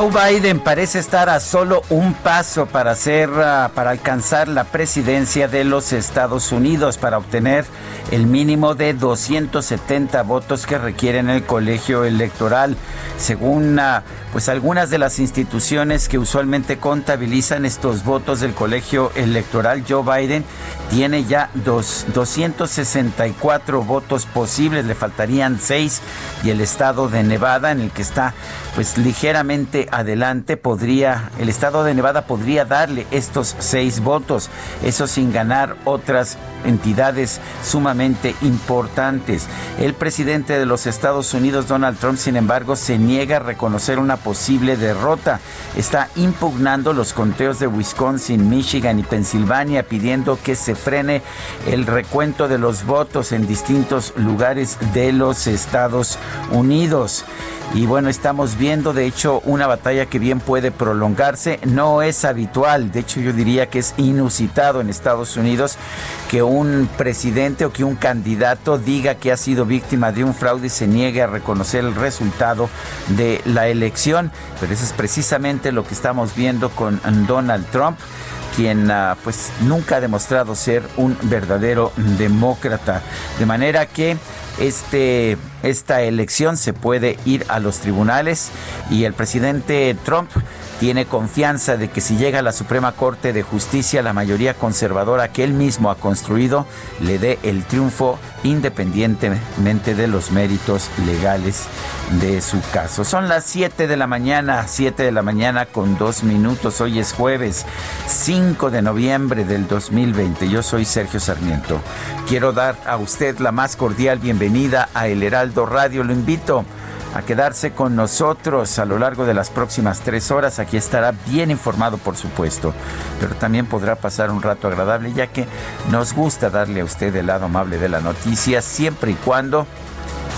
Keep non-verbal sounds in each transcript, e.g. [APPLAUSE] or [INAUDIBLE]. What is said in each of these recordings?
Joe Biden parece estar a solo un paso para hacer, ah, para alcanzar la presidencia de los Estados Unidos para obtener el mínimo de 270 votos que requieren el colegio electoral, según ah, pues algunas de las instituciones que usualmente contabilizan estos votos del colegio electoral. Joe Biden tiene ya dos, 264 votos posibles, le faltarían seis y el estado de Nevada en el que está pues ligeramente adelante podría, el estado de Nevada podría darle estos seis votos, eso sin ganar otras entidades sumamente importantes. El presidente de los Estados Unidos, Donald Trump, sin embargo, se niega a reconocer una posible derrota. Está impugnando los conteos de Wisconsin, Michigan y Pensilvania, pidiendo que se frene el recuento de los votos en distintos lugares de los Estados Unidos. Y bueno, estamos viendo de hecho una batalla que bien puede prolongarse. No es habitual, de hecho yo diría que es inusitado en Estados Unidos que un presidente o que un candidato diga que ha sido víctima de un fraude y se niegue a reconocer el resultado de la elección. Pero eso es precisamente lo que estamos viendo con Donald Trump quien uh, pues nunca ha demostrado ser un verdadero demócrata. De manera que este, esta elección se puede ir a los tribunales y el presidente Trump tiene confianza de que si llega a la Suprema Corte de Justicia, la mayoría conservadora que él mismo ha construido le dé el triunfo independientemente de los méritos legales de su caso. Son las 7 de la mañana, 7 de la mañana con dos minutos. Hoy es jueves 5 de noviembre del 2020. Yo soy Sergio Sarmiento. Quiero dar a usted la más cordial bienvenida a El Heraldo Radio. Lo invito quedarse con nosotros a lo largo de las próximas tres horas. Aquí estará bien informado, por supuesto, pero también podrá pasar un rato agradable, ya que nos gusta darle a usted el lado amable de la noticia, siempre y cuando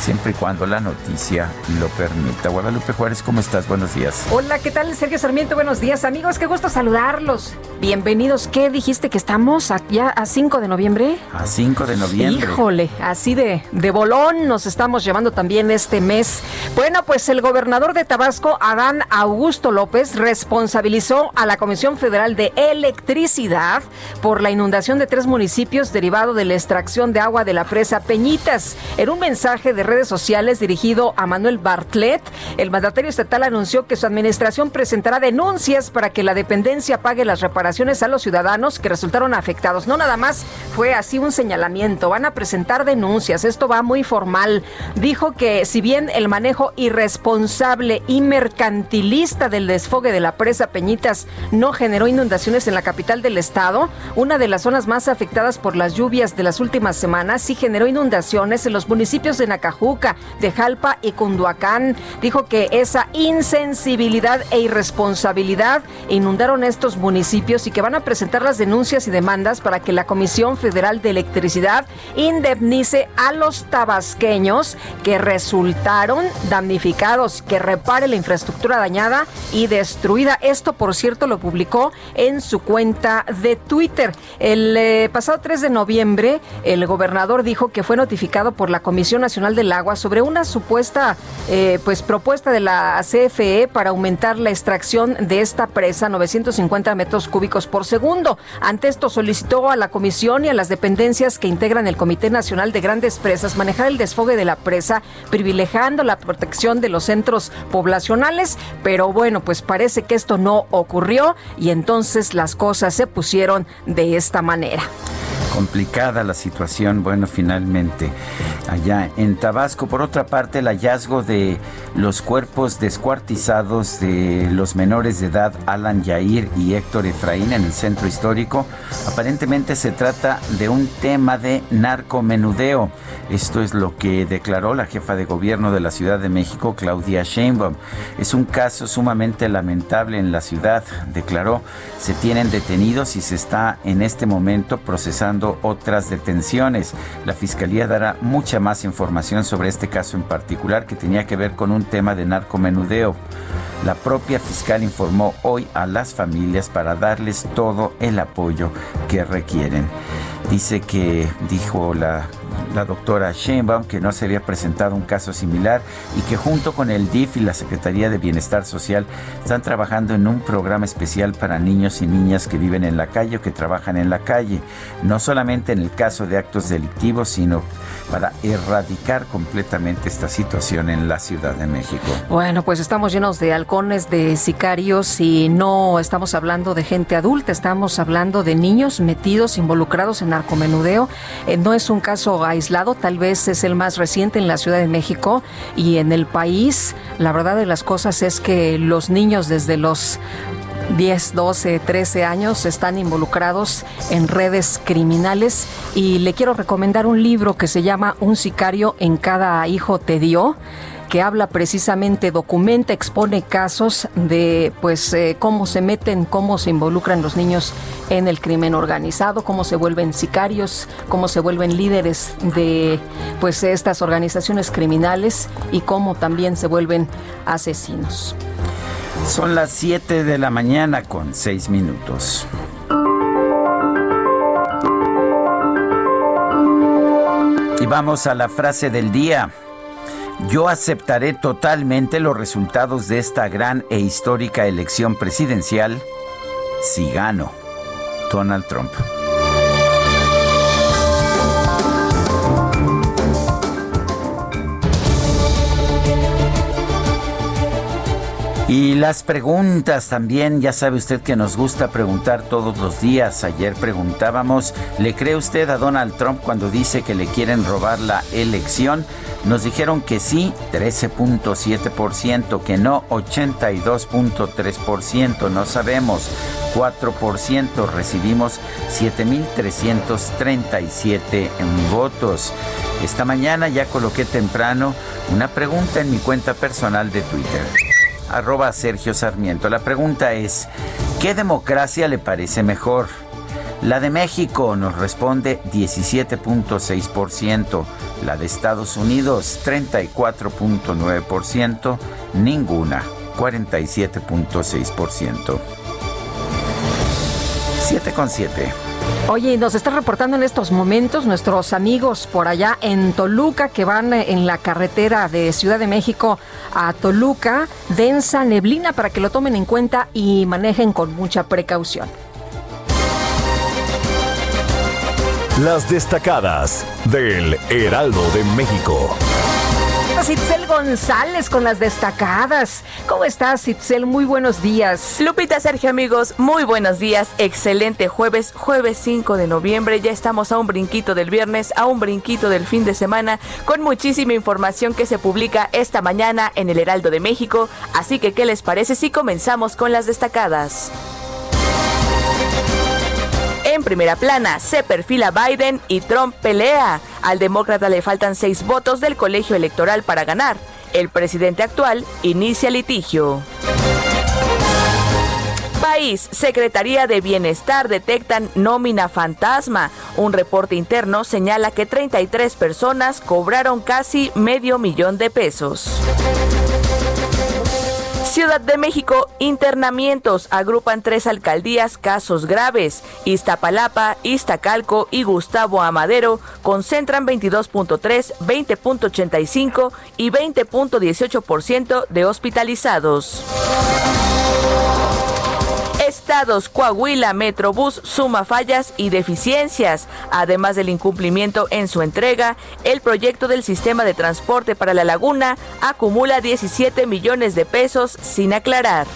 siempre y cuando la noticia lo permita. Guadalupe Juárez, ¿cómo estás? Buenos días. Hola, ¿qué tal? Sergio Sarmiento, buenos días. Amigos, qué gusto saludarlos. Bienvenidos. ¿Qué dijiste que estamos ya a 5 de noviembre? A 5 de noviembre. Híjole, así de, de bolón nos estamos llevando también este mes. Bueno, pues el gobernador de Tabasco, Adán Augusto López, responsabilizó a la Comisión Federal de Electricidad por la inundación de tres municipios derivado de la extracción de agua de la presa Peñitas. En un mensaje de redes sociales dirigido a Manuel Bartlett, el mandatario estatal anunció que su administración presentará denuncias para que la dependencia pague las reparaciones a los ciudadanos que resultaron afectados. No nada más fue así un señalamiento, van a presentar denuncias, esto va muy formal. Dijo que si bien el manejo irresponsable y mercantilista del desfogue de la presa Peñitas no generó inundaciones en la capital del estado, una de las zonas más afectadas por las lluvias de las últimas semanas sí generó inundaciones en los municipios de Nacajuca, de Jalpa y Cunduacán. Dijo que esa insensibilidad e irresponsabilidad inundaron estos municipios y que van a presentar las denuncias y demandas para que la Comisión Federal de Electricidad indemnice a los tabasqueños que resultaron damnificados, que repare la infraestructura dañada y destruida. Esto, por cierto, lo publicó en su cuenta de Twitter. El eh, pasado 3 de noviembre, el gobernador dijo que fue notificado por la Comisión Nacional de del Agua sobre una supuesta eh, pues propuesta de la CFE para aumentar la extracción de esta presa 950 metros cúbicos por segundo. Ante esto solicitó a la comisión y a las dependencias que integran el Comité Nacional de Grandes Presas manejar el desfogue de la presa, privilegiando la protección de los centros poblacionales, pero bueno, pues parece que esto no ocurrió y entonces las cosas se pusieron de esta manera complicada la situación, bueno, finalmente allá en Tabasco. Por otra parte, el hallazgo de los cuerpos descuartizados de los menores de edad Alan Yair y Héctor Efraín en el centro histórico, aparentemente se trata de un tema de narcomenudeo. Esto es lo que declaró la jefa de gobierno de la Ciudad de México, Claudia Sheinbaum. Es un caso sumamente lamentable en la ciudad, declaró. Se tienen detenidos y se está en este momento procesando otras detenciones. La Fiscalía dará mucha más información sobre este caso en particular que tenía que ver con un tema de narcomenudeo. La propia fiscal informó hoy a las familias para darles todo el apoyo que requieren. Dice que, dijo la la doctora Sheinbaum que no se había presentado un caso similar y que junto con el DIF y la Secretaría de Bienestar Social están trabajando en un programa especial para niños y niñas que viven en la calle o que trabajan en la calle, no solamente en el caso de actos delictivos, sino para erradicar completamente esta situación en la Ciudad de México. Bueno, pues estamos llenos de halcones, de sicarios y no estamos hablando de gente adulta, estamos hablando de niños metidos, involucrados en narcomenudeo. Eh, no es un caso aislado, tal vez es el más reciente en la Ciudad de México y en el país. La verdad de las cosas es que los niños desde los 10, 12, 13 años están involucrados en redes criminales y le quiero recomendar un libro que se llama Un sicario en cada hijo te dio que habla precisamente, documenta, expone casos de pues eh, cómo se meten, cómo se involucran los niños en el crimen organizado, cómo se vuelven sicarios, cómo se vuelven líderes de pues estas organizaciones criminales y cómo también se vuelven asesinos. Son las 7 de la mañana con 6 minutos. Y vamos a la frase del día. Yo aceptaré totalmente los resultados de esta gran e histórica elección presidencial si gano. Donald Trump. Y las preguntas también, ya sabe usted que nos gusta preguntar todos los días. Ayer preguntábamos, ¿le cree usted a Donald Trump cuando dice que le quieren robar la elección? Nos dijeron que sí, 13.7%, que no, 82.3%, no sabemos, 4%, recibimos 7.337 votos. Esta mañana ya coloqué temprano una pregunta en mi cuenta personal de Twitter arroba Sergio Sarmiento. La pregunta es, ¿qué democracia le parece mejor? La de México nos responde 17.6%, la de Estados Unidos 34.9%, ninguna 47.6%. 7 con 7. Oye, nos está reportando en estos momentos nuestros amigos por allá en Toluca que van eh, en la carretera de Ciudad de México a Toluca, densa neblina para que lo tomen en cuenta y manejen con mucha precaución. Las destacadas del Heraldo de México. Itzel González con las destacadas. ¿Cómo estás, Itzel? Muy buenos días. Lupita, Sergio, amigos, muy buenos días. Excelente jueves, jueves 5 de noviembre. Ya estamos a un brinquito del viernes, a un brinquito del fin de semana, con muchísima información que se publica esta mañana en el Heraldo de México. Así que, ¿qué les parece si comenzamos con las destacadas? En primera plana se perfila Biden y Trump pelea. Al demócrata le faltan seis votos del colegio electoral para ganar. El presidente actual inicia litigio. País, Secretaría de Bienestar detectan nómina fantasma. Un reporte interno señala que 33 personas cobraron casi medio millón de pesos. Ciudad de México, internamientos. Agrupan tres alcaldías, casos graves. Iztapalapa, Iztacalco y Gustavo Amadero concentran 22.3, 20.85 y 20.18% de hospitalizados. Estados Coahuila Metrobús suma fallas y deficiencias. Además del incumplimiento en su entrega, el proyecto del sistema de transporte para la laguna acumula 17 millones de pesos sin aclarar.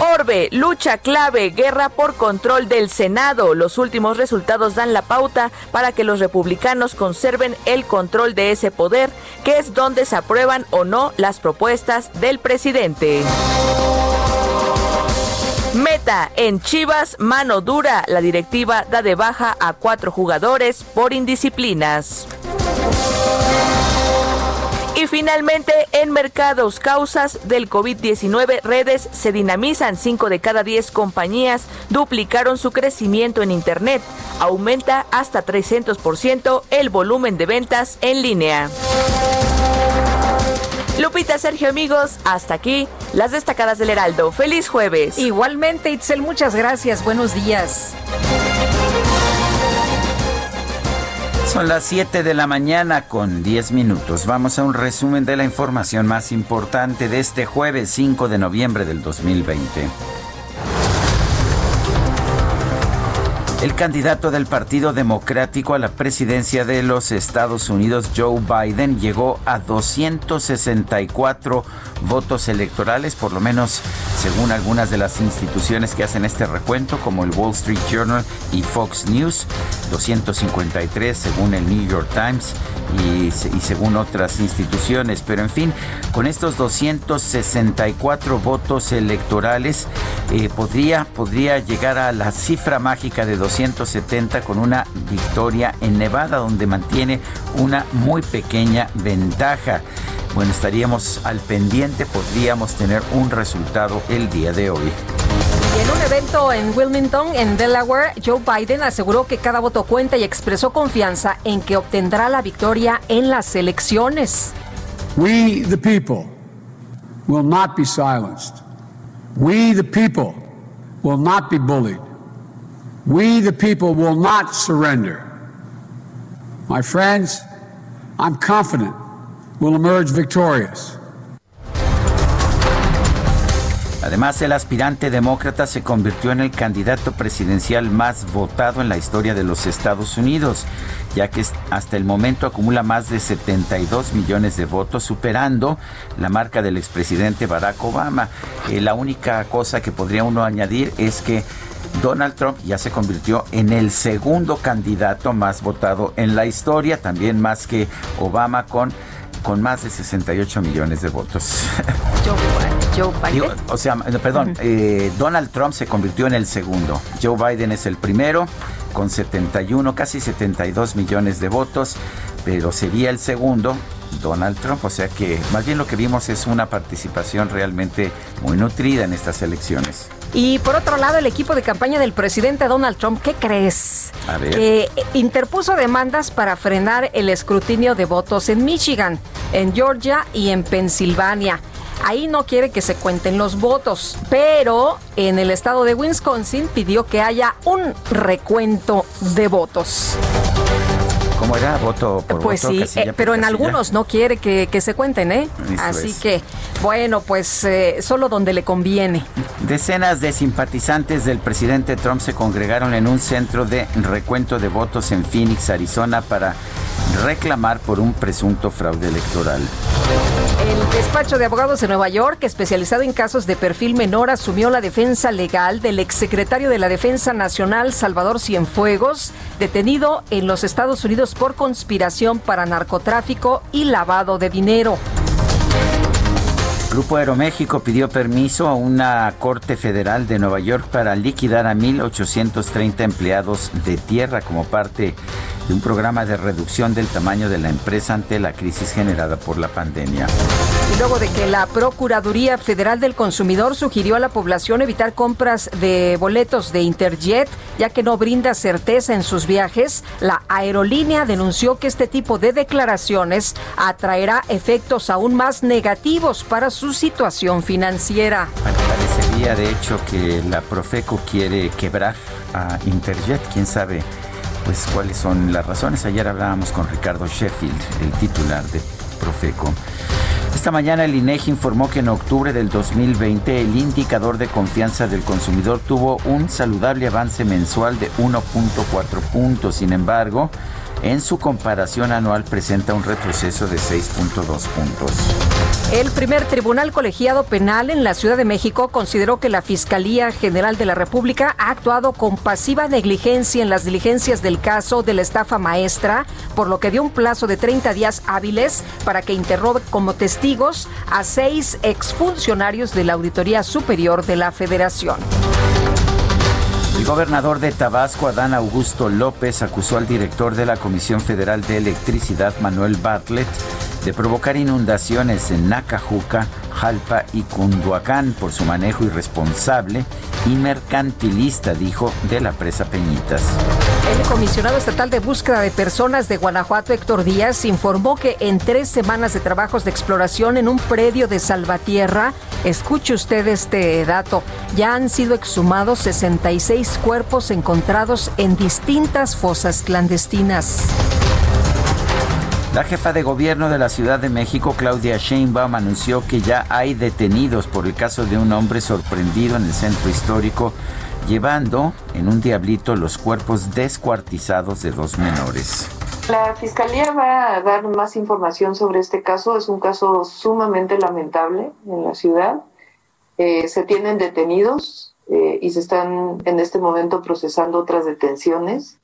Orbe, lucha clave, guerra por control del Senado. Los últimos resultados dan la pauta para que los republicanos conserven el control de ese poder, que es donde se aprueban o no las propuestas del presidente. Meta en Chivas, mano dura. La directiva da de baja a cuatro jugadores por indisciplinas. Y finalmente, en mercados, causas del COVID-19, redes se dinamizan. Cinco de cada diez compañías duplicaron su crecimiento en Internet. Aumenta hasta 300% el volumen de ventas en línea. Lupita, Sergio, amigos, hasta aquí las destacadas del Heraldo. Feliz jueves. Igualmente, Itzel, muchas gracias. Buenos días. Son las 7 de la mañana con 10 minutos. Vamos a un resumen de la información más importante de este jueves 5 de noviembre del 2020. El candidato del Partido Democrático a la presidencia de los Estados Unidos, Joe Biden, llegó a 264 votos electorales, por lo menos según algunas de las instituciones que hacen este recuento, como el Wall Street Journal y Fox News, 253 según el New York Times y, según otras instituciones. Pero en fin, con estos 264 votos electorales, eh, podría, podría llegar a la cifra mágica de 270 con una victoria en Nevada, donde mantiene una muy pequeña ventaja. Bueno, estaríamos al pendiente, podríamos tener un resultado el día de hoy. Y en un evento en Wilmington, en Delaware, Joe Biden aseguró que cada voto cuenta y expresó confianza en que obtendrá la victoria en las elecciones. We, the people, will not be silenced. We, the people, will not be bullied. We, the people, will not surrender. My friends, I'm confident we'll emerge victorious. Además, el aspirante demócrata se convirtió en el candidato presidencial más votado en la historia de los Estados Unidos, ya que hasta el momento acumula más de 72 millones de votos, superando la marca del expresidente Barack Obama. Eh, la única cosa que podría uno añadir es que Donald Trump ya se convirtió en el segundo candidato más votado en la historia, también más que Obama con con más de 68 millones de votos. [LAUGHS] Joe, Biden. o sea, perdón, eh, Donald Trump se convirtió en el segundo. Joe Biden es el primero con 71, casi 72 millones de votos, pero sería el segundo Donald Trump. O sea que más bien lo que vimos es una participación realmente muy nutrida en estas elecciones. Y por otro lado, el equipo de campaña del presidente Donald Trump, ¿qué crees? A ver. Eh, interpuso demandas para frenar el escrutinio de votos en Michigan, en Georgia y en Pensilvania. Ahí no quiere que se cuenten los votos, pero en el estado de Wisconsin pidió que haya un recuento de votos. ¿Cómo era? Voto por pues voto. sí, eh, pero en algunos no quiere que, se cuenten, ¿eh? Así que, bueno, pues eh, solo donde le conviene. Decenas de simpatizantes del presidente Trump se congregaron en un centro de recuento de votos en Phoenix, Arizona, para reclamar por un presunto fraude electoral. El despacho de abogados de Nueva York, especializado en casos de perfil menor, asumió la defensa legal del exsecretario de la Defensa Nacional, Salvador Cienfuegos, detenido en los Estados Unidos por conspiración para narcotráfico y lavado de dinero. Grupo Aeroméxico pidió permiso a una corte federal de Nueva York para liquidar a 1.830 empleados de tierra como parte de un programa de reducción del tamaño de la empresa ante la crisis generada por la pandemia. Luego de que la Procuraduría Federal del Consumidor sugirió a la población evitar compras de boletos de Interjet, ya que no brinda certeza en sus viajes, la aerolínea denunció que este tipo de declaraciones atraerá efectos aún más negativos para su situación financiera. parecería de hecho que la Profeco quiere quebrar a Interjet, quién sabe pues cuáles son las razones. Ayer hablábamos con Ricardo Sheffield, el titular de Profeco. Esta mañana el INEGI informó que en octubre del 2020 el indicador de confianza del consumidor tuvo un saludable avance mensual de 1.4 puntos. Sin embargo, en su comparación anual presenta un retroceso de 6.2 puntos. El primer tribunal colegiado penal en la Ciudad de México consideró que la Fiscalía General de la República ha actuado con pasiva negligencia en las diligencias del caso de la estafa maestra, por lo que dio un plazo de 30 días hábiles para que interrogue como testigos a seis exfuncionarios de la Auditoría Superior de la Federación. El gobernador de Tabasco, Adán Augusto López, acusó al director de la Comisión Federal de Electricidad, Manuel Bartlett, de provocar inundaciones en Nacajuca, Jalpa y Cunduacán por su manejo irresponsable y mercantilista, dijo, de la presa Peñitas. El comisionado estatal de búsqueda de personas de Guanajuato, Héctor Díaz, informó que en tres semanas de trabajos de exploración en un predio de Salvatierra, escuche usted este dato, ya han sido exhumados 66 cuerpos encontrados en distintas fosas clandestinas. La jefa de gobierno de la Ciudad de México, Claudia Sheinbaum, anunció que ya hay detenidos por el caso de un hombre sorprendido en el centro histórico llevando en un diablito los cuerpos descuartizados de dos menores. La fiscalía va a dar más información sobre este caso. Es un caso sumamente lamentable en la ciudad. Eh, se tienen detenidos eh, y se están en este momento procesando otras detenciones.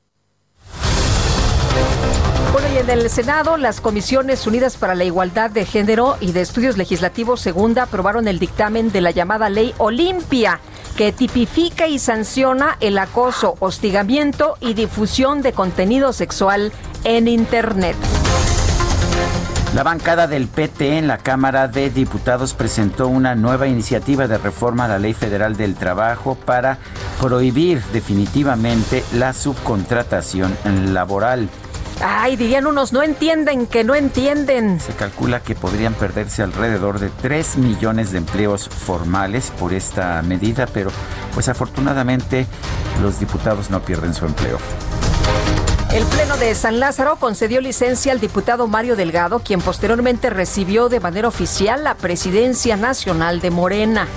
Bueno, y en el Senado, las Comisiones Unidas para la Igualdad de Género y de Estudios Legislativos Segunda aprobaron el dictamen de la llamada Ley Olimpia, que tipifica y sanciona el acoso, hostigamiento y difusión de contenido sexual en Internet. La bancada del PT en la Cámara de Diputados presentó una nueva iniciativa de reforma a la Ley Federal del Trabajo para prohibir definitivamente la subcontratación laboral. Ay, dirían unos, no entienden que no entienden. Se calcula que podrían perderse alrededor de 3 millones de empleos formales por esta medida, pero pues afortunadamente los diputados no pierden su empleo. El Pleno de San Lázaro concedió licencia al diputado Mario Delgado, quien posteriormente recibió de manera oficial la presidencia nacional de Morena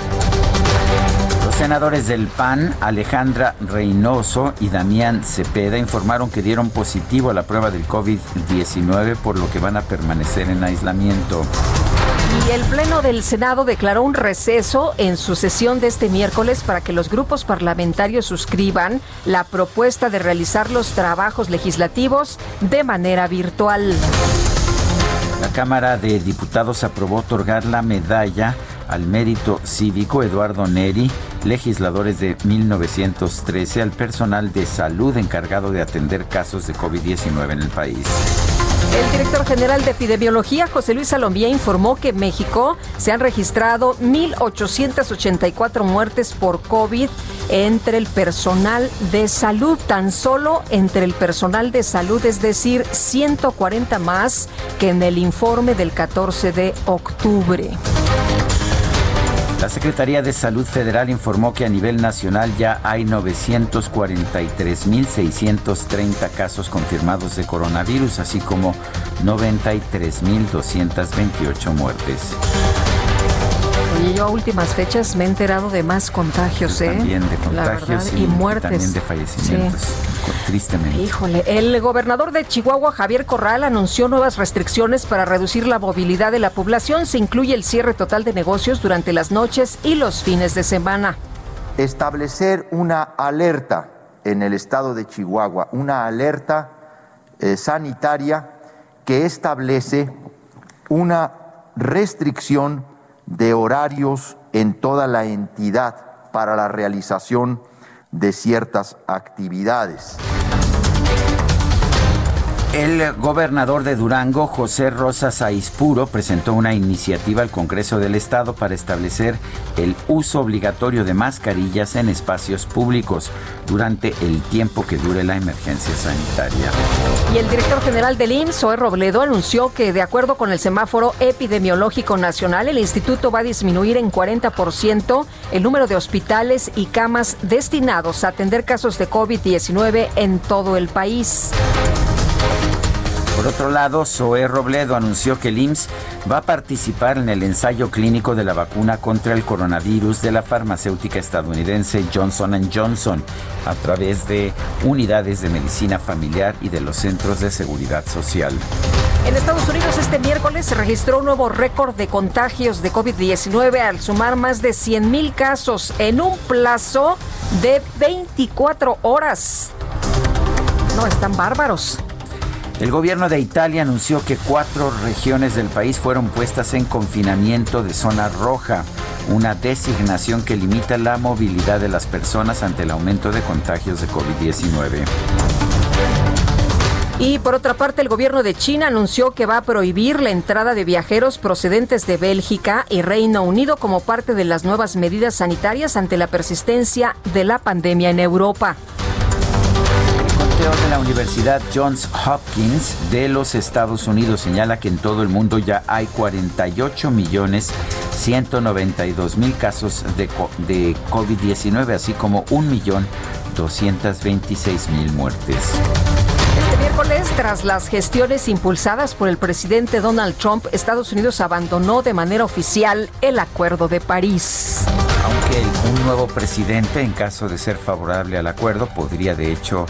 senadores del PAN, Alejandra Reynoso y Damián Cepeda, informaron que dieron positivo a la prueba del COVID-19, por lo que van a permanecer en aislamiento. Y el Pleno del Senado declaró un receso en su sesión de este miércoles para que los grupos parlamentarios suscriban la propuesta de realizar los trabajos legislativos de manera virtual. La Cámara de Diputados aprobó otorgar la medalla al mérito cívico Eduardo Neri, legisladores de 1913, al personal de salud encargado de atender casos de COVID-19 en el país. El director general de epidemiología, José Luis Salomía, informó que en México se han registrado 1.884 muertes por COVID entre el personal de salud, tan solo entre el personal de salud, es decir, 140 más que en el informe del 14 de octubre. La Secretaría de Salud Federal informó que a nivel nacional ya hay 943.630 casos confirmados de coronavirus, así como 93.228 muertes. Oye, yo a últimas fechas me he enterado de más contagios, ¿eh? También de contagios y, muertes. también de fallecimientos. Tristemente. Híjole, el gobernador de Chihuahua, Javier Corral, anunció nuevas restricciones para reducir la movilidad de la población. Se incluye el cierre total de negocios durante las noches y los fines de semana. Establecer una alerta en el estado de Chihuahua, una alerta eh, sanitaria que establece una restricción de horarios en toda la entidad para la realización de ciertas actividades. El gobernador de Durango, José Rosas Aispuro, presentó una iniciativa al Congreso del Estado para establecer el uso obligatorio de mascarillas en espacios públicos durante el tiempo que dure la emergencia sanitaria. Y el director general del IMSS, Robledo, anunció que de acuerdo con el semáforo epidemiológico nacional, el instituto va a disminuir en 40% el número de hospitales y camas destinados a atender casos de COVID-19 en todo el país. Por otro lado, Zoé Robledo anunció que el IMSS va a participar en el ensayo clínico de la vacuna contra el coronavirus de la farmacéutica estadounidense Johnson Johnson a través de unidades de medicina familiar y de los centros de seguridad social. En Estados Unidos este miércoles se registró un nuevo récord de contagios de COVID-19 al sumar más de 100 mil casos en un plazo de 24 horas. No, están bárbaros. El gobierno de Italia anunció que cuatro regiones del país fueron puestas en confinamiento de zona roja, una designación que limita la movilidad de las personas ante el aumento de contagios de COVID-19. Y por otra parte, el gobierno de China anunció que va a prohibir la entrada de viajeros procedentes de Bélgica y Reino Unido como parte de las nuevas medidas sanitarias ante la persistencia de la pandemia en Europa de la Universidad Johns Hopkins de los Estados Unidos señala que en todo el mundo ya hay 48 millones 192 mil casos de, de COVID-19, así como 1 millón 226 mil muertes. Este miércoles, tras las gestiones impulsadas por el presidente Donald Trump, Estados Unidos abandonó de manera oficial el Acuerdo de París. Aunque un nuevo presidente, en caso de ser favorable al acuerdo, podría de hecho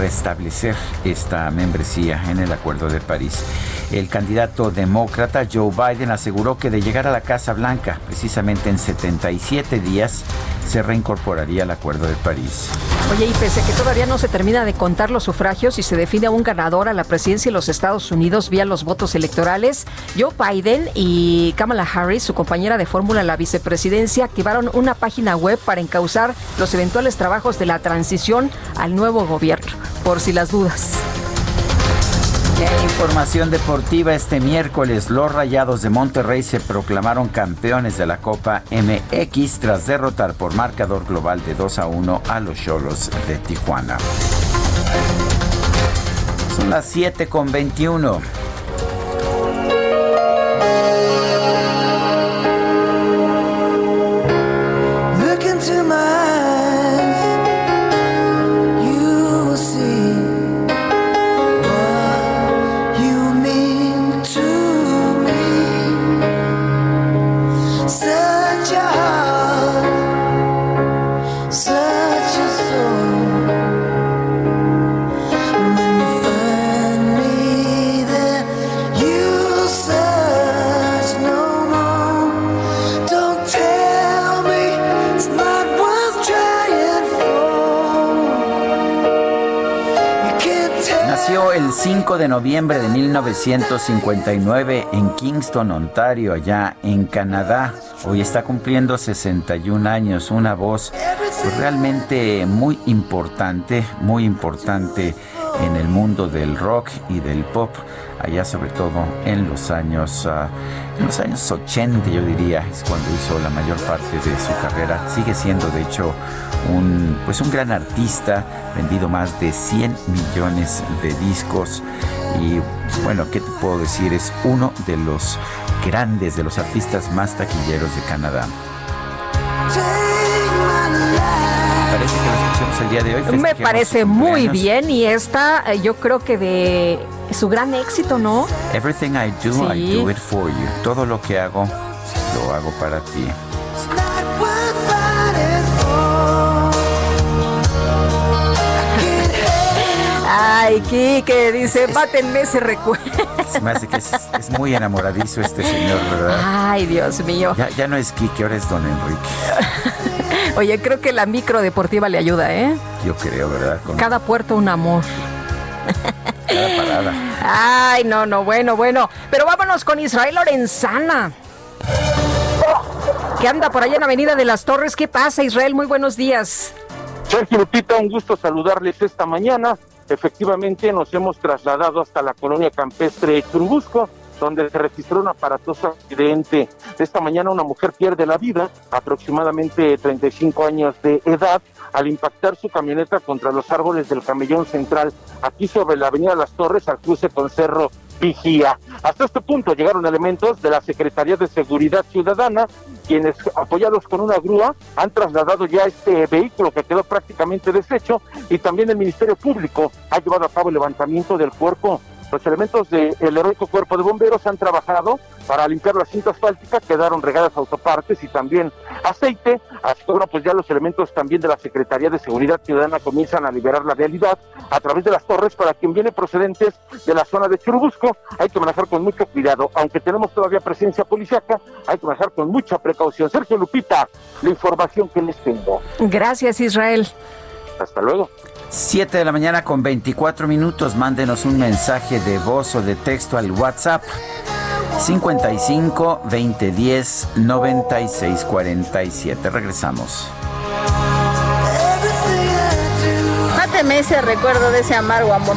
restablecer esta membresía en el Acuerdo de París. El candidato demócrata Joe Biden aseguró que de llegar a la Casa Blanca, precisamente en 77 días, se reincorporaría al Acuerdo de París. Oye, y pese a que todavía no se termina de contar los sufragios y se define a un ganador a la presidencia de los Estados Unidos vía los votos electorales, Joe Biden y Kamala Harris, su compañera de fórmula en la vicepresidencia, activaron una página web para encauzar los eventuales trabajos de la transición al nuevo gobierno, por si las dudas. Información deportiva este miércoles. Los Rayados de Monterrey se proclamaron campeones de la Copa MX tras derrotar por marcador global de 2 a 1 a los Cholos de Tijuana. Son las 7 con 21. 5 de noviembre de 1959 en Kingston, Ontario, allá en Canadá. Hoy está cumpliendo 61 años, una voz pues, realmente muy importante, muy importante en el mundo del rock y del pop, allá sobre todo en los años, ah, en los años 80 yo diría, es cuando hizo la mayor parte de su carrera. Sigue siendo de hecho un, pues un gran artista, vendido más de 100 millones de discos y bueno, ¿qué te puedo decir? Es uno de los grandes, de los artistas más taquilleros de Canadá. Parece que lo escuchamos el día de hoy. Me parece muy bien y esta eh, yo creo que de su gran éxito, ¿no? Everything I do, I do it for you. Todo lo que hago, lo hago para ti. Ay, Kike, dice, mátenme ese recuerdo. [LAUGHS] Se me hace que es, muy enamoradizo este señor, ¿verdad? Ay, Dios mío. Ya, no es Kike, ahora es Don Enrique. [LAUGHS] Oye, creo que la micro deportiva le ayuda, ¿eh? Yo creo, ¿verdad? Cada puerto un amor. Cada parada. Ay, no, no, bueno, bueno. Pero vámonos con Israel Lorenzana. ¿Qué anda por allá en Avenida de las Torres? ¿Qué pasa, Israel? Muy buenos días. Sergio Lupita, un gusto saludarles esta mañana. Efectivamente nos hemos trasladado hasta la colonia campestre Churubusco, donde se registró un aparatoso accidente. Esta mañana una mujer pierde la vida, aproximadamente 35 años de edad, al impactar su camioneta contra los árboles del camellón central, aquí sobre la avenida Las Torres, al cruce con Cerro Vigía. Hasta este punto llegaron elementos de la Secretaría de Seguridad Ciudadana, quienes apoyados con una grúa han trasladado ya este vehículo que quedó prácticamente deshecho y también el Ministerio Público ha llevado a cabo el levantamiento del cuerpo los elementos del heroico cuerpo de bomberos han trabajado para limpiar la cinta asfáltica, quedaron regadas autopartes y también aceite. Que bueno, pues ya los elementos también de la Secretaría de Seguridad Ciudadana comienzan a liberar la realidad a través de las torres para quien viene procedentes de la zona de Churubusco. Hay que manejar con mucho cuidado, aunque tenemos todavía presencia policiaca, hay que manejar con mucha precaución. Sergio Lupita, la información que les tengo. Gracias, Israel. Hasta luego. 7 de la mañana con 24 minutos. Mándenos un mensaje de voz o de texto al WhatsApp 55 2010 96 47. Regresamos. Máteme ese recuerdo de ese amargo amor.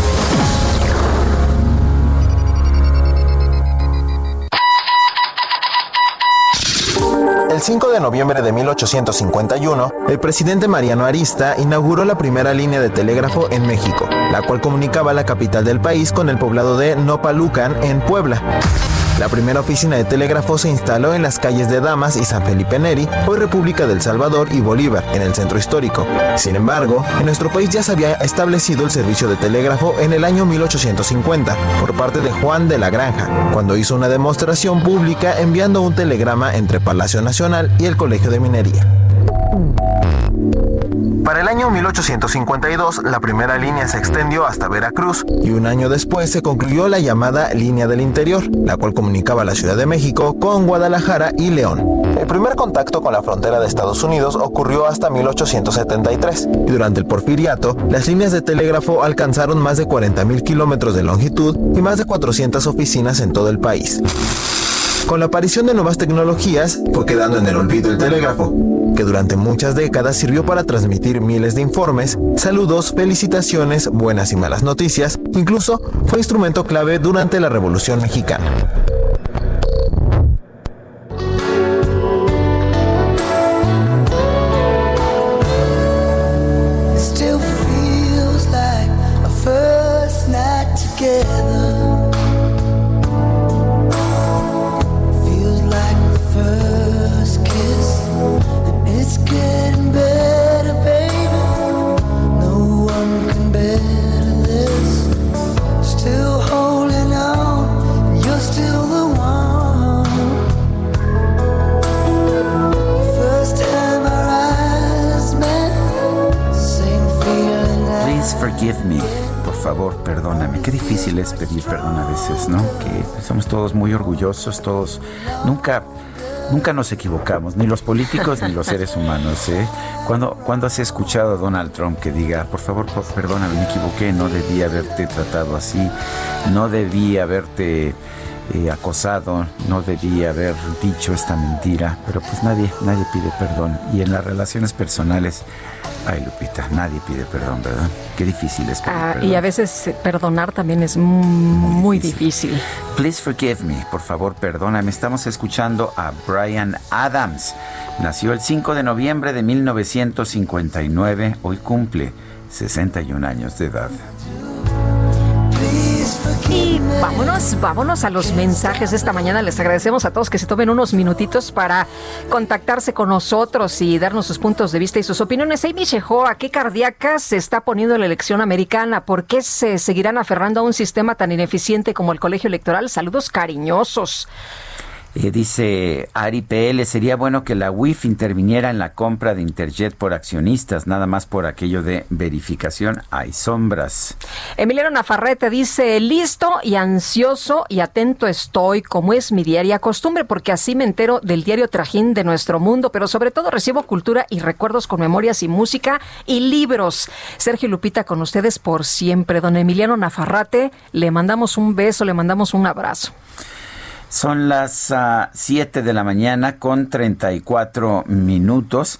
El 5 de noviembre de 1851, el presidente Mariano Arista inauguró la primera línea de telégrafo en México, la cual comunicaba la capital del país con el poblado de Nopalucan en Puebla. La primera oficina de telégrafo se instaló en las calles de Damas y San Felipe Neri, hoy República del Salvador y Bolívar, en el centro histórico. Sin embargo, en nuestro país ya se había establecido el servicio de telégrafo en el año 1850 por parte de Juan de la Granja, cuando hizo una demostración pública enviando un telegrama entre Palacio Nacional y el Colegio de Minería. Para el año 1852, la primera línea se extendió hasta Veracruz y un año después se concluyó la llamada Línea del Interior, la cual comunicaba la Ciudad de México con Guadalajara y León. El primer contacto con la frontera de Estados Unidos ocurrió hasta 1873 y durante el porfiriato, las líneas de telégrafo alcanzaron más de 40.000 kilómetros de longitud y más de 400 oficinas en todo el país. Con la aparición de nuevas tecnologías, fue quedando en el olvido el telégrafo, que durante muchas décadas sirvió para transmitir miles de informes, saludos, felicitaciones, buenas y malas noticias, incluso fue instrumento clave durante la Revolución Mexicana. Favor, perdóname. Qué difícil es pedir perdón a veces, ¿no? Que somos todos muy orgullosos, todos. Nunca. Nunca nos equivocamos, ni los políticos ni los seres humanos. ¿eh? Cuando, cuando has escuchado a Donald Trump que diga, por favor, perdóname, me equivoqué, no debí haberte tratado así, no debí haberte eh, acosado, no debí haber dicho esta mentira, pero pues nadie, nadie pide perdón. Y en las relaciones personales, ay Lupita, nadie pide perdón, ¿verdad? Qué difícil es pedir Ah, perdón. y a veces eh, perdonar también es muy, difícil. Please forgive me, por favor, perdóname. Estamos escuchando a Brian Adams. Nació el 5 de noviembre de 1959. Hoy cumple 61 años de edad. Y vámonos, vámonos a los mensajes de esta mañana. Les agradecemos a todos que se tomen unos minutitos para contactarse con nosotros y darnos sus puntos de vista y sus opiniones. Amy ¿a ¿qué cardíaca se está poniendo la elección americana? ¿Por qué se seguirán aferrando a un sistema tan ineficiente como el colegio electoral? Saludos cariñosos. Eh, dice Ari PL, sería bueno que la WIF interviniera en la compra de Interjet por accionistas, nada más por aquello de verificación. Hay sombras. Emiliano Nafarrete dice, listo y ansioso y atento estoy, como es mi diaria costumbre, porque así me entero del diario trajín de nuestro mundo, pero sobre todo recibo cultura y recuerdos con memorias y música y libros. Sergio Lupita con ustedes por siempre. Don Emiliano Nafarrate, le mandamos un beso, le mandamos un abrazo. Son las 7 de la mañana con 34 minutos.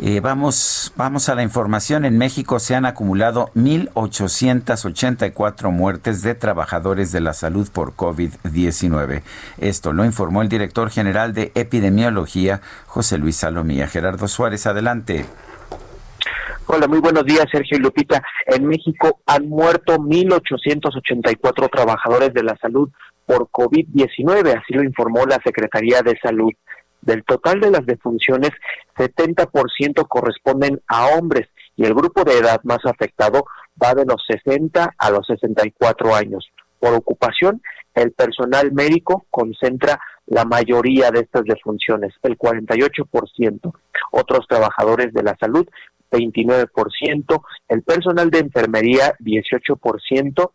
Eh, vamos, vamos a la información. En México se han acumulado 1.884 muertes de trabajadores de la salud por COVID-19. Esto lo informó el director general de epidemiología, José Luis Salomía. Gerardo Suárez, adelante. Hola, muy buenos días, Sergio y Lupita. En México han muerto 1.884 trabajadores de la salud por COVID-19, así lo informó la Secretaría de Salud. Del total de las defunciones, 70% corresponden a hombres y el grupo de edad más afectado va de los 60 a los 64 años. Por ocupación, el personal médico concentra la mayoría de estas defunciones, el 48%. Otros trabajadores de la salud, 29%. El personal de enfermería, 18%.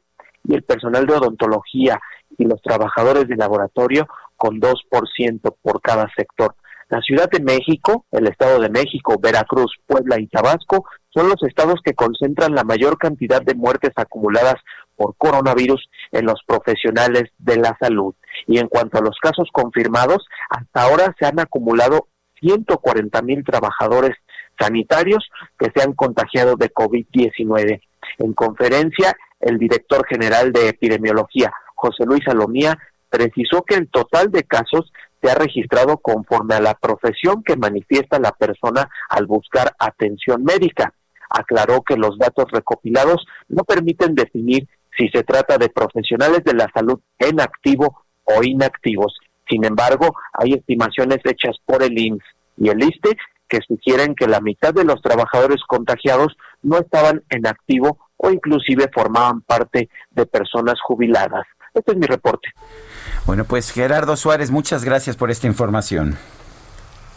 Y el personal de odontología y los trabajadores de laboratorio con 2% por cada sector. La Ciudad de México, el Estado de México, Veracruz, Puebla y Tabasco son los estados que concentran la mayor cantidad de muertes acumuladas por coronavirus en los profesionales de la salud. Y en cuanto a los casos confirmados, hasta ahora se han acumulado 140 mil trabajadores sanitarios que se han contagiado de COVID-19. En conferencia, el director general de epidemiología, José Luis Salomía, precisó que el total de casos se ha registrado conforme a la profesión que manifiesta la persona al buscar atención médica. Aclaró que los datos recopilados no permiten definir si se trata de profesionales de la salud en activo o inactivos. Sin embargo, hay estimaciones hechas por el INS y el ISTE que sugieren que la mitad de los trabajadores contagiados no estaban en activo o inclusive formaban parte de personas jubiladas. Este es mi reporte. Bueno, pues Gerardo Suárez, muchas gracias por esta información.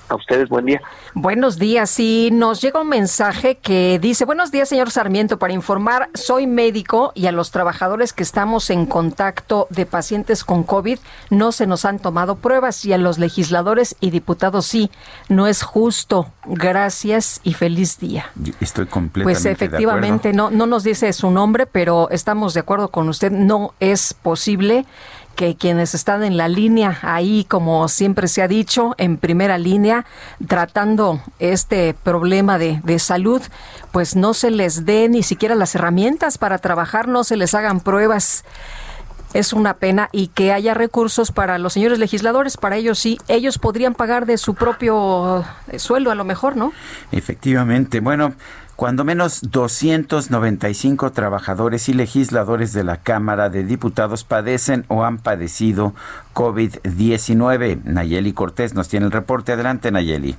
A ustedes, buen día. Buenos días. Y nos llega un mensaje que dice, buenos días, señor Sarmiento, para informar, soy médico y a los trabajadores que estamos en contacto de pacientes con COVID no se nos han tomado pruebas y a los legisladores y diputados sí. No es justo. Gracias y feliz día. Estoy completamente Pues efectivamente, no, no nos dice su nombre, pero estamos de acuerdo con usted. No es posible que quienes están en la línea, ahí como siempre se ha dicho, en primera línea, tratando este problema de, de, salud, pues no se les dé ni siquiera las herramientas para trabajar, no se les hagan pruebas. Es una pena y que haya recursos para los señores legisladores, para ellos sí, ellos podrían pagar de su propio sueldo a lo mejor, ¿no? Efectivamente, bueno, cuando menos 295 trabajadores y legisladores de la Cámara de Diputados padecen o han padecido COVID-19. Nayeli Cortés nos tiene el reporte. Adelante, Nayeli.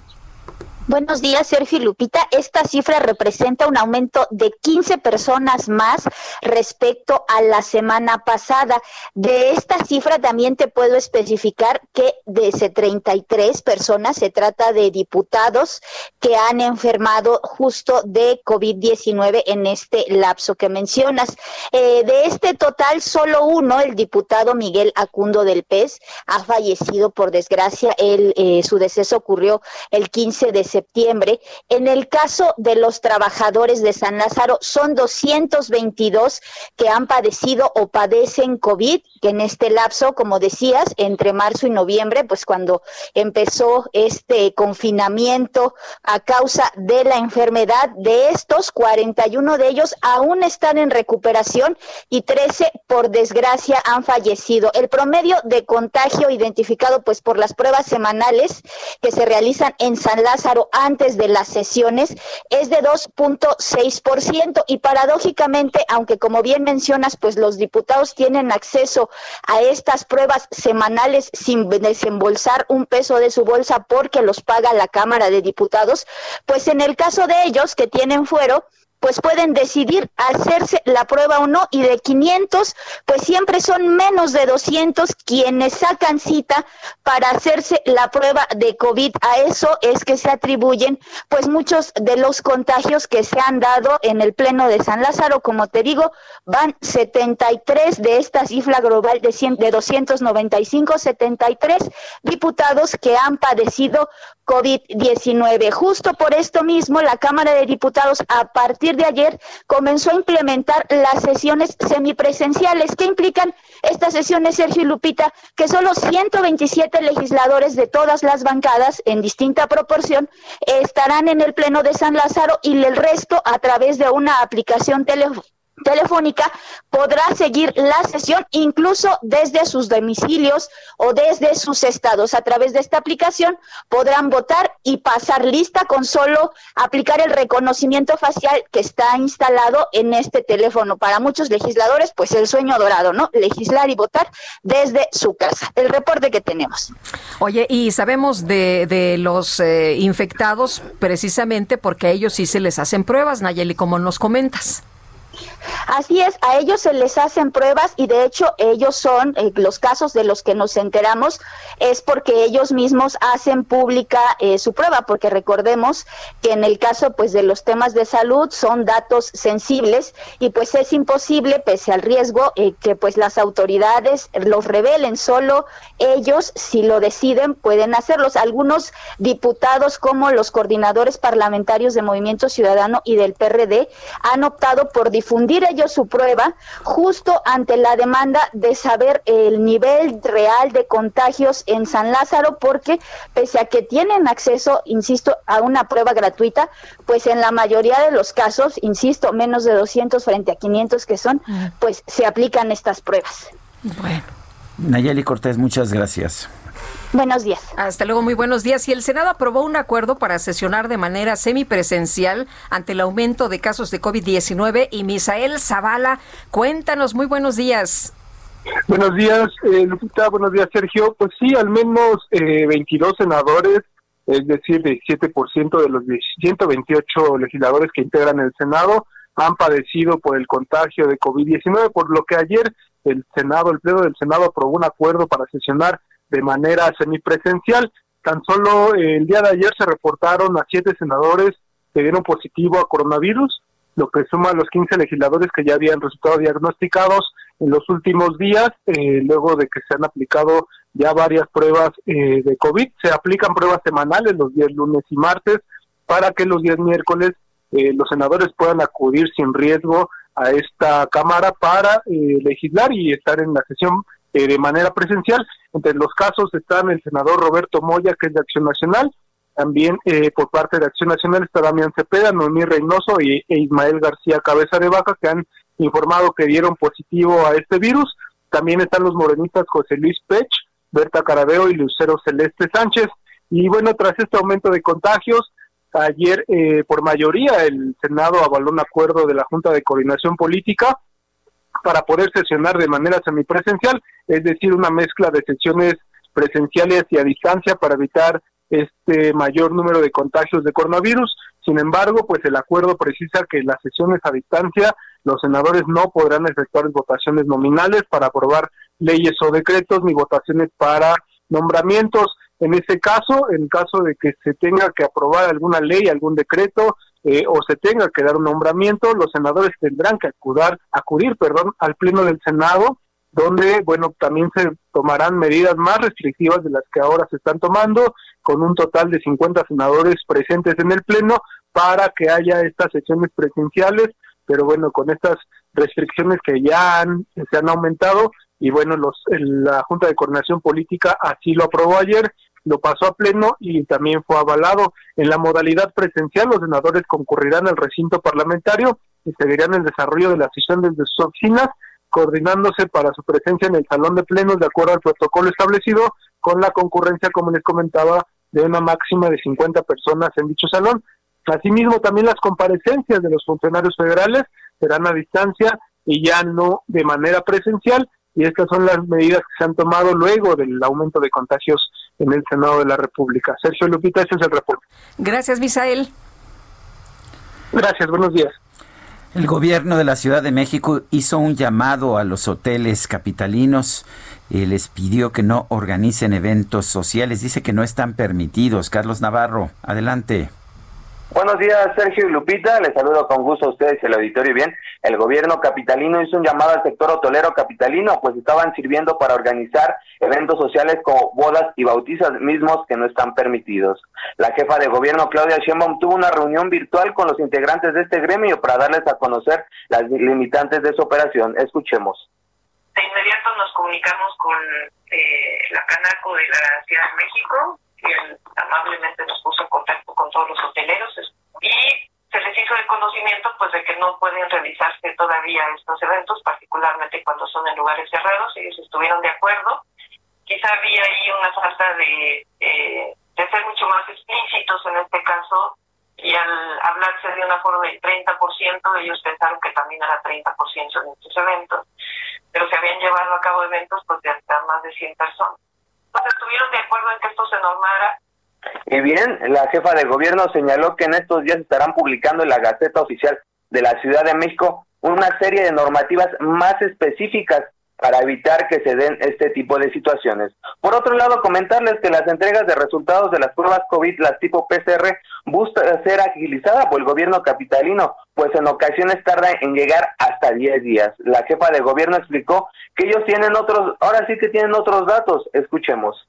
Buenos días, Sergio Lupita. Esta cifra representa un aumento de 15 personas más respecto a la semana pasada. De esta cifra también te puedo especificar que de ese 33 personas se trata de diputados que han enfermado justo de COVID-19 en este lapso que mencionas. Eh, de este total, solo uno, el diputado Miguel Acundo del PES, ha fallecido por desgracia. Eh, su deceso ocurrió el 15 de septiembre. En el caso de los trabajadores de San Lázaro, son 222 que han padecido o padecen COVID, que en este lapso, como decías, entre marzo y noviembre, pues cuando empezó este confinamiento a causa de la enfermedad, de estos, 41 de ellos aún están en recuperación y 13, por desgracia, han fallecido. El promedio de contagio identificado pues por las pruebas semanales que se realizan en San Lázaro antes de las sesiones es de 2.6% y paradójicamente, aunque como bien mencionas, pues los diputados tienen acceso a estas pruebas semanales sin desembolsar un peso de su bolsa porque los paga la Cámara de Diputados, pues en el caso de ellos que tienen fuero, pues pueden decidir hacerse la prueba o no y de 500 pues siempre son menos de 200 quienes sacan cita para hacerse la prueba de COVID. A eso es que se atribuyen pues muchos de los contagios que se han dado en el pleno de San Lázaro, como te digo, van 73 de esta cifra global de, 100, de 295, 73 diputados que han padecido COVID-19. Justo por esto mismo, la Cámara de Diputados a partir de ayer comenzó a implementar las sesiones semipresenciales. ¿Qué implican estas sesiones, Sergio y Lupita? Que solo 127 legisladores de todas las bancadas, en distinta proporción, estarán en el Pleno de San Lázaro y el resto a través de una aplicación telefónica telefónica podrá seguir la sesión incluso desde sus domicilios o desde sus estados. A través de esta aplicación podrán votar y pasar lista con solo aplicar el reconocimiento facial que está instalado en este teléfono. Para muchos legisladores, pues el sueño dorado, ¿no? Legislar y votar desde su casa. El reporte que tenemos. Oye, y sabemos de, de los eh, infectados precisamente porque a ellos sí se les hacen pruebas, Nayeli, como nos comentas. Así es, a ellos se les hacen pruebas y de hecho ellos son eh, los casos de los que nos enteramos es porque ellos mismos hacen pública eh, su prueba, porque recordemos que en el caso pues de los temas de salud son datos sensibles y pues es imposible pese al riesgo eh, que pues las autoridades los revelen, solo ellos si lo deciden pueden hacerlos. Algunos diputados como los coordinadores parlamentarios de Movimiento Ciudadano y del PRD han optado por difundir ellos su prueba justo ante la demanda de saber el nivel real de contagios en San Lázaro porque pese a que tienen acceso, insisto, a una prueba gratuita, pues en la mayoría de los casos, insisto, menos de 200 frente a 500 que son, pues se aplican estas pruebas. Bueno. Nayeli Cortés, muchas gracias. Buenos días. Hasta luego, muy buenos días. Y el Senado aprobó un acuerdo para sesionar de manera semipresencial ante el aumento de casos de COVID-19. Y Misael Zavala, cuéntanos, muy buenos días. Buenos días, eh, Lupita. Buenos días, Sergio. Pues sí, al menos eh, 22 senadores, es decir, 17% de los 128 legisladores que integran el Senado, han padecido por el contagio de COVID-19, por lo que ayer el Senado, el Pleno del Senado aprobó un acuerdo para sesionar de manera semipresencial. Tan solo eh, el día de ayer se reportaron a siete senadores que dieron positivo a coronavirus, lo que suma a los 15 legisladores que ya habían resultado diagnosticados en los últimos días, eh, luego de que se han aplicado ya varias pruebas eh, de COVID. Se aplican pruebas semanales los días lunes y martes para que los días miércoles eh, los senadores puedan acudir sin riesgo a esta Cámara para eh, legislar y estar en la sesión eh, de manera presencial. Entre los casos están el senador Roberto Moya, que es de Acción Nacional, también eh, por parte de Acción Nacional está Damián Cepeda, Noemí Reynoso y, e Ismael García Cabeza de Vaca, que han informado que dieron positivo a este virus. También están los morenistas José Luis Pech, Berta Carabeo y Lucero Celeste Sánchez. Y bueno, tras este aumento de contagios, ayer eh, por mayoría el Senado avaló un acuerdo de la Junta de Coordinación Política para poder sesionar de manera semipresencial, es decir, una mezcla de sesiones presenciales y a distancia para evitar este mayor número de contagios de coronavirus. Sin embargo, pues el acuerdo precisa que las sesiones a distancia los senadores no podrán efectuar votaciones nominales para aprobar leyes o decretos ni votaciones para nombramientos. En ese caso, en caso de que se tenga que aprobar alguna ley, algún decreto eh, o se tenga que dar un nombramiento, los senadores tendrán que acudir, acudir, perdón, al pleno del Senado, donde, bueno, también se tomarán medidas más restrictivas de las que ahora se están tomando, con un total de 50 senadores presentes en el pleno para que haya estas sesiones presenciales, pero bueno, con estas restricciones que ya han, se han aumentado y bueno, los, la Junta de Coordinación Política así lo aprobó ayer lo pasó a pleno y también fue avalado. En la modalidad presencial, los senadores concurrirán al recinto parlamentario y seguirán el desarrollo de la sesión desde sus oficinas, coordinándose para su presencia en el salón de plenos de acuerdo al protocolo establecido, con la concurrencia, como les comentaba, de una máxima de 50 personas en dicho salón. Asimismo, también las comparecencias de los funcionarios federales serán a distancia y ya no de manera presencial, y estas son las medidas que se han tomado luego del aumento de contagios en el Senado de la República. Sergio Lupita, ese es el reporte. Gracias, Misael. Gracias, buenos días. El gobierno de la Ciudad de México hizo un llamado a los hoteles capitalinos. y les pidió que no organicen eventos sociales. Dice que no están permitidos. Carlos Navarro, adelante. Buenos días, Sergio y Lupita. Les saludo con gusto a ustedes y el auditorio. Bien, el gobierno capitalino hizo un llamado al sector hotelero capitalino, pues estaban sirviendo para organizar eventos sociales como bodas y bautizos mismos que no están permitidos. La jefa de gobierno, Claudia Sheinbaum, tuvo una reunión virtual con los integrantes de este gremio para darles a conocer las limitantes de su operación. Escuchemos. De inmediato nos comunicamos con eh, la Canaco de la Ciudad de México, quien amablemente nos puso en contacto con todos los hoteleros y se les hizo el conocimiento pues de que no pueden realizarse todavía estos eventos, particularmente cuando son en lugares cerrados, ellos estuvieron de acuerdo. Quizá había ahí una falta de, eh, de ser mucho más explícitos en este caso y al hablarse de una forma del 30%, ellos pensaron que también era 30% en estos eventos, pero se habían llevado a cabo eventos pues de hasta más de 100 personas. Entonces estuvieron de acuerdo en que esto se normara Y bien, la jefa de gobierno señaló que en estos días estarán publicando en la Gaceta Oficial de la Ciudad de México una serie de normativas más específicas para evitar que se den este tipo de situaciones. Por otro lado, comentarles que las entregas de resultados de las pruebas COVID, las tipo PCR, busca ser agilizada por el gobierno capitalino, pues en ocasiones tarda en llegar hasta 10 días. La jefa de gobierno explicó que ellos tienen otros, ahora sí que tienen otros datos. Escuchemos.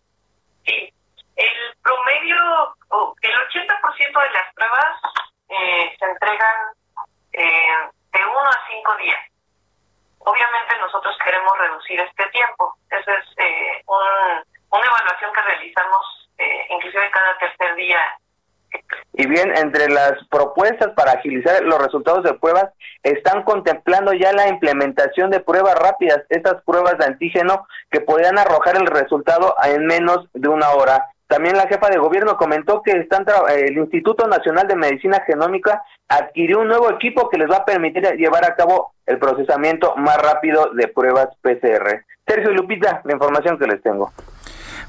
El promedio, o el 80% de las pruebas eh, se entregan eh, de uno a cinco días. Obviamente nosotros queremos reducir este tiempo. Esa es eh, un- una evaluación que realizamos eh, inclusive cada tercer día. Y bien, entre las propuestas para agilizar los resultados de pruebas, están contemplando ya la implementación de pruebas rápidas, estas pruebas de antígeno que podrían arrojar el resultado en menos de una hora. También la jefa de gobierno comentó que están tra- el Instituto Nacional de Medicina Genómica adquirió un nuevo equipo que les va a permitir llevar a cabo el procesamiento más rápido de pruebas PCR. Sergio y Lupita, la información que les tengo.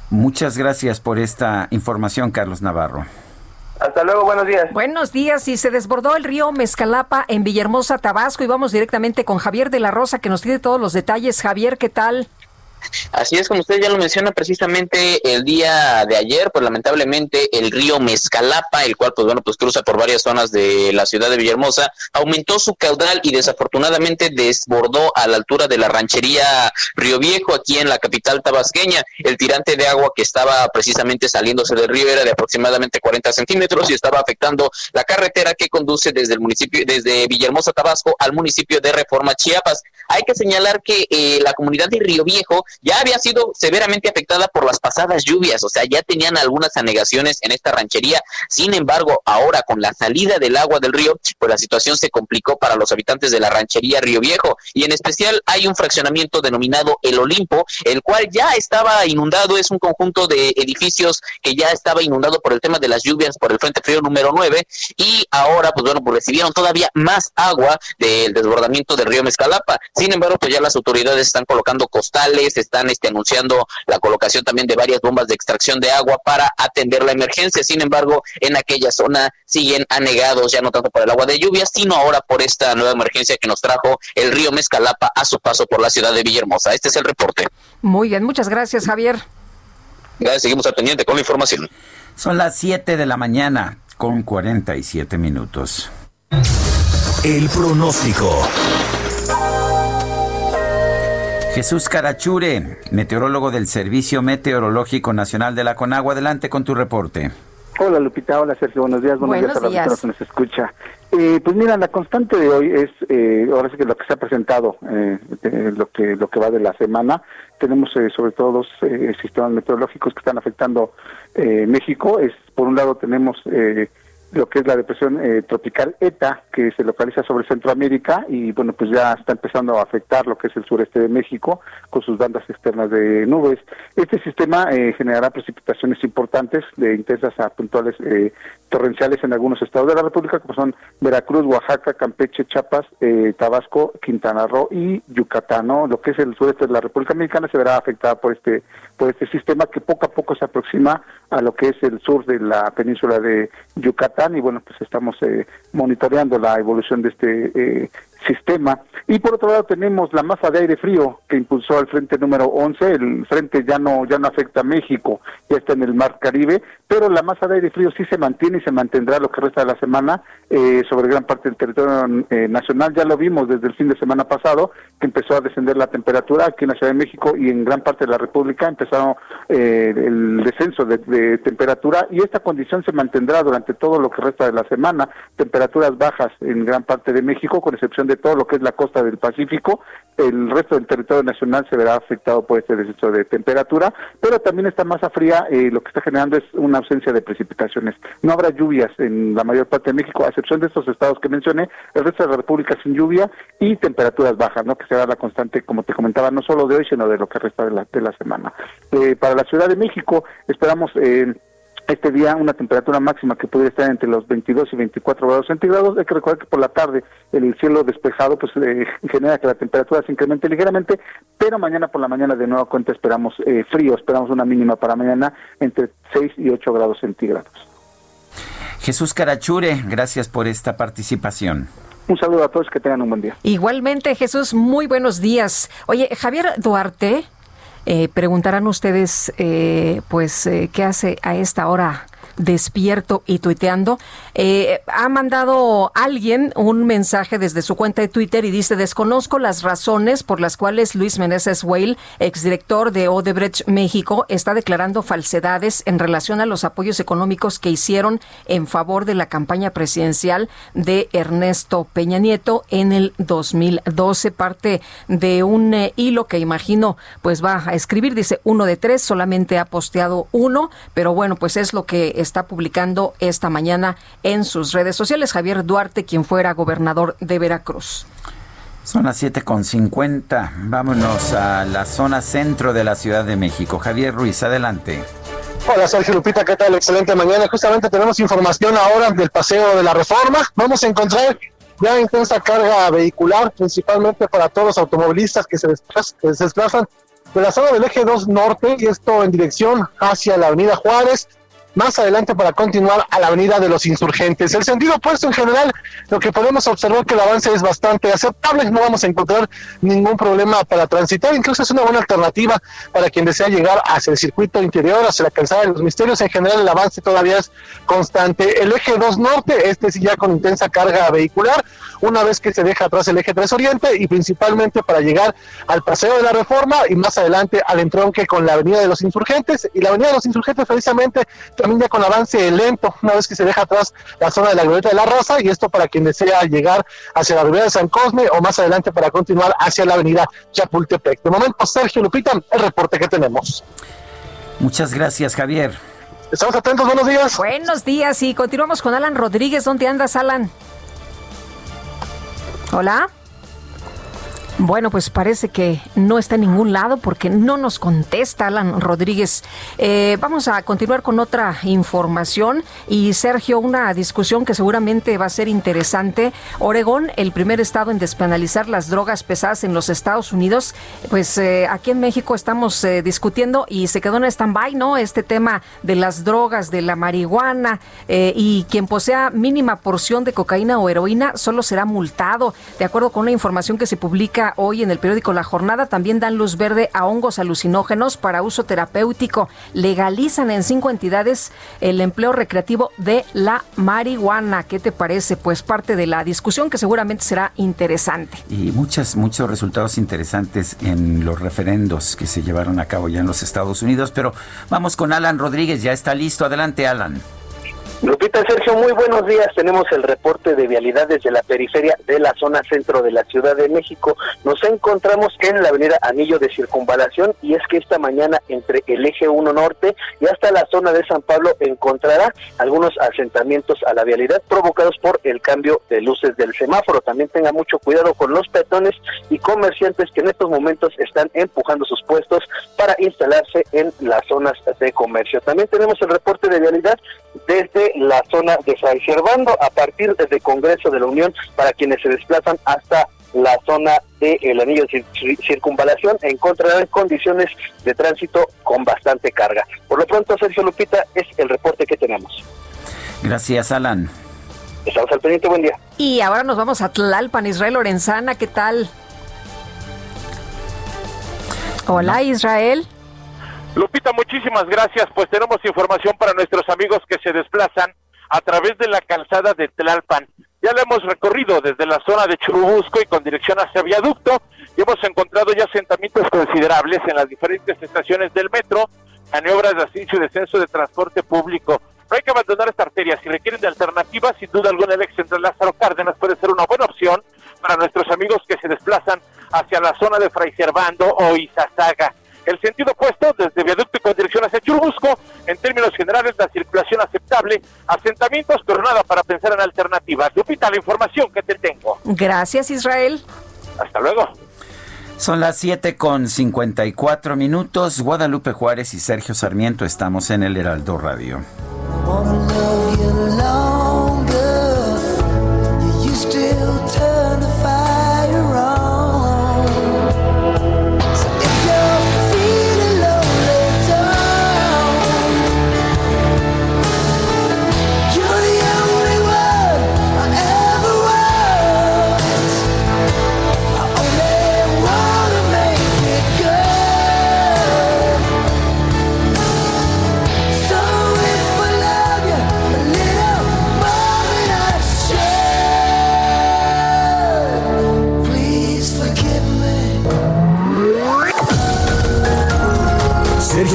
Muchas gracias por esta información, Carlos Navarro. Hasta luego, buenos días. Buenos días. Y se desbordó el río Mezcalapa en Villahermosa, Tabasco. Y vamos directamente con Javier de la Rosa, que nos tiene todos los detalles. Javier, ¿qué tal? Así es, como usted ya lo menciona, precisamente el día de ayer, pues lamentablemente el río Mezcalapa, el cual pues bueno, pues cruza por varias zonas de la ciudad de Villahermosa, aumentó su caudal y desafortunadamente desbordó a la altura de la ranchería Río Viejo, aquí en la capital tabasqueña. El tirante de agua que estaba precisamente saliéndose del río era de aproximadamente 40 centímetros y estaba afectando la carretera que conduce desde el municipio, desde Villahermosa, Tabasco, al municipio de Reforma, Chiapas. Hay que señalar que eh, la comunidad de Río Viejo ya había sido severamente afectada por las pasadas lluvias, o sea, ya tenían algunas anegaciones en esta ranchería. Sin embargo, ahora con la salida del agua del río, pues la situación se complicó para los habitantes de la ranchería Río Viejo y en especial hay un fraccionamiento denominado El Olimpo, el cual ya estaba inundado, es un conjunto de edificios que ya estaba inundado por el tema de las lluvias por el Frente Frío número 9 y ahora pues bueno, pues recibieron todavía más agua del desbordamiento del río Mezcalapa. Sin embargo, pues ya las autoridades están colocando costales, están este, anunciando la colocación también de varias bombas de extracción de agua para atender la emergencia. Sin embargo, en aquella zona siguen anegados ya no tanto por el agua de lluvia, sino ahora por esta nueva emergencia que nos trajo el río Mezcalapa a su paso por la ciudad de Villahermosa. Este es el reporte. Muy bien, muchas gracias, Javier. Ya seguimos al pendiente con la información. Son las 7 de la mañana con 47 minutos. El pronóstico. Jesús Carachure, meteorólogo del Servicio Meteorológico Nacional de la Conagua. Adelante con tu reporte. Hola Lupita, hola Sergio, buenos días, buenos, Buenos días a la días. que nos escucha. Eh, pues mira, la constante de hoy es, eh, ahora sí que lo que se ha presentado, eh, de lo que lo que va de la semana, tenemos eh, sobre todo dos eh, sistemas meteorológicos que están afectando eh, México. Es por un lado tenemos eh, lo que es la depresión eh, tropical ETA, que se localiza sobre Centroamérica y bueno, pues ya está empezando a afectar lo que es el sureste de México con sus bandas externas de nubes. Este sistema eh, generará precipitaciones importantes de intensas a puntuales eh, torrenciales en algunos estados de la República, como son Veracruz, Oaxaca, Campeche, Chiapas, eh, Tabasco, Quintana Roo y Yucatán. ¿no? Lo que es el sureste de la República Mexicana se verá afectada por este por este sistema que poco a poco se aproxima a lo que es el sur de la península de Yucatán Y bueno, pues estamos eh, monitoreando la evolución de este eh, sistema. Y por otro lado tenemos la masa de aire frío que impulsó al frente número 11. El frente ya no ya no afecta a México, ya está en el Mar Caribe, pero la masa de aire frío sí se mantiene y se mantendrá lo que resta de la semana eh, sobre gran parte del territorio eh, nacional. Ya lo vimos desde el fin de semana pasado, que empezó a descender la temperatura aquí en la Ciudad de México y en gran parte de la República empezó eh, el descenso de, de temperatura y esta condición se mantendrá durante todo lo que resta de la semana. Temperaturas bajas en gran parte de México, con excepción de todo lo que es la costa del Pacífico. El resto del territorio nacional se verá afectado por este descenso de temperatura, pero también esta masa fría eh, lo que está generando es una ausencia de precipitaciones. No habrá lluvias en la mayor parte de México, a excepción de estos estados que mencioné, el resto de la República sin lluvia y temperaturas bajas, ¿no? que será la constante, como te comentaba, no solo de hoy, sino de lo que resta de la, de la semana. Eh, para la Ciudad de México esperamos... Eh, este día una temperatura máxima que podría estar entre los 22 y 24 grados centígrados. Hay que recordar que por la tarde el cielo despejado pues eh, genera que la temperatura se incremente ligeramente, pero mañana por la mañana de nuevo cuenta esperamos eh, frío, esperamos una mínima para mañana entre 6 y 8 grados centígrados. Jesús Carachure, gracias por esta participación. Un saludo a todos, que tengan un buen día. Igualmente, Jesús, muy buenos días. Oye, Javier Duarte, eh, preguntarán ustedes, eh, pues, eh, ¿qué hace a esta hora? Despierto y tuiteando. Eh, ha mandado alguien un mensaje desde su cuenta de Twitter y dice, desconozco las razones por las cuales Luis Meneses Weil, exdirector de Odebrecht México, está declarando falsedades en relación a los apoyos económicos que hicieron en favor de la campaña presidencial de Ernesto Peña Nieto en el 2012, parte de un eh, hilo que imagino pues va a escribir, dice uno de tres, solamente ha posteado uno, pero bueno, pues es lo que está publicando esta mañana en sus redes sociales. Javier Duarte, quien fuera gobernador de Veracruz. Son las 7.50. Vámonos a la zona centro de la Ciudad de México. Javier Ruiz, adelante. Hola Sergio Lupita, ¿qué tal? Excelente mañana. Justamente tenemos información ahora del paseo de la reforma. Vamos a encontrar ya intensa carga vehicular, principalmente para todos los automovilistas que se que se desplazan de la zona del eje 2 norte y esto en dirección hacia la avenida Juárez más adelante para continuar a la avenida de los insurgentes. El sentido opuesto en general, lo que podemos observar que el avance es bastante aceptable, no vamos a encontrar ningún problema para transitar, incluso es una buena alternativa para quien desea llegar hacia el circuito interior, hacia la calzada de los misterios, en general el avance todavía es constante. El eje 2 norte, este sí ya con intensa carga vehicular, una vez que se deja atrás el eje 3 oriente y principalmente para llegar al paseo de la reforma y más adelante al entronque con la avenida de los insurgentes y la avenida de los insurgentes precisamente también ya con avance lento, una vez que se deja atrás la zona de la glorieta de la Rosa, y esto para quien desea llegar hacia la ribera de San Cosme o más adelante para continuar hacia la avenida Chapultepec. De momento, Sergio Lupita, el reporte que tenemos. Muchas gracias, Javier. Estamos atentos, buenos días. Buenos días y continuamos con Alan Rodríguez. ¿Dónde andas, Alan? Hola. Bueno, pues parece que no está en ningún lado porque no nos contesta Alan Rodríguez. Eh, vamos a continuar con otra información y Sergio, una discusión que seguramente va a ser interesante. Oregón, el primer estado en despenalizar las drogas pesadas en los Estados Unidos, pues eh, aquí en México estamos eh, discutiendo y se quedó en stand-by, ¿no? Este tema de las drogas, de la marihuana y quien posea mínima porción de cocaína o heroína solo será multado, de acuerdo con una información que se publica hoy en el periódico La Jornada. También dan luz verde a hongos alucinógenos para uso terapéutico. Legalizan en cinco entidades el empleo recreativo de la marihuana. ¿Qué te parece? Pues parte de la discusión que seguramente será interesante. Y muchas, muchos resultados interesantes en los referendos que se llevaron a cabo ya en los Estados Unidos. Pero vamos con Alan Rodríguez, ya está listo. Adelante, Alan. Lupita Sergio, muy buenos días. Tenemos el reporte de vialidad desde la periferia de la zona centro de la Ciudad de México. Nos encontramos en la avenida Anillo de Circunvalación y es que esta mañana entre el eje 1 norte y hasta la zona de San Pablo encontrará algunos asentamientos a la vialidad provocados por el cambio de luces del semáforo. También tenga mucho cuidado con los peatones y comerciantes que en estos momentos están empujando sus puestos para instalarse en las zonas de comercio. También tenemos el reporte de vialidad desde la zona de Fray Servando a partir de Congreso de la Unión para quienes se desplazan hasta la zona del anillo de circunvalación encontrarán condiciones de tránsito con bastante carga. Por lo pronto, Sergio Lupita, es el reporte que tenemos. Gracias, Alan. Estamos al pendiente, buen día. Y ahora nos vamos a Tlalpan, Israel Lorenzana, ¿qué tal? Hola, Israel. Lupita, muchísimas gracias. Pues tenemos información para nuestros amigos que se desplazan a través de la calzada de Tlalpan. Ya la hemos recorrido desde la zona de Churubusco y con dirección hacia Viaducto y hemos encontrado ya asentamientos considerables en las diferentes estaciones del metro, maniobras de ascenso y descenso de transporte público. No hay que abandonar esta arteria. Si requieren de alternativas, sin duda alguna el ex entre Lázaro Cárdenas puede ser una buena opción para nuestros amigos que se desplazan hacia la zona de Fray Servando o Izazaga. El sentido opuesto, desde Viaducto y con dirección hacia Churubusco, en términos generales, la circulación aceptable, asentamientos, pero nada para pensar en alternativas. Lupita, la información que te tengo. Gracias, Israel. Hasta luego. Son las 7 con 54 minutos. Guadalupe Juárez y Sergio Sarmiento estamos en el Heraldo Radio.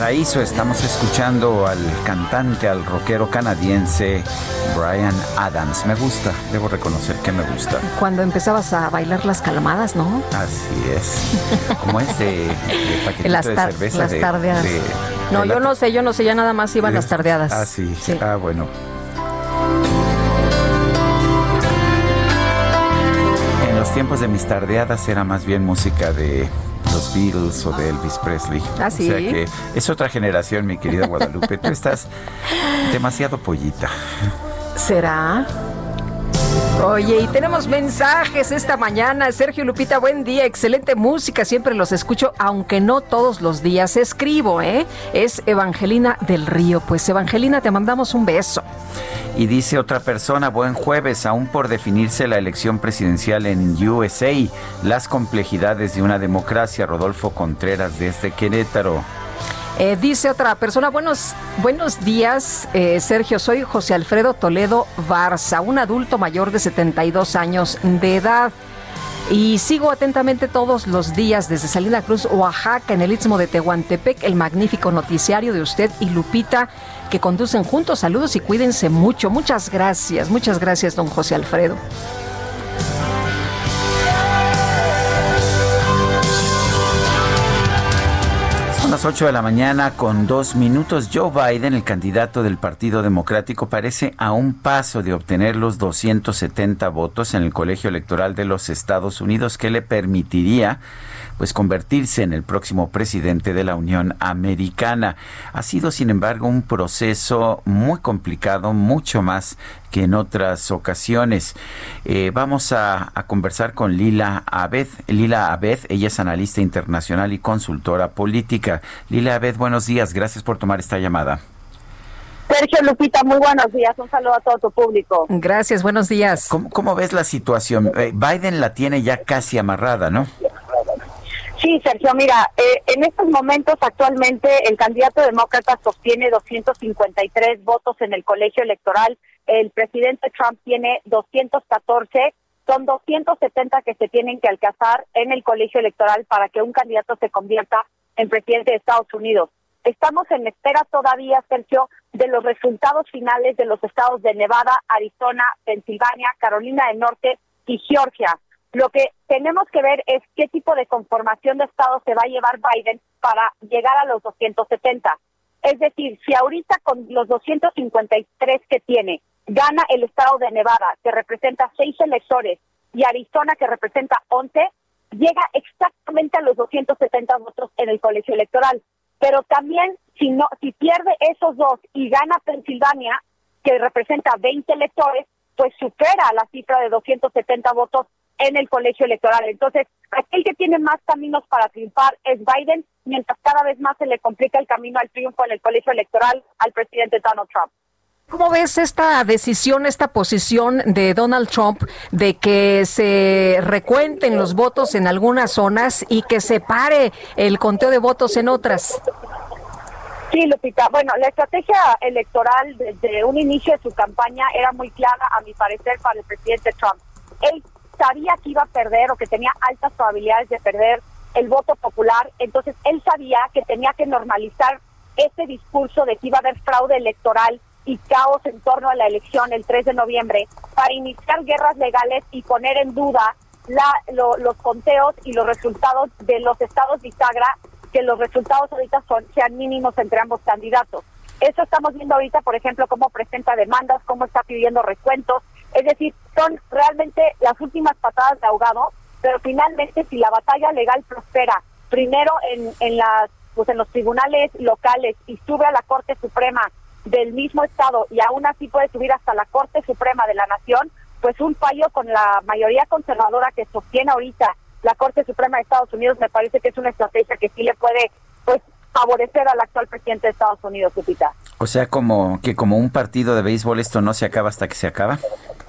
Paraíso. Estamos escuchando al cantante, al rockero canadiense Brian Adams. Me gusta, debo reconocer que me gusta. Cuando empezabas a bailar las calmadas, ¿no? Así es. Como es de, de paquetito Las, de cerveza. las de- tardeadas. de- no, yo la- no sé, yo no sé, ya nada más iban las tardeadas. Ah, sí. Ah, bueno. Los tiempos de mis tardeadas era más bien música de los Beatles o de Elvis Presley. Ah, O sea ¿sí? que es otra generación, mi querida Guadalupe. Tú estás demasiado pollita. ¿Será? Oye, y tenemos mensajes esta mañana. Sergio Lupita, buen día, excelente música, siempre los escucho, aunque no todos los días escribo, ¿eh? Es Evangelina del Río. Pues Evangelina, te mandamos un beso. Y dice otra persona, buen jueves, aún por definirse la elección presidencial en USA, las complejidades de una democracia, Rodolfo Contreras desde Querétaro. Eh, dice otra persona, buenos, buenos días, eh, Sergio, soy José Alfredo Toledo Barza, un adulto mayor de 72 años de edad. Y sigo atentamente todos los días desde Salina Cruz, Oaxaca, en el Istmo de Tehuantepec, el magnífico noticiario de usted y Lupita, que conducen juntos. Saludos y cuídense mucho. Muchas gracias, muchas gracias, don José Alfredo. Las 8 de la mañana con dos minutos. Joe Biden, el candidato del Partido Democrático, parece a un paso de obtener los 270 votos en el colegio electoral de los Estados Unidos que le permitiría pues convertirse en el próximo presidente de la Unión Americana. Ha sido, sin embargo, un proceso muy complicado, mucho más que en otras ocasiones. Eh, vamos a, a conversar con Lila Abed. Lila Abed, ella es analista internacional y consultora política. Lila Abed, buenos días. Gracias por tomar esta llamada. Sergio Lupita, muy buenos días. Un saludo a todo tu público. Gracias, buenos días. ¿Cómo, cómo ves la situación? Eh, Biden la tiene ya casi amarrada, ¿no? Sí, Sergio, mira, eh, en estos momentos actualmente el candidato demócrata sostiene 253 votos en el colegio electoral, el presidente Trump tiene 214, son 270 que se tienen que alcanzar en el colegio electoral para que un candidato se convierta en presidente de Estados Unidos. Estamos en espera todavía, Sergio, de los resultados finales de los estados de Nevada, Arizona, Pensilvania, Carolina del Norte y Georgia. Lo que tenemos que ver es qué tipo de conformación de Estado se va a llevar Biden para llegar a los 270. Es decir, si ahorita con los 253 que tiene gana el Estado de Nevada, que representa seis electores, y Arizona, que representa 11, llega exactamente a los 270 votos en el colegio electoral. Pero también, si no, si pierde esos dos y gana Pensilvania, que representa 20 electores, pues supera la cifra de 270 votos en el colegio electoral. Entonces, aquel que tiene más caminos para triunfar es Biden, mientras cada vez más se le complica el camino al triunfo en el colegio electoral al presidente Donald Trump. ¿Cómo ves esta decisión, esta posición de Donald Trump de que se recuenten los votos en algunas zonas y que se pare el conteo de votos en otras? Sí, Lupita. Bueno, la estrategia electoral desde un inicio de su campaña era muy clara, a mi parecer, para el presidente Trump. Él sabía que iba a perder o que tenía altas probabilidades de perder el voto popular, entonces él sabía que tenía que normalizar ese discurso de que iba a haber fraude electoral y caos en torno a la elección el 3 de noviembre para iniciar guerras legales y poner en duda la, lo- los conteos y los resultados de los estados bisagra, que los resultados ahorita son, sean mínimos entre ambos candidatos. Eso estamos viendo ahorita, por ejemplo, cómo presenta demandas, cómo está pidiendo recuentos. Es decir, son realmente las últimas patadas de ahogado, pero finalmente si la batalla legal prospera, primero en, en, las, pues en los tribunales locales y sube a la Corte Suprema del mismo estado y aún así puede subir hasta la Corte Suprema de la Nación, pues un fallo con la mayoría conservadora que sostiene ahorita la Corte Suprema de Estados Unidos me parece que es una estrategia que sí le puede pues favorecer al actual presidente de Estados Unidos, Lupita. O sea, como que como un partido de béisbol esto no se acaba hasta que se acaba.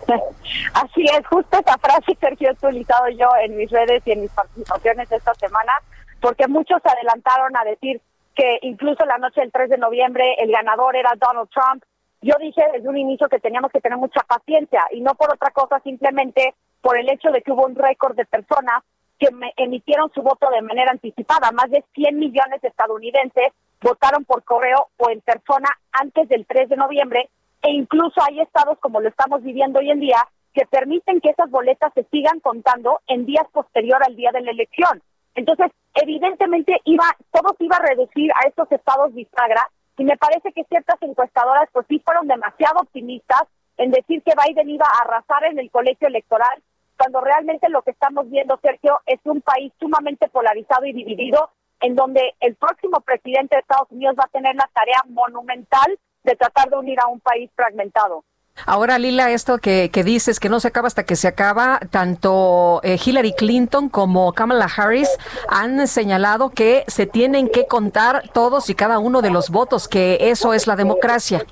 [LAUGHS] Así es, justo esa frase, Sergio, he utilizado yo en mis redes y en mis participaciones esta semana, porque muchos se adelantaron a decir que incluso la noche del 3 de noviembre el ganador era Donald Trump. Yo dije desde un inicio que teníamos que tener mucha paciencia y no por otra cosa, simplemente por el hecho de que hubo un récord de personas que emitieron su voto de manera anticipada. Más de 100 millones de estadounidenses votaron por correo o en persona antes del 3 de noviembre e incluso hay estados como lo estamos viviendo hoy en día que permiten que esas boletas se sigan contando en días posterior al día de la elección. Entonces, evidentemente iba, todo se iba a reducir a estos estados bisagra y me parece que ciertas encuestadoras pues sí fueron demasiado optimistas en decir que Biden iba a arrasar en el colegio electoral cuando realmente lo que estamos viendo, Sergio, es un país sumamente polarizado y dividido, en donde el próximo presidente de Estados Unidos va a tener la tarea monumental de tratar de unir a un país fragmentado. Ahora, Lila, esto que, que dices que no se acaba hasta que se acaba, tanto eh, Hillary Clinton como Kamala Harris han señalado que se tienen que contar todos y cada uno de los votos, que eso es la democracia.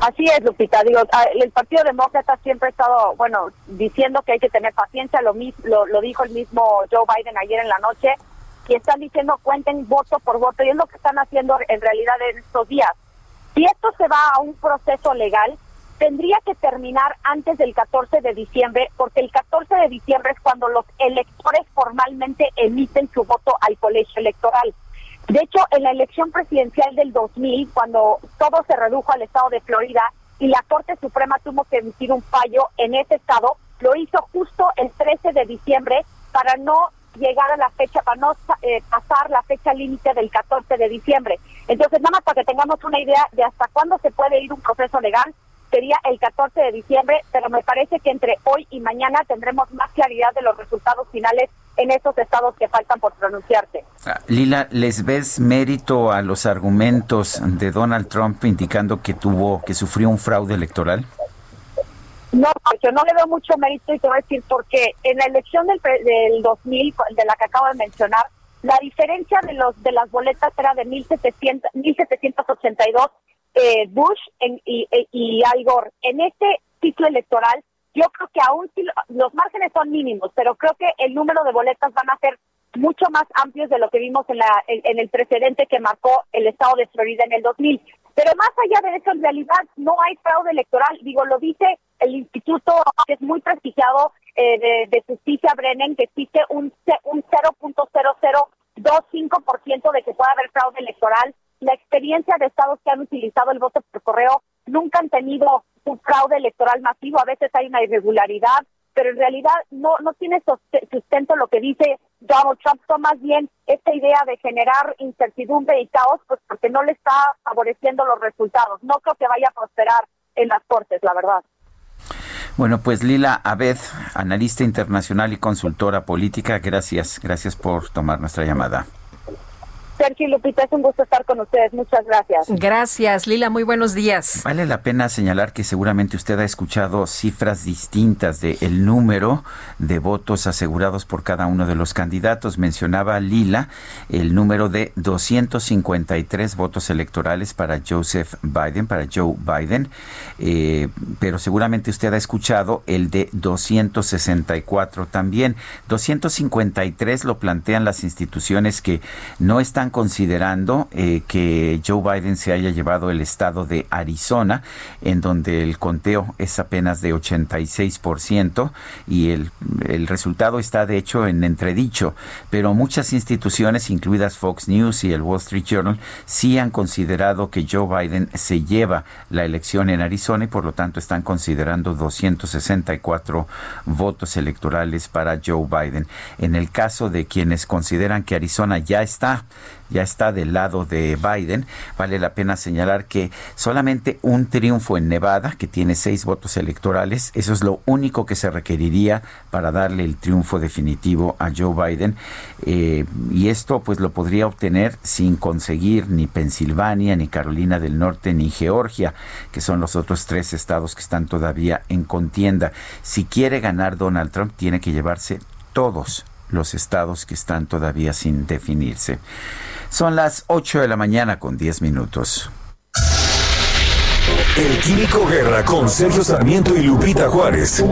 Así es, Lupita. Digo, el Partido Demócrata siempre ha estado, bueno, diciendo que hay que tener paciencia. Lo, lo, lo dijo el mismo Joe Biden ayer en la noche. Y están diciendo cuenten voto por voto. Y es lo que están haciendo en realidad en estos días. Si esto se va a un proceso legal, tendría que terminar antes del 14 de diciembre, porque el 14 de diciembre es cuando los electores formalmente emiten su voto al colegio electoral. De hecho, en la elección presidencial del 2000, cuando todo se redujo al estado de Florida y la Corte Suprema tuvo que emitir un fallo en ese estado, lo hizo justo el 13 de diciembre para no llegar a la fecha, para no eh, pasar la fecha límite del 14 de diciembre. Entonces, nada más para que tengamos una idea de hasta cuándo se puede ir un proceso legal, sería el 14 de diciembre, pero me parece que entre hoy y mañana tendremos más claridad de los resultados finales en esos estados que faltan por pronunciarse. Ah, Lila, ¿les ves mérito a los argumentos de Donald Trump indicando que tuvo, que sufrió un fraude electoral? No, yo no le veo mucho mérito y te voy a decir porque en la elección del, del 2000, de la que acabo de mencionar, la diferencia de los de las boletas era de 1700, 1782 eh, Bush en- y, y- y Al. En este ciclo electoral, yo creo que aún si lo- los márgenes son mínimos, pero creo que el número de boletas van a ser mucho más amplios de lo que vimos en, la, en, el precedente que marcó el estado de Florida en el 2000. Pero más allá de eso, en realidad no hay fraude electoral. Digo, lo dice el instituto que es muy prestigiado eh, de, justicia Brennan, que existe un, un 0.0025% de que pueda haber fraude electoral. La experiencia de estados que han utilizado el voto por correo nunca han tenido un fraude electoral masivo. A veces hay una irregularidad, pero en realidad no, no tiene sustento lo que dice Donald Trump, más bien esta idea de generar incertidumbre y caos, pues porque no le está favoreciendo los resultados. No creo que vaya a prosperar en las cortes, la verdad. Bueno, pues Lila Abed, analista internacional y consultora política, gracias, gracias por tomar nuestra llamada. Sergio y Lupita, es un gusto estar con ustedes. Muchas gracias. Gracias, Lila. Muy buenos días. Vale la pena señalar que seguramente usted ha escuchado cifras distintas de el número de votos asegurados por cada uno de los candidatos. Mencionaba Lila el número de 253 votos electorales para Joseph Biden, para Joe Biden, eh, pero seguramente usted ha escuchado el de 264 también. 253 lo plantean las instituciones que no están considerando eh, que Joe Biden se haya llevado el estado de Arizona, en donde el conteo es apenas de 86% y el, el resultado está de hecho en entredicho, pero muchas instituciones, incluidas Fox News y el Wall Street Journal, sí han considerado que Joe Biden se lleva la elección en Arizona y por lo tanto están considerando 264 votos electorales para Joe Biden. En el caso de quienes consideran que Arizona ya está ya está del lado de Biden. Vale la pena señalar que solamente un triunfo en Nevada, que tiene seis votos electorales, eso es lo único que se requeriría para darle el triunfo definitivo a Joe Biden. Eh, y esto pues lo podría obtener sin conseguir ni Pensilvania, ni Carolina del Norte, ni Georgia, que son los otros tres estados que están todavía en contienda. Si quiere ganar Donald Trump, tiene que llevarse todos los estados que están todavía sin definirse. Son las 8 de la mañana con 10 minutos. El Químico Guerra con Sergio Sarmiento y Lupita Juárez.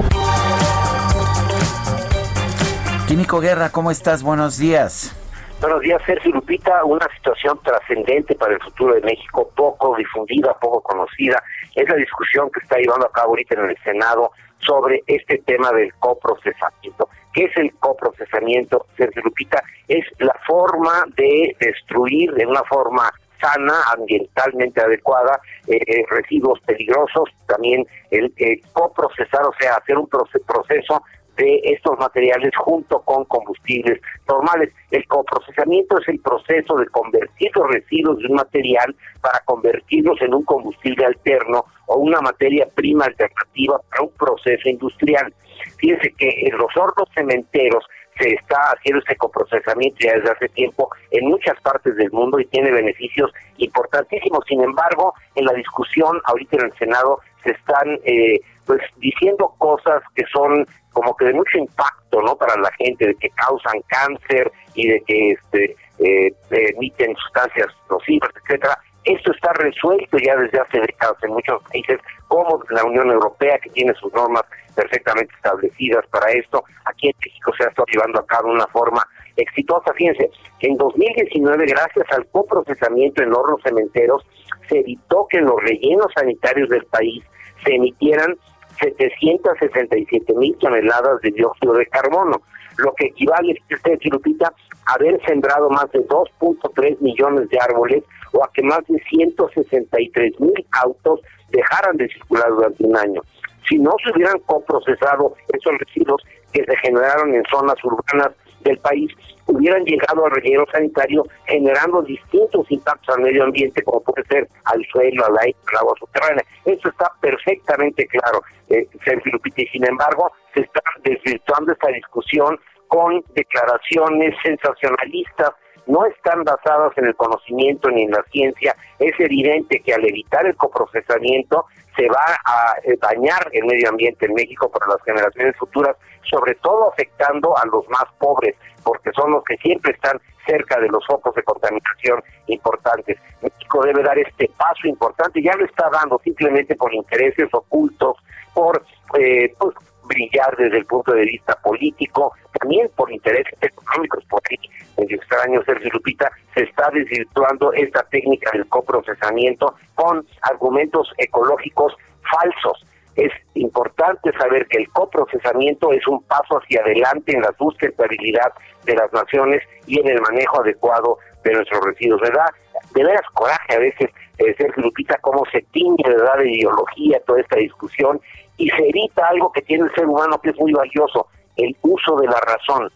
Químico Guerra, ¿cómo estás? Buenos días. Buenos días, Sergio Lupita. Una situación trascendente para el futuro de México, poco difundida, poco conocida, es la discusión que está llevando a cabo ahorita en el Senado sobre este tema del coprocesamiento. ¿Qué es el coprocesamiento, Sergio Lupita? Es la forma de destruir de una forma sana, ambientalmente adecuada, eh, residuos peligrosos, también el eh, coprocesar, o sea, hacer un proce- proceso de estos materiales junto con combustibles normales. El coprocesamiento es el proceso de convertir los residuos de un material para convertirlos en un combustible alterno o una materia prima alternativa para un proceso industrial. Fíjense que en los hornos cementeros se está haciendo este coprocesamiento ya desde hace tiempo en muchas partes del mundo y tiene beneficios importantísimos. Sin embargo, en la discusión ahorita en el Senado se están eh, pues diciendo cosas que son como que de mucho impacto no para la gente de que causan cáncer y de que este eh, emiten sustancias nocivas etcétera. Esto está resuelto ya desde hace décadas en muchos países como la Unión Europea que tiene sus normas perfectamente establecidas para esto. Aquí en México se ha estado llevando a cabo una forma exitosa fíjense en 2019 gracias al coprocesamiento en hornos cementeros se evitó que en los rellenos sanitarios del país se emitieran 767 mil toneladas de dióxido de carbono, lo que equivale, usted, Lupita, a haber sembrado más de 2.3 millones de árboles o a que más de 163 mil autos dejaran de circular durante un año. Si no se hubieran coprocesado esos residuos que se generaron en zonas urbanas del país, hubieran llegado al relleno sanitario generando distintos impactos al medio ambiente, como puede ser al suelo, al aire, al agua subterránea. Eso está perfectamente claro, eh, Sergio Lupita, sin embargo se está desvirtuando esta discusión con declaraciones sensacionalistas no están basadas en el conocimiento ni en la ciencia, es evidente que al evitar el coprocesamiento se va a eh, dañar el medio ambiente en México para las generaciones futuras, sobre todo afectando a los más pobres, porque son los que siempre están cerca de los focos de contaminación importantes. México debe dar este paso importante, ya lo está dando simplemente por intereses ocultos, por eh, pues, brillar desde el punto de vista político, también por intereses económicos, por ahí, medio extraño Sergio Lupita, se está desvirtuando esta técnica del coprocesamiento con argumentos ecológicos falsos. Es importante saber que el coprocesamiento es un paso hacia adelante en la sustentabilidad de las naciones y en el manejo adecuado de nuestros residuos. ¿Verdad? De veras coraje a veces, eh, Sergio Lupita, cómo se tiñe ¿verdad? de ideología toda esta discusión y se evita algo que tiene el ser humano que es muy valioso, el uso de la razón.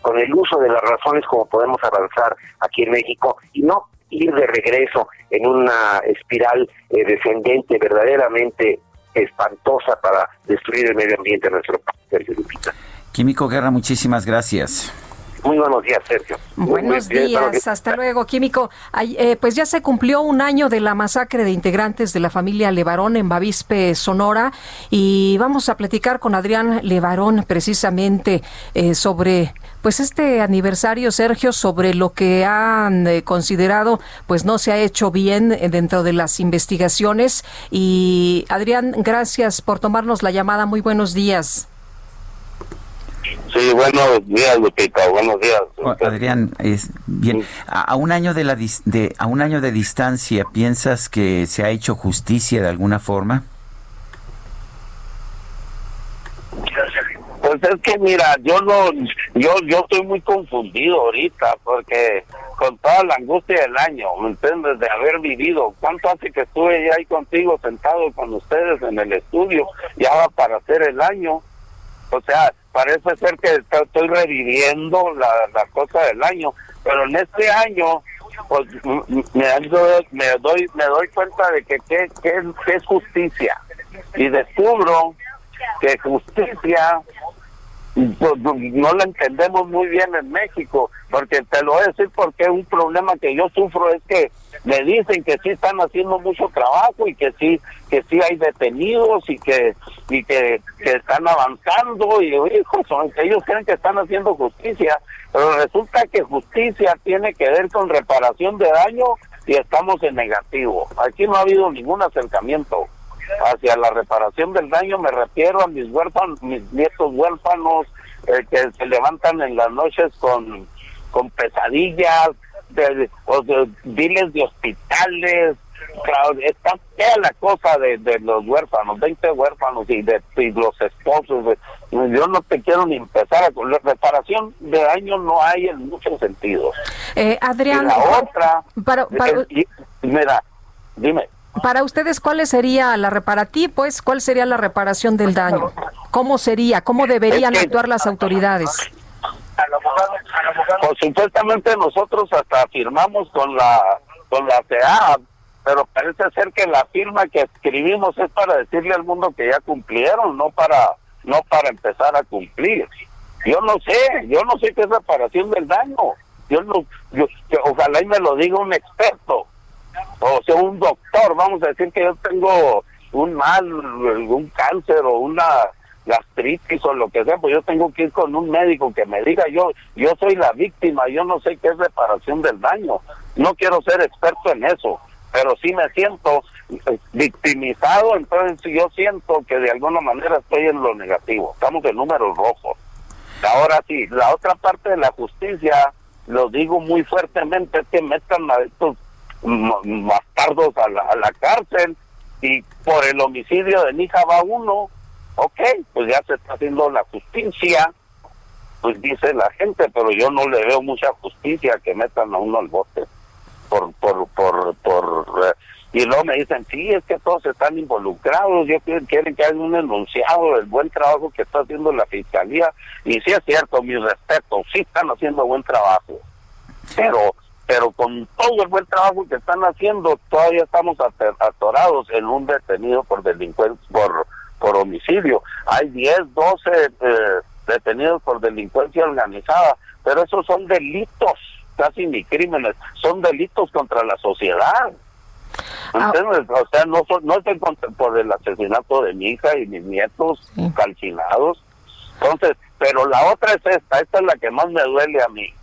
Con el uso de la razón es como podemos avanzar aquí en México y no ir de regreso en una espiral eh, descendente verdaderamente espantosa para destruir el medio ambiente en nuestro país. Químico Guerra, muchísimas gracias. Muy buenos días, Sergio. Buenos bien, días, hasta luego, Químico. Ay, eh, pues ya se cumplió un año de la masacre de integrantes de la familia Levarón en Bavispe, Sonora, y vamos a platicar con Adrián Levarón precisamente eh, sobre pues este aniversario, Sergio, sobre lo que han eh, considerado pues no se ha hecho bien eh, dentro de las investigaciones. Y Adrián, gracias por tomarnos la llamada. Muy buenos días. Sí, buenos días, Lupita, buenos días. Adrián, es bien. A, a un año de la dis- de a un año de distancia, ¿piensas que se ha hecho justicia de alguna forma? Pues es que mira, yo no, yo, yo estoy muy confundido ahorita porque con toda la angustia del año, ¿me entiendes? De haber vivido, ¿cuánto hace que estuve ya ahí contigo sentado con ustedes en el estudio? Ya va para hacer el año. O sea, parece ser que estoy estoy reviviendo la, la cosa del año, pero en este año pues me, ando- me doy me doy cuenta de que qué es, qué es justicia. Y descubro que justicia no la entendemos muy bien en México, porque te lo voy a decir porque un problema que yo sufro es que me dicen que sí están haciendo mucho trabajo y que sí que sí hay detenidos y que y que, que están avanzando y hijos son ellos creen que están haciendo justicia, pero resulta que justicia tiene que ver con reparación de daño y estamos en negativo. Aquí no ha habido ningún acercamiento hacia la reparación del daño me refiero a mis huérfanos, mis nietos huérfanos eh, que se levantan en las noches con, con pesadillas, de, o de diles de hospitales, claro, está fea la cosa de, de los huérfanos, 20 huérfanos y de y los esposos. yo no te quiero ni empezar a con la reparación de daño no hay en muchos sentidos. Eh, Adrián, y la otra, para, para- y- mira, dime. Para ustedes, ¿cuál sería la reparativa? Pues, ¿cuál sería la reparación del daño? ¿Cómo sería? ¿Cómo deberían actuar las autoridades? Pues supuestamente nosotros hasta firmamos con la con la CEA, pero parece ser que la firma que escribimos es para decirle al mundo que ya cumplieron, no para no para empezar a cumplir. Yo no sé, yo no sé qué es reparación del daño. Yo no, yo, ojalá y me lo diga un experto, o sea, un doctor. Vamos a decir que yo tengo un mal, un cáncer o una gastritis o lo que sea, pues yo tengo que ir con un médico que me diga yo, yo soy la víctima, yo no sé qué es reparación del daño. No quiero ser experto en eso, pero sí me siento eh, victimizado, entonces yo siento que de alguna manera estoy en lo negativo, estamos en números rojos. Ahora sí, la otra parte de la justicia, lo digo muy fuertemente, es que metan a estos bastardos a la, a la cárcel y por el homicidio de mi va uno, ok, pues ya se está haciendo la justicia, pues dice la gente, pero yo no le veo mucha justicia que metan a uno al bote por por por por eh, y luego me dicen sí es que todos están involucrados yo quieren, quieren que haya un enunciado del buen trabajo que está haciendo la fiscalía y sí es cierto mi respeto sí están haciendo buen trabajo pero pero con todo el buen trabajo que están haciendo todavía estamos atorados en un detenido por delincuencia por por homicidio hay 10 12 eh, detenidos por delincuencia organizada pero esos son delitos casi ni crímenes, son delitos contra la sociedad. ¿Entiendes? O sea, no, son- no estoy contra- por el asesinato de mi hija y mis nietos calcinados. Entonces, pero la otra es esta, esta es la que más me duele a mí.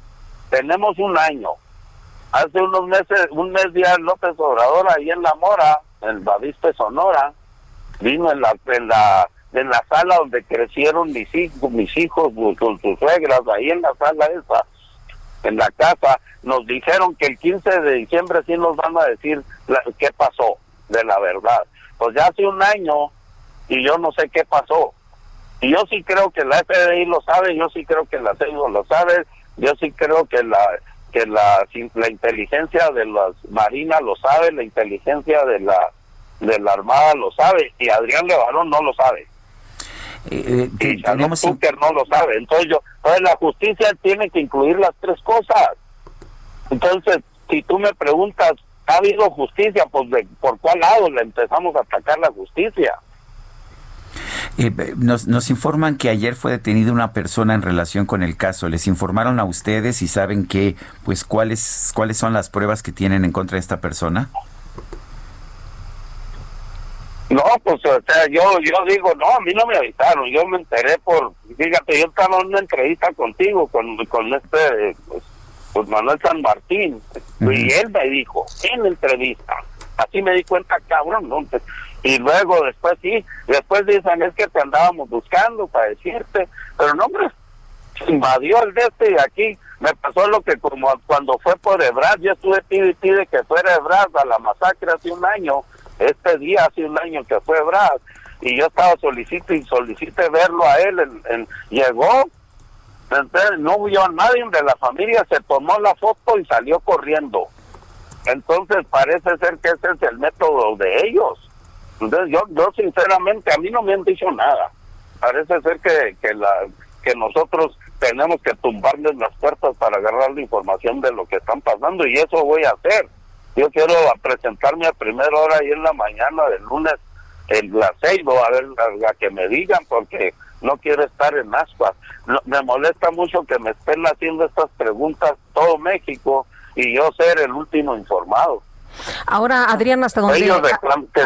Tenemos un año. Hace unos meses, un mes día López Obrador ahí en La Mora, en Bavispe, Sonora, vino en la, en la en la sala donde crecieron mis hijos, mis hijos con sus suegras, ahí en la sala esa, en la casa, nos dijeron que el 15 de diciembre sí nos van a decir la- qué pasó, de la verdad. Pues ya hace un año y yo no sé qué pasó. Y yo sí creo que la FBI lo sabe, yo sí creo que la CEIDO lo sabe, yo sí creo que la que la, la inteligencia de las marinas lo sabe, la inteligencia de la de la armada lo sabe y Adrián Levarón no lo sabe. Eh, eh, y Tucker no lo sabe. Entonces, yo, entonces la justicia tiene que incluir las tres cosas. Entonces, si tú me preguntas, ¿ha habido justicia? Pues de, ¿por cuál lado le empezamos a atacar la justicia? Eh, nos, nos informan que ayer fue detenida una persona en relación con el caso. ¿Les informaron a ustedes y saben que, pues, cuáles, cuáles son las pruebas que tienen en contra de esta persona? No, pues, o sea, yo, yo digo, no, a mí no me avisaron, yo me enteré por, fíjate, yo estaba en una entrevista contigo, con, con este, pues, pues, Manuel San Martín, y él me dijo, en entrevista, así me di cuenta, cabrón, ¿no? Y luego después sí, después dicen, es que te andábamos buscando para decirte, pero no, hombre, invadió el de este y aquí me pasó lo que como cuando fue por Ebrard, yo estuve y pide que fuera Ebrard a la masacre hace un año, este día hace un año que fue Ebrard, y yo estaba solicito y solicité verlo a él, en- llegó, entonces no vio a nadie de la familia, se tomó la foto y salió corriendo. Entonces parece ser que ese es el método de ellos. Entonces yo, yo sinceramente, a mí no me han dicho nada. Parece ser que, que, la, que nosotros tenemos que tumbarles las puertas para agarrar la información de lo que están pasando y eso voy a hacer. Yo quiero presentarme a primera hora ahí en la mañana del lunes en la Ceibo a ver a, a que me digan porque no quiero estar en ascuas. Me molesta mucho que me estén haciendo estas preguntas todo México y yo ser el último informado. Ahora, Adrián, hasta donde... Ellos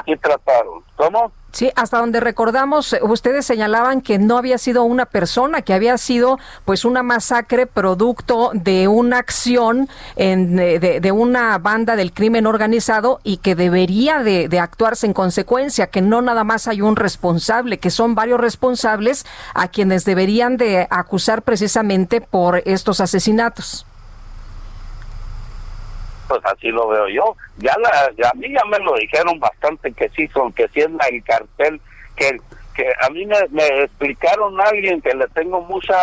sí trataron. ¿Cómo? Sí, hasta donde recordamos, eh, ustedes señalaban que no había sido una persona, que había sido pues una masacre producto de una acción en, eh, de, de una banda del crimen organizado y que debería de, de actuarse en consecuencia, que no nada más hay un responsable, que son varios responsables a quienes deberían de acusar precisamente por estos asesinatos. Pues así lo veo yo. Ya, la, a mí ya me lo dijeron bastante que sí son, que sí es la, el cartel, que, que a mí me, explicaron a alguien que le tengo mucha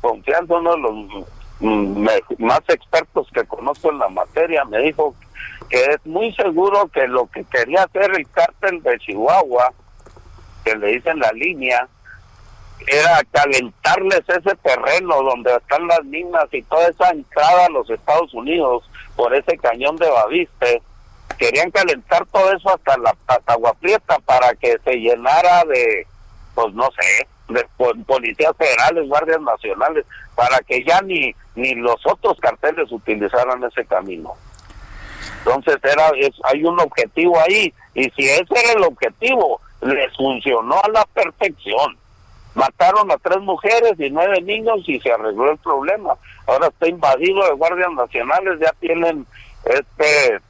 confianza, uno de los mm, más expertos que conozco en la materia, me dijo que es muy seguro que lo que quería hacer el cártel de Chihuahua, que le dicen la línea, era calentarles ese terreno donde están las minas y toda esa entrada a los Estados Unidos por ese cañón de Baviste. Querían calentar todo eso hasta la hasta Agua Prieta para que se llenara de, pues no sé, de po- policías federales, guardias nacionales, para que ya ni, ni los otros carteles utilizaran ese camino. Entonces era es- hay un objetivo ahí y si ese era el objetivo, les funcionó a la perfección. Mataron a tres mujeres y nueve niños y se arregló el problema. Ahora está invadido de guardias nacionales, ya tienen este,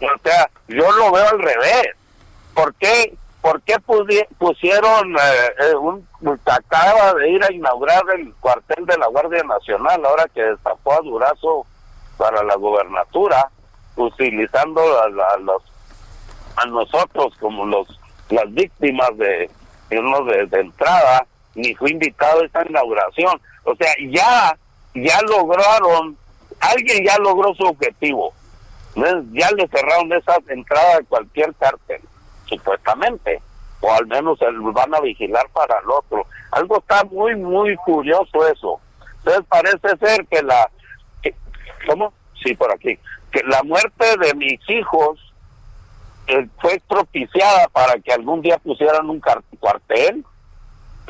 o sea, yo lo veo al revés. ¿Por qué, por qué pusieron eh, eh, un acaba de ir a inaugurar el cuartel de la Guardia Nacional ahora que destapó a Durazo para la gobernatura, utilizando a, a los a nosotros como los las víctimas de de, de entrada ni fue invitado a esta inauguración. O sea ya ya lograron alguien ya logró su objetivo. Ya le cerraron esa entrada a cualquier cártel supuestamente. O al menos van a vigilar para el otro. Algo está muy muy curioso eso. Entonces parece ser que la cómo sí por aquí. Que la muerte de mis hijos eh, fue propiciada para que algún día pusieran un cuartel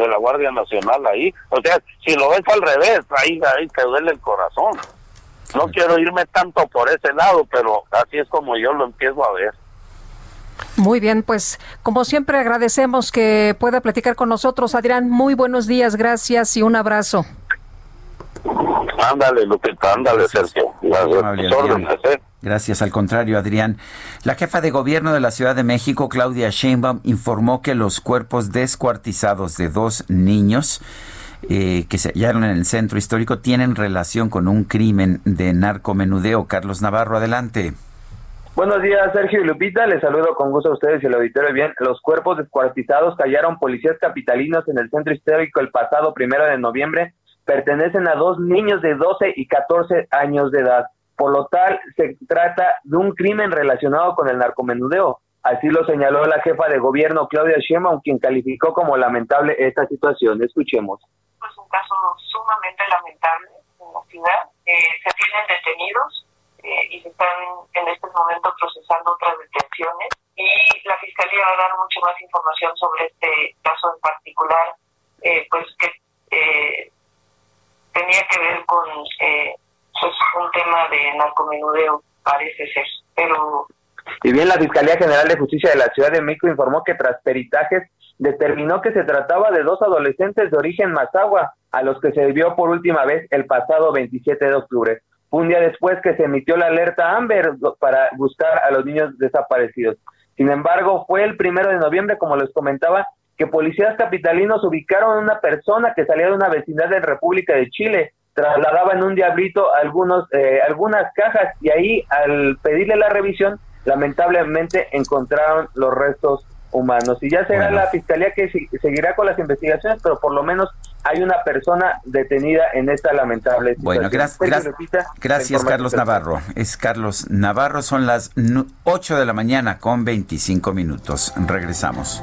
de la Guardia Nacional ahí. O sea, si lo ves al revés, ahí, ahí te duele el corazón. No quiero irme tanto por ese lado, pero así es como yo lo empiezo a ver. Muy bien, pues como siempre agradecemos que pueda platicar con nosotros. Adrián, muy buenos días, gracias y un abrazo. Ándale, Lupita, ándale, Sergio. Amable, órdenes, ¿eh? Gracias, al contrario, Adrián. La jefa de gobierno de la Ciudad de México, Claudia Sheinbaum, informó que los cuerpos descuartizados de dos niños eh, que se hallaron en el centro histórico tienen relación con un crimen de narcomenudeo. Carlos Navarro, adelante. Buenos días, Sergio y Lupita. Les saludo con gusto a ustedes y el auditorio. Bien, los cuerpos descuartizados que hallaron policías capitalinos en el centro histórico el pasado primero de noviembre pertenecen a dos niños de 12 y 14 años de edad. Por lo tal, se trata de un crimen relacionado con el narcomenudeo. Así lo señaló la jefa de gobierno, Claudia Sheinbaum, quien calificó como lamentable esta situación. Escuchemos. es un caso sumamente lamentable en la ciudad. Eh, se tienen detenidos eh, y se están en este momento procesando otras detenciones y la Fiscalía va a dar mucho más información sobre este caso en particular, eh, pues que eh, tenía que ver con eh, pues un tema de narcomenudeo, parece ser, pero Y bien, la Fiscalía General de Justicia de la Ciudad de México informó que tras peritajes determinó que se trataba de dos adolescentes de origen mazahua, a los que se vio por última vez el pasado 27 de octubre. Un día después que se emitió la alerta Amber para buscar a los niños desaparecidos. Sin embargo, fue el primero de noviembre, como les comentaba, que policías capitalinos ubicaron a una persona que salía de una vecindad de República de Chile, trasladaba en un diablito algunos, eh, algunas cajas y ahí al pedirle la revisión, lamentablemente encontraron los restos humanos. Y ya será Bueno. la fiscalía que si- seguirá con las investigaciones, pero por lo menos hay una persona detenida en esta lamentable Bueno, situación. gra- Sergio gra- la gracias Carlos Navarro. Es Carlos Navarro, son las nu- 8 de la mañana con 25 minutos. Regresamos.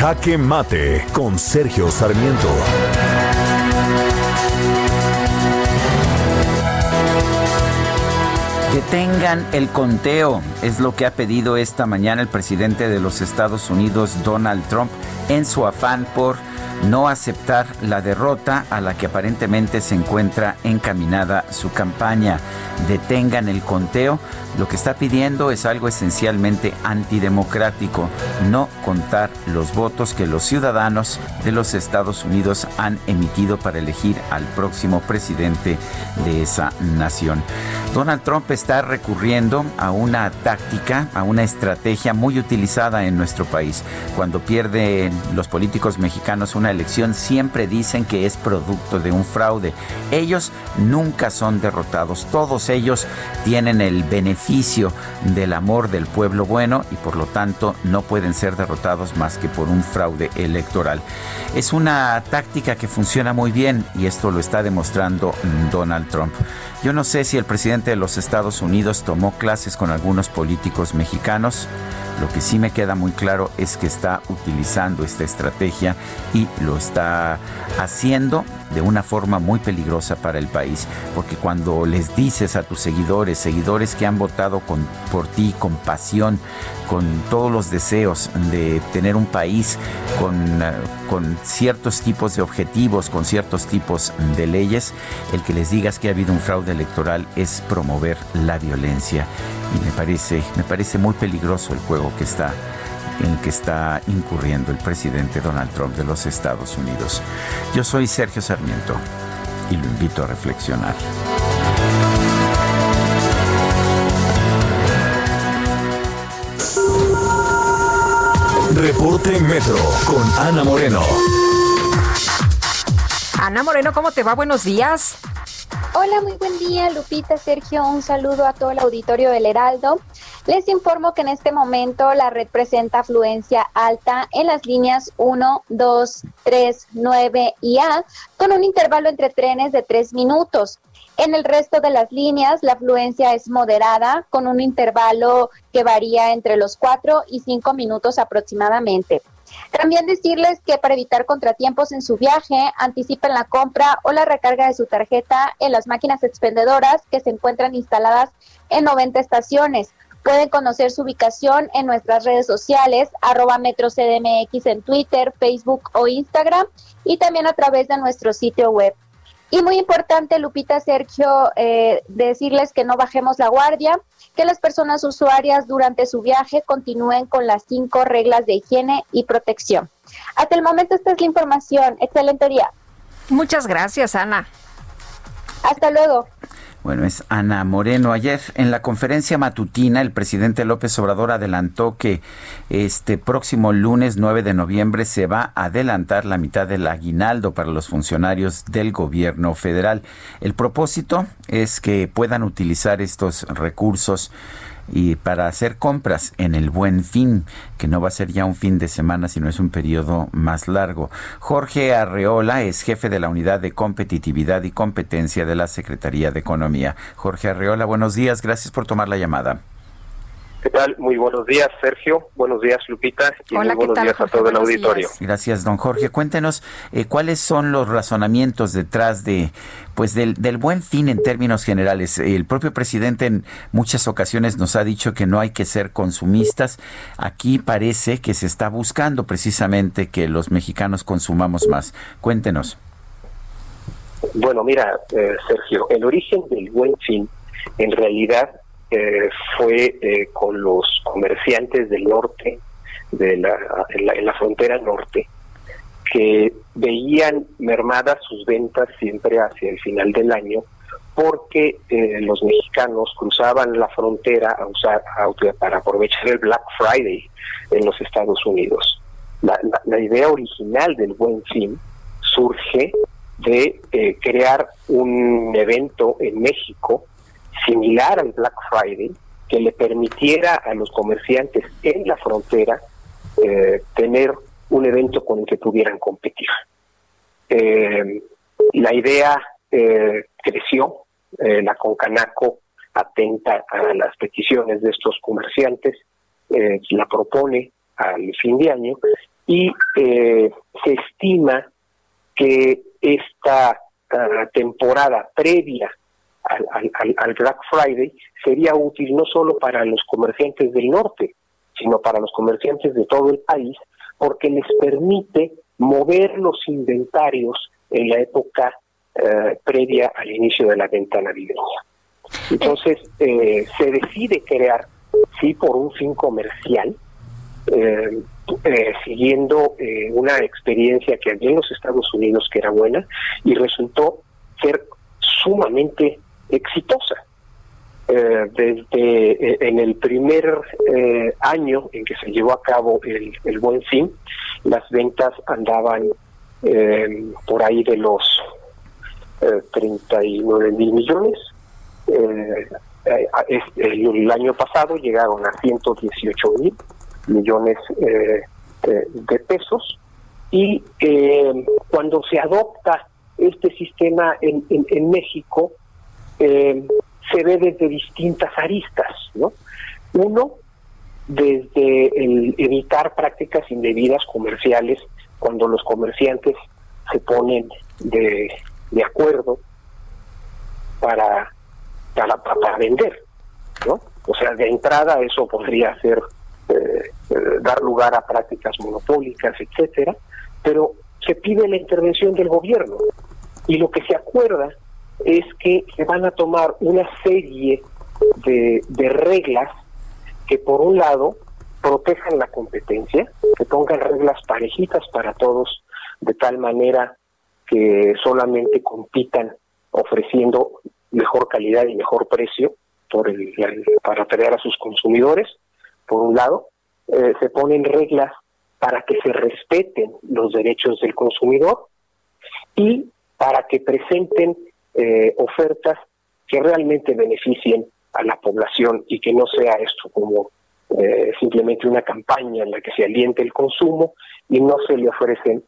Jaque Mate con Sergio Sarmiento. Detengan el conteo, es lo que ha pedido esta mañana el presidente de los Estados Unidos, Donald Trump, en su afán por no aceptar la derrota a la que aparentemente se encuentra encaminada su campaña. Detengan el conteo. Lo que está pidiendo es algo esencialmente antidemocrático, no contar los votos que los ciudadanos de los Estados Unidos han emitido para elegir al próximo presidente de esa nación. Donald Trump está recurriendo a una táctica, a una estrategia muy utilizada en nuestro país. Cuando pierden los políticos mexicanos una elección, siempre dicen que es producto de un fraude. Ellos nunca son derrotados. Todos ellos tienen el beneficio del amor del pueblo bueno y por lo tanto no pueden ser derrotados más que por un fraude electoral. Es una táctica que funciona muy bien y esto lo está demostrando Donald Trump. Yo no sé si el presidente de los Estados Unidos tomó clases con algunos políticos mexicanos. Lo que sí me queda muy claro es que está utilizando esta estrategia y lo está haciendo de una forma muy peligrosa para el país, porque cuando les dices a tus seguidores, seguidores que han votado con, por ti con pasión, con todos los deseos de tener un país con, eh, con ciertos tipos de objetivos, con ciertos tipos de leyes, el que les digas que ha habido un fraude electoral es promover la violencia. Y me parece, me parece muy peligroso el juego que está en que está incurriendo el presidente Donald Trump de los Estados Unidos. Yo soy Sergio Sarmiento y lo invito a reflexionar. Reporte Metro con Ana Moreno. Ana Moreno, ¿cómo te va? Buenos días. Hola, muy buen día, Lupita, Sergio, un saludo a todo el auditorio del Heraldo. Les informo que en este momento la red presenta afluencia alta en las líneas 1, 2, 3, 9 y A, con un intervalo entre trenes de 3 minutos. En el resto de las líneas, la afluencia es moderada, con un intervalo que varía entre los 4 y 5 minutos aproximadamente. También decirles que para evitar contratiempos en su viaje, anticipen la compra o la recarga de su tarjeta en las máquinas expendedoras que se encuentran instaladas en 90 estaciones. Pueden conocer su ubicación en nuestras redes sociales, arroba metrocdmx en Twitter, Facebook o Instagram y también a través de nuestro sitio web. Y muy importante, Lupita, Sergio, eh, decirles que no bajemos la guardia, que las personas usuarias durante su viaje continúen con las cinco reglas de higiene y protección. Hasta el momento esta es la información. Excelente día. Muchas gracias, Ana. Hasta luego. Bueno, es Ana Moreno. Ayer en la conferencia matutina el presidente López Obrador adelantó que este próximo lunes 9 de noviembre se va a adelantar la mitad del aguinaldo para los funcionarios del gobierno federal. El propósito es que puedan utilizar estos recursos y para hacer compras en el buen fin, que no va a ser ya un fin de semana, sino es un periodo más largo. Jorge Arreola es jefe de la Unidad de Competitividad y Competencia de la Secretaría de Economía. Jorge Arreola, buenos días, gracias por tomar la llamada. ¿Qué tal? Muy buenos días, Sergio. Buenos días, Lupita. Y Hola, muy ¿qué buenos tal, días Jorge? a todo el auditorio. días. Gracias, don Jorge. Cuéntenos eh, cuáles son los razonamientos detrás de, pues, del, del buen fin en términos generales. El propio presidente en muchas ocasiones nos ha dicho que no hay que ser consumistas. Aquí parece que se está buscando precisamente que los mexicanos consumamos más. Cuéntenos. Bueno, mira, eh, Sergio, el origen del buen fin en realidad eh, fue eh, con los comerciantes del norte, de la, en, la, frontera norte, que veían mermadas sus ventas siempre hacia el final del año porque eh, los mexicanos cruzaban la frontera a usar a- para aprovechar el Black Friday en los Estados Unidos. La, la- la idea original del Buen Fin surge de eh, crear un evento en México similar al Black Friday que le permitiera a los comerciantes en la frontera eh, tener un evento con el que pudieran competir. Eh, la idea eh, creció, eh, la Concanaco atenta a las peticiones de estos comerciantes, la propone al fin de año y se estima que esta ah, temporada previa al, al- Black Friday sería útil no solo para los comerciantes del norte, sino para los comerciantes de todo el país, porque les permite mover los inventarios en la época eh, previa al inicio de la venta navideña. Entonces, eh, se decide crear, sí, por un fin comercial, eh, eh, siguiendo eh, una experiencia que había en los Estados Unidos que era buena y resultó ser sumamente exitosa. Eh, desde eh, en el primer eh, año en que se llevó a cabo el, el Buen Fin, las ventas andaban por ahí de los eh, 39 mil millones. Es- el, año pasado llegaron a 118 mil millones de pesos y cuando se adopta este sistema en, en- en México eh, se ve desde distintas aristas, ¿no? Uno, desde el evitar prácticas indebidas comerciales cuando los comerciantes se ponen de, de acuerdo para, para, para vender, ¿no? O sea, de entrada eso podría ser eh, eh, dar lugar a prácticas monopólicas, etcétera, pero se pide la intervención del gobierno y lo que se acuerda es que se van a tomar una serie de, de reglas que por un lado protejan la competencia, que pongan reglas parejitas para todos, de tal manera que solamente compitan ofreciendo mejor calidad y mejor precio por el, para atraer a sus consumidores, por un lado, eh, se ponen reglas para que se respeten los derechos del consumidor y para que presenten eh, ofertas que realmente beneficien a la población y que no sea esto como eh, simplemente una campaña en la que se aliente el consumo y no se le ofrecen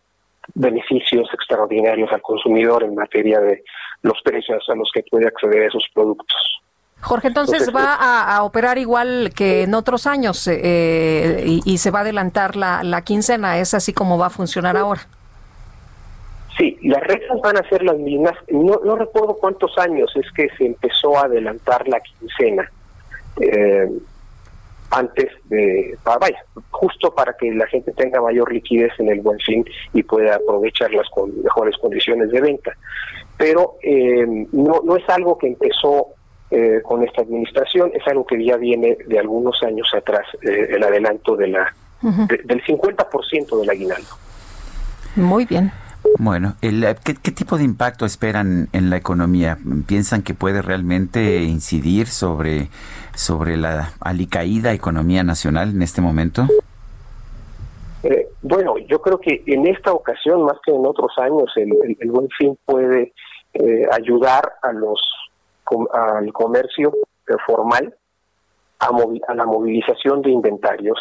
beneficios extraordinarios al consumidor en materia de los precios a los que puede acceder a esos productos. Jorge, entonces, Entonces, va a, a operar igual que en otros años eh, y, y se va a adelantar la, la quincena. ¿Es así como va a funcionar ahora? Sí, las reglas van a ser las mismas. No, no recuerdo cuántos años es que se empezó a adelantar la quincena. eh, antes de, para, vaya, justo para que la gente tenga mayor liquidez en el buen fin y pueda aprovecharlas con mejores condiciones de venta. Pero eh, no, no es algo que empezó eh, con esta administración, es algo que ya viene de algunos años atrás, eh, el adelanto de la, de- del 50% del aguinaldo. Muy bien. Bueno, el, eh, ¿qué, tipo de impacto esperan en la economía? ¿Piensan que puede realmente incidir sobre, sobre la alicaída economía nacional en este momento? Eh, bueno, yo creo que en esta ocasión, más que en otros años, el, el- buen fin puede eh, ayudar a los al comercio formal a, movi- a la movilización de inventarios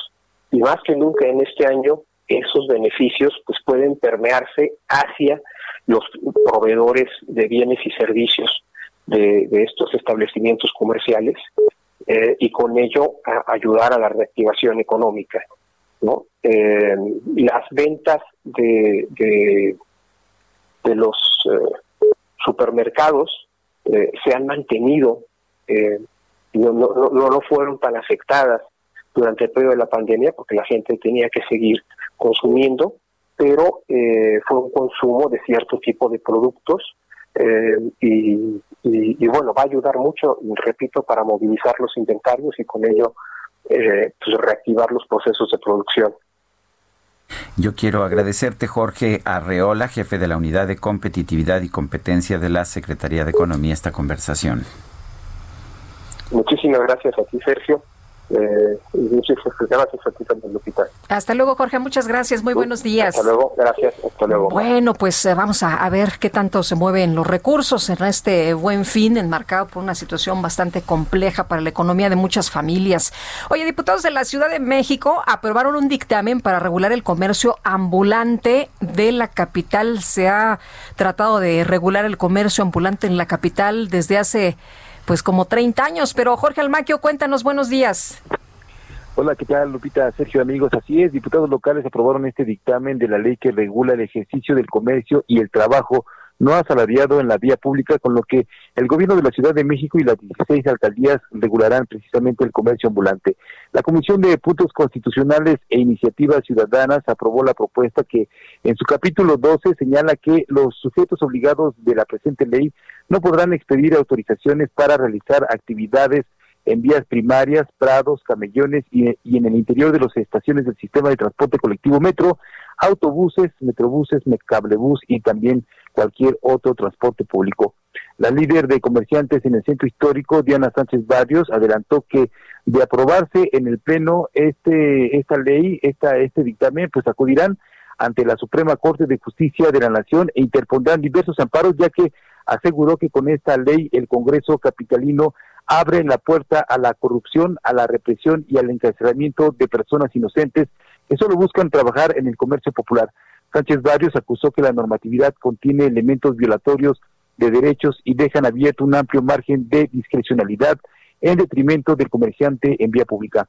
y más que nunca en este año esos beneficios pues pueden permearse hacia los proveedores de bienes y servicios de, estos establecimientos comerciales eh, y con ello ayudar a la reactivación económica. ¿no? Eh, las ventas de, de, los eh, supermercados se han mantenido, no, no, no fueron tan afectadas durante el periodo de la pandemia porque la gente tenía que seguir consumiendo, pero eh, fue un consumo de cierto tipo de productos eh, y, y, y bueno, va a ayudar mucho, repito, para movilizar los inventarios y con ello eh, pues reactivar los procesos de producción. Yo quiero agradecerte, Jorge Arreola, jefe de la Unidad de Competitividad y Competencia de la Secretaría de Economía, esta conversación. Muchísimas gracias a ti, Sergio. Eh, y gracias a ti también, Lupita. Hasta luego, Jorge. Muchas gracias. Muy buenos días. Hasta luego, gracias, hasta luego. Bueno, pues eh, vamos a, a ver qué tanto se mueven los recursos en este buen fin, enmarcado por una situación bastante compleja para la economía de muchas familias. Oye, diputados de la Ciudad de México aprobaron un dictamen para regular el comercio ambulante de la capital. Se ha tratado de regular el comercio ambulante en la capital desde hace pues como 30 años, pero Jorge Almaquio, cuéntanos, buenos días. Hola, ¿qué tal, Lupita? Sergio, amigos. Así es, diputados locales aprobaron este dictamen de la ley que regula el ejercicio del comercio y el trabajo no asalariado en la vía pública, con lo que el gobierno de la Ciudad de México y las 16 alcaldías regularán precisamente el comercio ambulante. La Comisión de Puntos Constitucionales e Iniciativas Ciudadanas aprobó la propuesta que en su capítulo 12 señala que los sujetos obligados de la presente ley no podrán expedir autorizaciones para realizar actividades en vías primarias, prados, camellones y, en el interior de las estaciones del sistema de transporte colectivo metro, autobuses, metrobuses, cablebús y también cualquier otro transporte público. La líder de comerciantes en el centro histórico, Diana Sánchez Barrios, adelantó que de aprobarse en el pleno este esta ley, esta este dictamen, pues acudirán ante la Suprema Corte de Justicia de la Nación e interpondrán diversos amparos, ya que aseguró que con esta ley el Congreso capitalino abre la puerta a la corrupción, a la represión y al encarcelamiento de personas inocentes que solo buscan trabajar en el comercio popular. Sánchez Barrios acusó que la normatividad contiene elementos violatorios de derechos y dejan abierto un amplio margen de discrecionalidad en detrimento del comerciante en vía pública.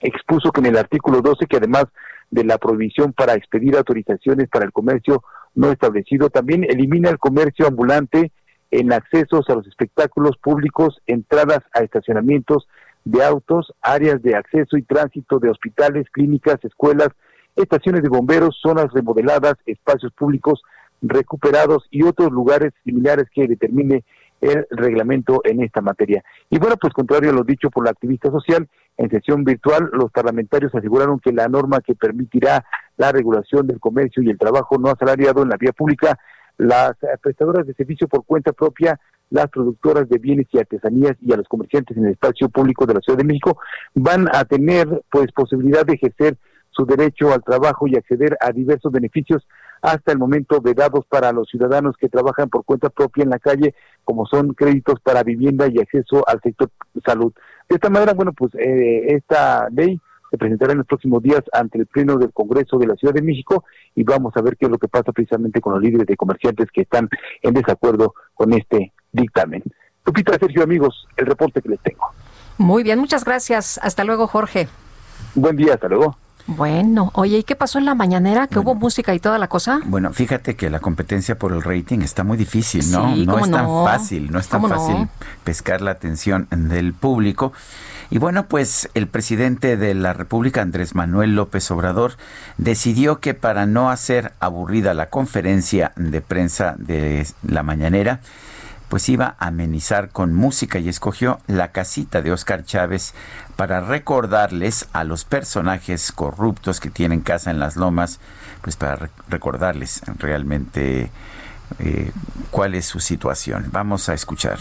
Expuso que en el artículo 12, que además de la prohibición para expedir autorizaciones para el comercio no establecido, también elimina el comercio ambulante en accesos a los espectáculos públicos, entradas a estacionamientos de autos, áreas de acceso y tránsito de hospitales, clínicas, escuelas, estaciones de bomberos, zonas remodeladas, espacios públicos recuperados y otros lugares similares que determine el reglamento en esta materia. Y bueno, pues contrario a lo dicho por la activista social, en sesión virtual los parlamentarios aseguraron que la norma que permitirá la regulación del comercio y el trabajo no asalariado en la vía pública, las prestadoras de servicio por cuenta propia, las productoras de bienes y artesanías y a los comerciantes en el espacio público de la Ciudad de México van a tener pues posibilidad de ejercer su derecho al trabajo y acceder a diversos beneficios hasta el momento vedados para los ciudadanos que trabajan por cuenta propia en la calle, como son créditos para vivienda y acceso al sector salud. De esta manera, bueno, pues eh, esta ley se presentará en los próximos días ante el Pleno del Congreso de la Ciudad de México y vamos a ver qué es lo que pasa precisamente con los líderes de comerciantes que están en desacuerdo con este dictamen. Lupita, Sergio, amigos, el reporte que les tengo. Muy bien, muchas gracias. Hasta luego, Jorge. Buen día, hasta luego. Bueno, oye, ¿y qué pasó en la mañanera? ¿Que hubo música y toda la cosa? Bueno, fíjate que la competencia por el rating está muy difícil, ¿no? Sí, no ¿cómo es tan no? fácil, no es tan fácil pescar la atención del público. Y bueno, pues el presidente de la República, Andrés Manuel López Obrador, decidió que para no hacer aburrida la conferencia de prensa de la mañanera, pues iba a amenizar con música y escogió la casita de Oscar Chávez para recordarles a los personajes corruptos que tienen casa en las lomas, pues para re- recordarles realmente eh, cuál es su situación. Vamos a escuchar.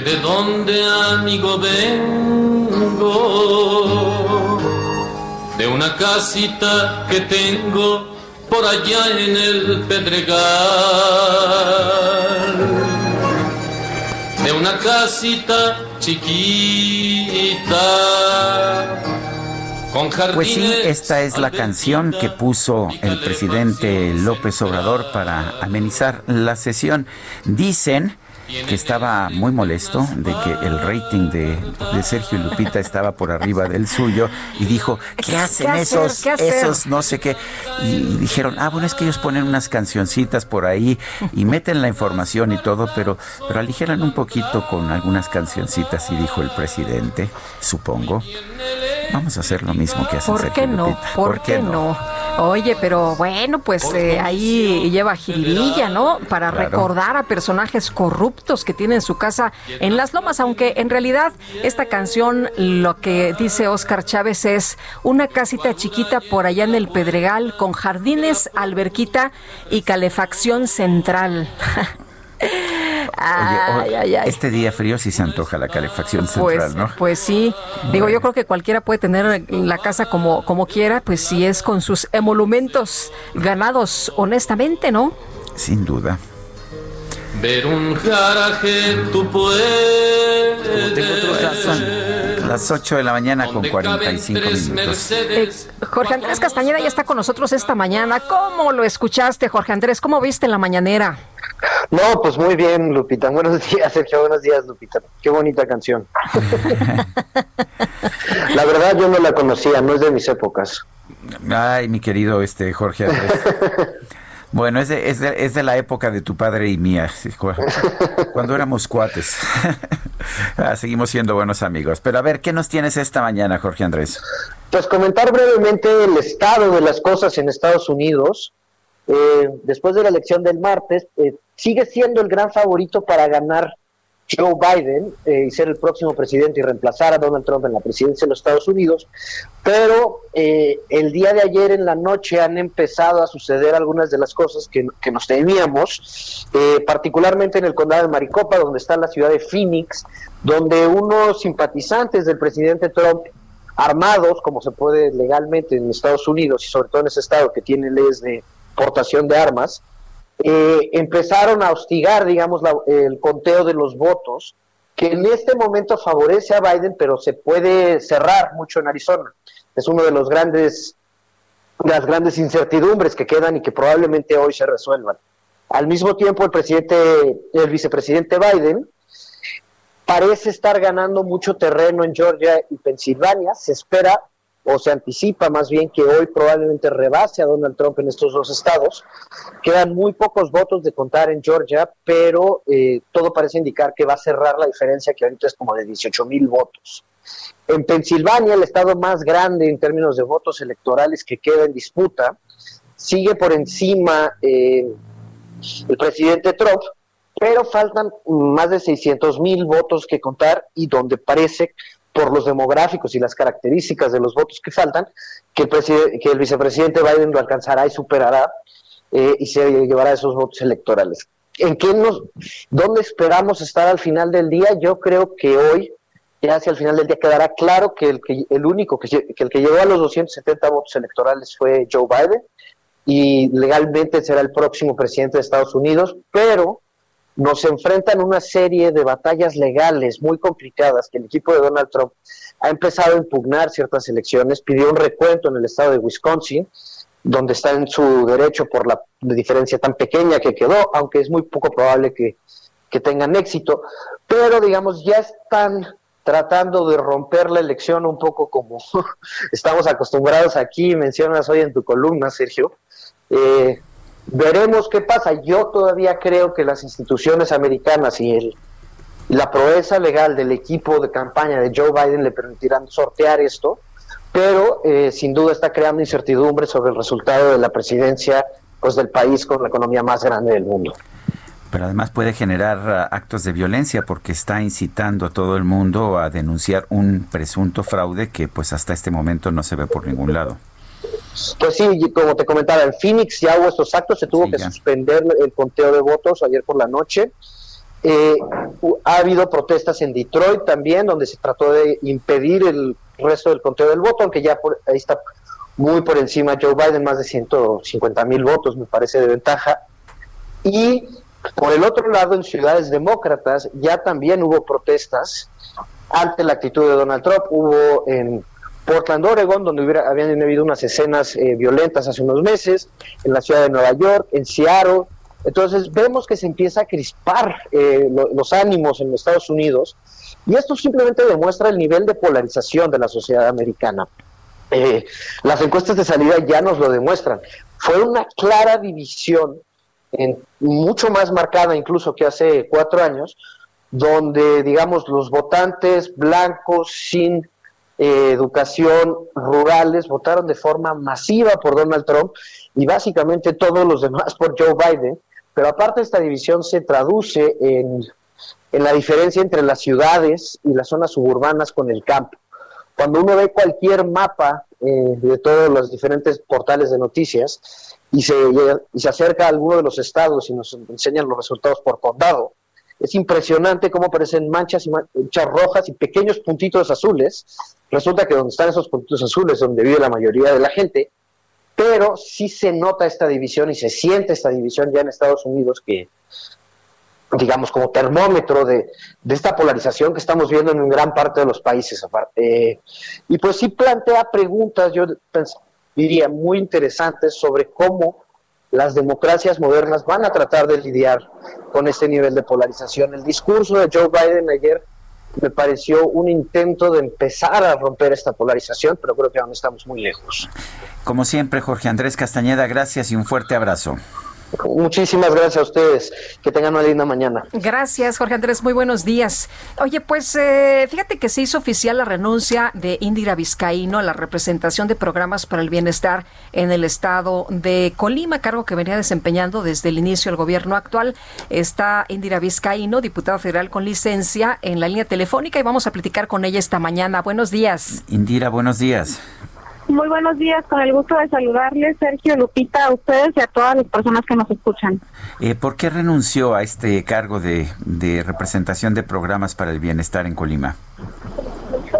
Que de donde amigo vengo, de una casita que tengo por allá en el Pedregal, de una casita chiquita. Con Pues sí, esta es la canción que puso el presidente López Obrador para amenizar la sesión. Dicen que estaba muy molesto de que el rating de, de Sergio y Lupita estaba por arriba del suyo y dijo, ¿qué hacen hacer? esos, ¿Qué esos no sé qué? Y dijeron, ah, bueno, es que ellos ponen unas cancioncitas por ahí y meten la información y todo, pero, pero aligeran un poquito con algunas cancioncitas y dijo el presidente, supongo. Vamos a hacer lo mismo que hacen ¿Por Sergio qué no? Lupita. ¿Por, qué no? Oye, pero bueno, pues eh, ahí lleva jiribilla, ¿no? Para Claro. recordar a personajes corruptos que tienen su casa en las lomas, aunque en realidad esta canción lo que dice Oscar Chávez es una casita chiquita por allá en el Pedregal con jardines, alberquita y calefacción central. [LAUGHS] Oye, o- Ay, ay, ay. Este día frío sí se antoja la calefacción Pues, central, ¿no? pues sí. Digo, yo creo que cualquiera puede tener la casa como, como quiera, pues si es con sus emolumentos ganados honestamente, ¿no? Sin duda. ver un garaje tú puedes. Las 8 de la mañana con 45 minutos. Eh, Jorge Andrés Castañeda ya está con nosotros esta mañana. ¿Cómo lo escuchaste, Jorge Andrés? ¿Cómo viste la mañanera? No, pues muy bien, Lupita. Buenos [LAUGHS] días, Sergio. Buenos días, Lupita. Qué bonita canción. [LAUGHS] la verdad, yo no la conocía, no es de mis épocas. Ay, mi querido este Jorge Andrés. [LAUGHS] Bueno, es de, es, de, es de la época de tu padre y mía, cuando éramos cuates. Ah, Seguimos siendo buenos amigos. Pero a ver, ¿qué nos tienes esta mañana, Jorge Andrés? Pues comentar brevemente el estado de las cosas en Estados Unidos. Eh, después de la elección del martes, eh, sigue siendo el gran favorito para ganar Joe Biden eh, y ser el próximo presidente y reemplazar a Donald Trump en la presidencia de los Estados Unidos. Pero eh, el día de ayer en la noche han empezado a suceder algunas de las cosas que, nos temíamos, eh, particularmente en el condado de Maricopa, donde está la ciudad de Phoenix, donde unos simpatizantes del presidente Trump armados, como se puede legalmente en Estados Unidos y sobre todo en ese estado que tiene leyes de portación de armas, eh, empezaron a hostigar, digamos, la- el conteo de los votos, que en este momento favorece a Biden, pero se puede cerrar mucho en Arizona. Es uno de los grandes, de las grandes incertidumbres que quedan y que probablemente hoy se resuelvan. Al mismo tiempo, el presidente, el vicepresidente Biden parece estar ganando mucho terreno en Georgia y Pensilvania. Se espera o se anticipa más bien que hoy probablemente rebase a Donald Trump en estos dos estados. Quedan muy pocos votos de contar en Georgia, pero eh, todo parece indicar que va a cerrar la diferencia que ahorita es como de 18 mil votos. En Pensilvania, el estado más grande en términos de votos electorales que queda en disputa, sigue por encima eh, el presidente Trump, pero faltan más de 600 mil votos que contar y donde parece, por los demográficos y las características de los votos que faltan, que el, que el vicepresidente Biden lo alcanzará y superará eh, y se llevará esos votos electorales. ¿En qué nos, dónde esperamos estar al final del día? Yo creo que hoy, ya hacia el final del día, quedará claro que el, que, el único que el que llegó a los 270 votos electorales fue Joe Biden y legalmente será el próximo presidente de Estados Unidos, pero nos enfrentan una serie de batallas legales muy complicadas que el equipo de Donald Trump ha empezado a impugnar ciertas elecciones, pidió un recuento en el estado de Wisconsin, donde está en su derecho por la diferencia tan pequeña que quedó, aunque es muy poco probable que, que tengan éxito, pero digamos ya están tratando de romper la elección un poco como [LAUGHS] estamos acostumbrados aquí, mencionas hoy en tu columna, Sergio. Eh, veremos qué pasa. Yo todavía creo que las instituciones americanas y el, la proeza legal del equipo de campaña de Joe Biden le permitirán sortear esto, pero eh, sin duda está creando incertidumbre sobre el resultado de la presidencia pues del país con la economía más grande del mundo. Pero además puede generar ah, actos de violencia porque está incitando a todo el mundo a denunciar un presunto fraude que pues hasta este momento no se ve por ningún lado. Pues sí, como te comentaba, en Phoenix ya hubo estos actos, se tuvo Sí, que ya. suspender el conteo de votos ayer por la noche. Eh, ha habido protestas en Detroit también, donde se trató de impedir el resto del conteo del voto, aunque ya por, ahí está muy por encima Joe Biden, más de 150 mil votos, me parece de ventaja. Y por el otro lado, en ciudades demócratas ya también hubo protestas ante la actitud de Donald Trump. Hubo en Portland, Oregon, donde hubiera, habían habido unas escenas eh, violentas hace unos meses, en la ciudad de Nueva York, en Seattle. Entonces vemos que se empieza a crispar eh, lo- los ánimos en Estados Unidos y esto simplemente demuestra el nivel de polarización de la sociedad americana. Eh, las encuestas de salida ya nos lo demuestran. Fue una clara división, mucho más marcada incluso que hace cuatro años, donde, digamos, los votantes blancos sin eh, educación rurales votaron de forma masiva por Donald Trump y básicamente todos los demás por Joe Biden. Pero aparte esta división se traduce en, en la diferencia entre las ciudades y las zonas suburbanas con el campo. Cuando uno ve cualquier mapa eh, de todos los diferentes portales de noticias y se, y se acerca a alguno de los estados y nos enseñan los resultados por condado, es impresionante cómo aparecen manchas y manchas rojas y pequeños puntitos azules. Resulta que donde están esos puntitos azules es donde vive la mayoría de la gente, pero sí se nota esta división y se siente esta división ya en Estados Unidos que, digamos, como termómetro de, esta polarización que estamos viendo en gran parte de los países. Eh, y pues sí plantea preguntas, yo diría, muy interesantes sobre cómo las democracias modernas van a tratar de lidiar con este nivel de polarización. El discurso de Joe Biden ayer me pareció un intento de empezar a romper esta polarización, pero creo que aún estamos muy lejos. Como siempre, Jorge Andrés Castañeda, gracias y un fuerte abrazo. Muchísimas gracias a ustedes. Que tengan una linda mañana. Gracias, Jorge Andrés. Muy buenos días. Oye, pues eh, fíjate que se hizo oficial la renuncia de Indira Vizcaíno a la representación de programas para el bienestar en el estado de Colima, cargo que venía desempeñando desde el inicio del gobierno actual. Está Indira Vizcaíno, diputada federal con licencia, en la línea telefónica y vamos a platicar con ella esta mañana. Buenos días. Indira, buenos días. Muy buenos días, con el gusto de saludarles, Sergio, Lupita, a ustedes y a todas las personas que nos escuchan. Eh, ¿Por qué renunció a este cargo de, de representación de programas para el bienestar en Colima?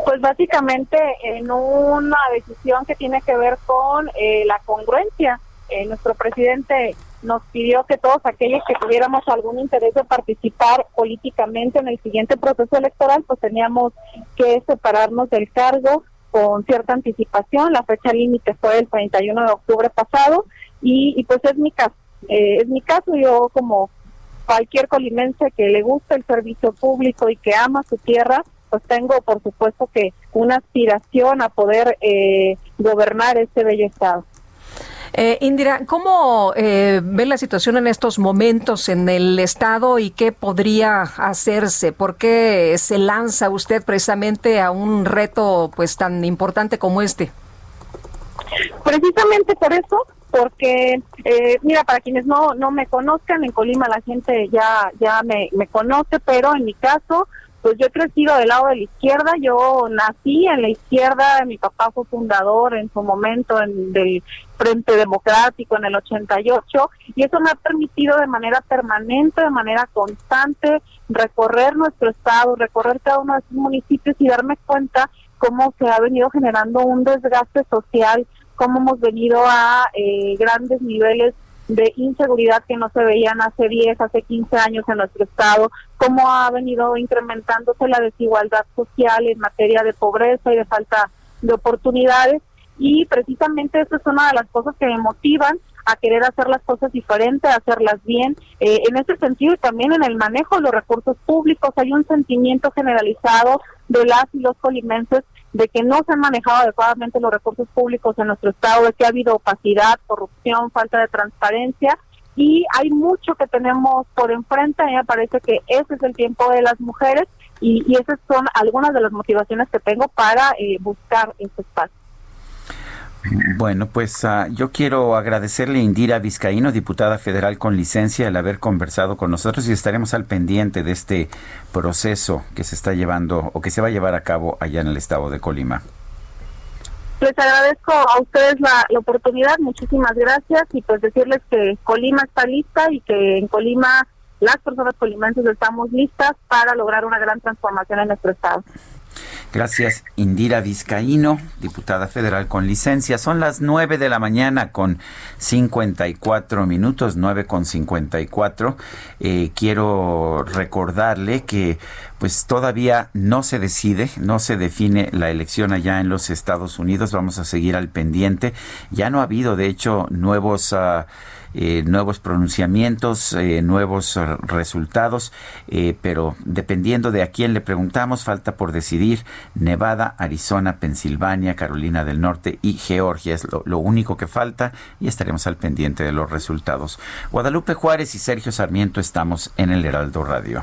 Pues básicamente en una decisión que tiene que ver con eh, la congruencia. Eh, nuestro presidente nos pidió que todos aquellos que tuviéramos algún interés de participar políticamente en el siguiente proceso electoral, pues teníamos que separarnos del cargo con cierta anticipación. La fecha límite fue el 31 de octubre pasado y, y pues es mi caso. Eh, es mi caso, yo como cualquier colimense que le gusta el servicio público y que ama su tierra, pues tengo por supuesto que una aspiración a poder eh, gobernar este bello estado. Eh, Indira, ¿cómo eh, ve la situación en estos momentos en el Estado y qué podría hacerse? ¿Por qué se lanza usted precisamente a un reto pues tan importante como este? Precisamente por eso, porque, eh, mira, para quienes no, no me conozcan, en Colima la gente ya, ya me, me conoce, pero en mi caso, pues yo he crecido del lado de la izquierda, yo nací en la izquierda, mi papá fue fundador en su momento en, del Frente Democrático en el 88 y eso me ha permitido de manera permanente, de manera constante, recorrer nuestro estado, recorrer cada uno de sus municipios y darme cuenta cómo se ha venido generando un desgaste social, cómo hemos venido a eh, grandes niveles de inseguridad que no se veían hace 10, hace 15 años en nuestro estado, cómo ha venido incrementándose la desigualdad social en materia de pobreza y de falta de oportunidades. Y precisamente eso es una de las cosas que me motivan a querer hacer las cosas diferentes, hacerlas bien. Eh, en ese sentido y también en el manejo de los recursos públicos hay un sentimiento generalizado de las y los colimenses de que no se han manejado adecuadamente los recursos públicos en nuestro estado, de que ha habido opacidad, corrupción, falta de transparencia y hay mucho que tenemos por enfrente. A me parece que ese es el tiempo de las mujeres y, y esas son algunas de las motivaciones que tengo para eh, buscar este espacio. Bueno, pues ah, yo quiero agradecerle a Indira Vizcaíno, diputada federal con licencia, el haber conversado con nosotros y estaremos al pendiente de este proceso que se está llevando o que se va a llevar a cabo allá en el estado de Colima. Les agradezco a ustedes la, la oportunidad, muchísimas gracias y pues decirles que Colima está lista y que en Colima las personas colimenses estamos listas para lograr una gran transformación en nuestro estado. Gracias, Indira Vizcaíno, diputada federal con licencia. Son las 9 de la mañana con 54 minutos, 9 con 54. Eh, quiero recordarle que pues todavía no se decide, no se define la elección allá en los Estados Unidos. Vamos a seguir al pendiente. Ya no ha habido, de hecho, nuevos... eh, nuevos pronunciamientos, eh, nuevos resultados, eh, pero dependiendo de a quién le preguntamos, falta por decidir Nevada, Arizona, Pensilvania, Carolina del Norte y Georgia. Es lo único que falta y estaremos al pendiente de los resultados. Guadalupe Juárez y Sergio Sarmiento estamos en el Heraldo Radio.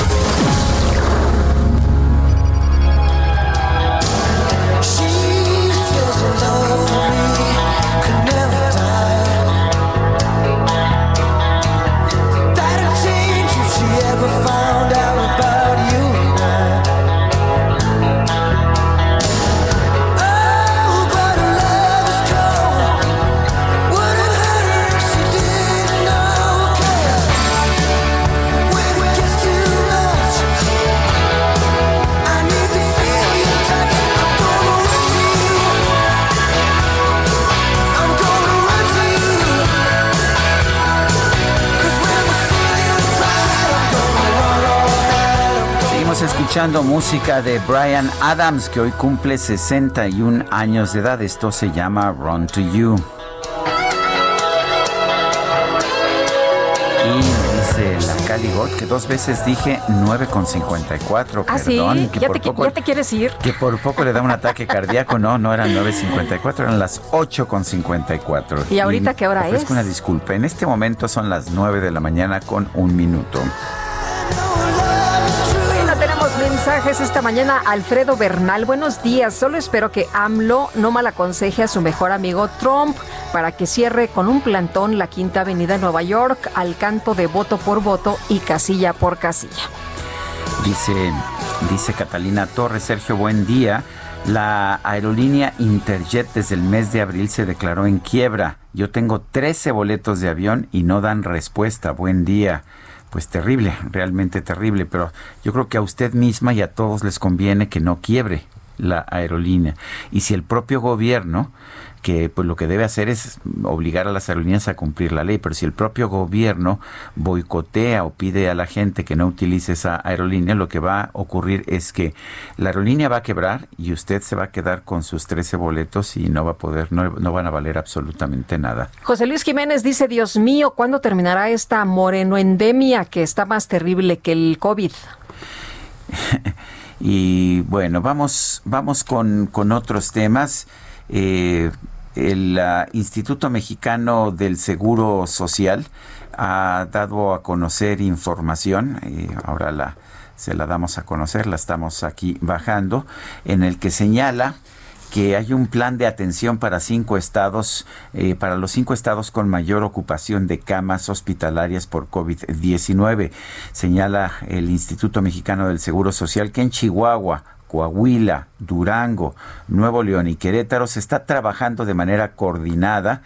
Escuchando música de Brian Adams, que hoy cumple 61 años de edad. Esto se llama Run to You. Y dice la Caligot que dos veces dije 9,54. Ah, sí, Perdón, que ¿Ya por te, poco ya te quieres ir. que por poco le da un ataque cardíaco. No, no eran 9.54, eran las 8.54. ¿Y ahorita qué hora ofrezco es? una disculpa. En este momento son las 9 de la mañana con un minuto. Mensajes esta mañana. Alfredo Bernal, buenos días. Solo espero que AMLO no mal aconseje a su mejor amigo Trump para que cierre con un plantón la Quinta Avenida en Nueva York al canto de voto por voto y casilla por casilla. Dice Dice Catalina Torres, Sergio, buen día. La aerolínea Interjet desde el mes de abril se declaró en quiebra. Yo tengo 13 boletos de avión y no dan respuesta. Buen día. Pues terrible, realmente terrible, pero yo creo que a usted misma y a todos les conviene que no quiebre la aerolínea. Y si el propio gobierno que pues lo que debe hacer es obligar a las aerolíneas a cumplir la ley, pero si el propio gobierno boicotea o pide a la gente que no utilice esa aerolínea, lo que va a ocurrir es que la aerolínea va a quebrar y usted se va a quedar con sus 13 boletos y no va a poder, no, no van a valer absolutamente nada. José Luis Jiménez dice, Dios mío, ¿cuándo terminará esta morenoendemia que está más terrible que el COVID? [LAUGHS] y bueno, vamos, vamos con, con otros temas. Eh, el uh, Instituto Mexicano del Seguro Social ha dado a conocer información, y ahora la, se la damos a conocer, la estamos aquí bajando, en el que señala que hay un plan de atención para cinco estados, eh, para los cinco estados con mayor ocupación de camas hospitalarias por COVID-19. Señala el Instituto Mexicano del Seguro Social que en Chihuahua, Coahuila, Durango, Nuevo León y Querétaro se está trabajando de manera coordinada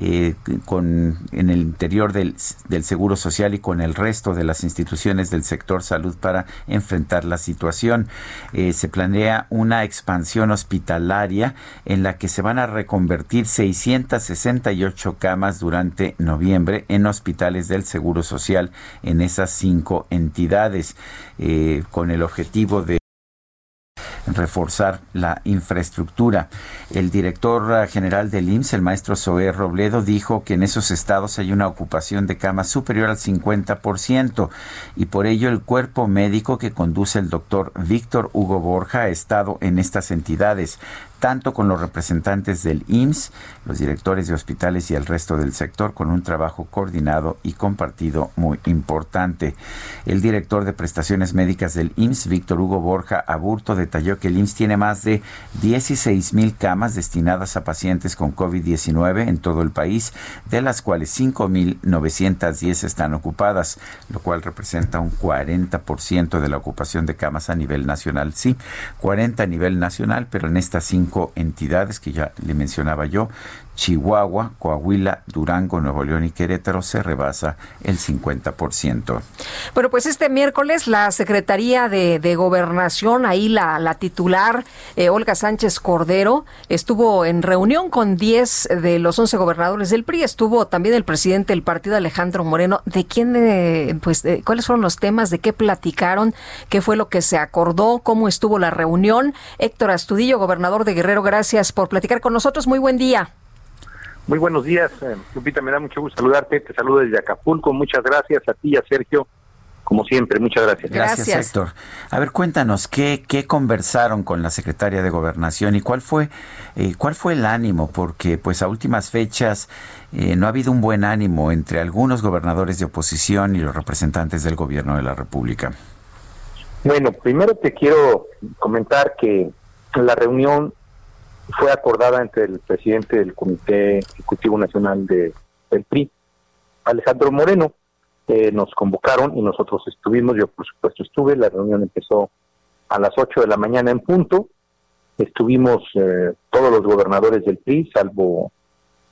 eh, con, en el interior del, del, Seguro Social y con el resto de las instituciones del sector salud para enfrentar la situación. Eh, se planea una expansión hospitalaria en la que se van a reconvertir 668 camas durante noviembre en hospitales del Seguro Social en esas cinco entidades, eh, con el objetivo de reforzar la infraestructura. El director eh, general del IMSS, el maestro Zoé Robledo, dijo que en esos estados hay una ocupación de camas superior al 50% y por ello el cuerpo médico que conduce el doctor Víctor Hugo Borja ha estado en estas entidades tanto con los representantes del IMSS, los directores de hospitales y el resto del sector, con un trabajo coordinado y compartido muy importante. El director de prestaciones médicas del IMSS, Víctor Hugo Borja Aburto, detalló que el IMSS tiene más de 16 mil camas destinadas a pacientes con COVID-19 en todo el país, de las cuales 5.910 están ocupadas, lo cual representa un 40% de la ocupación de camas a nivel nacional. Sí, 40 a nivel nacional, pero en estas entidades que ya le mencionaba yo, Chihuahua, Coahuila, Durango, Nuevo León y Querétaro se rebasa el 50%. Bueno, pues este miércoles la Secretaría de, Gobernación, ahí la, la titular, eh, Olga Sánchez Cordero, estuvo en reunión con 10 de los 11 gobernadores del PRI. Estuvo también el presidente del partido, Alejandro Moreno. ¿De quién, eh, pues, de, cuáles fueron los temas? ¿De qué platicaron? ¿Qué fue lo que se acordó? ¿Cómo estuvo la reunión? Héctor Astudillo, gobernador de Guerrero, gracias por platicar con nosotros. Muy buen día. Muy buenos días, eh, Lupita, me da mucho gusto saludarte, te saludo desde Acapulco, muchas gracias a ti y a Sergio, como siempre, muchas gracias. Gracias, Héctor. A ver, cuéntanos, ¿qué, ¿qué conversaron con la secretaria de Gobernación y cuál fue, eh, cuál fue el ánimo? Porque pues a últimas fechas eh, no ha habido un buen ánimo entre algunos gobernadores de oposición y los representantes del gobierno de la República. Bueno, primero te quiero comentar que la reunión fue acordada entre el presidente del Comité Ejecutivo Nacional de, del PRI, Alejandro Moreno. Eh, nos convocaron y nosotros estuvimos, yo por supuesto estuve, la reunión empezó a las 8 de la mañana en punto. Estuvimos eh, todos los gobernadores del PRI, salvo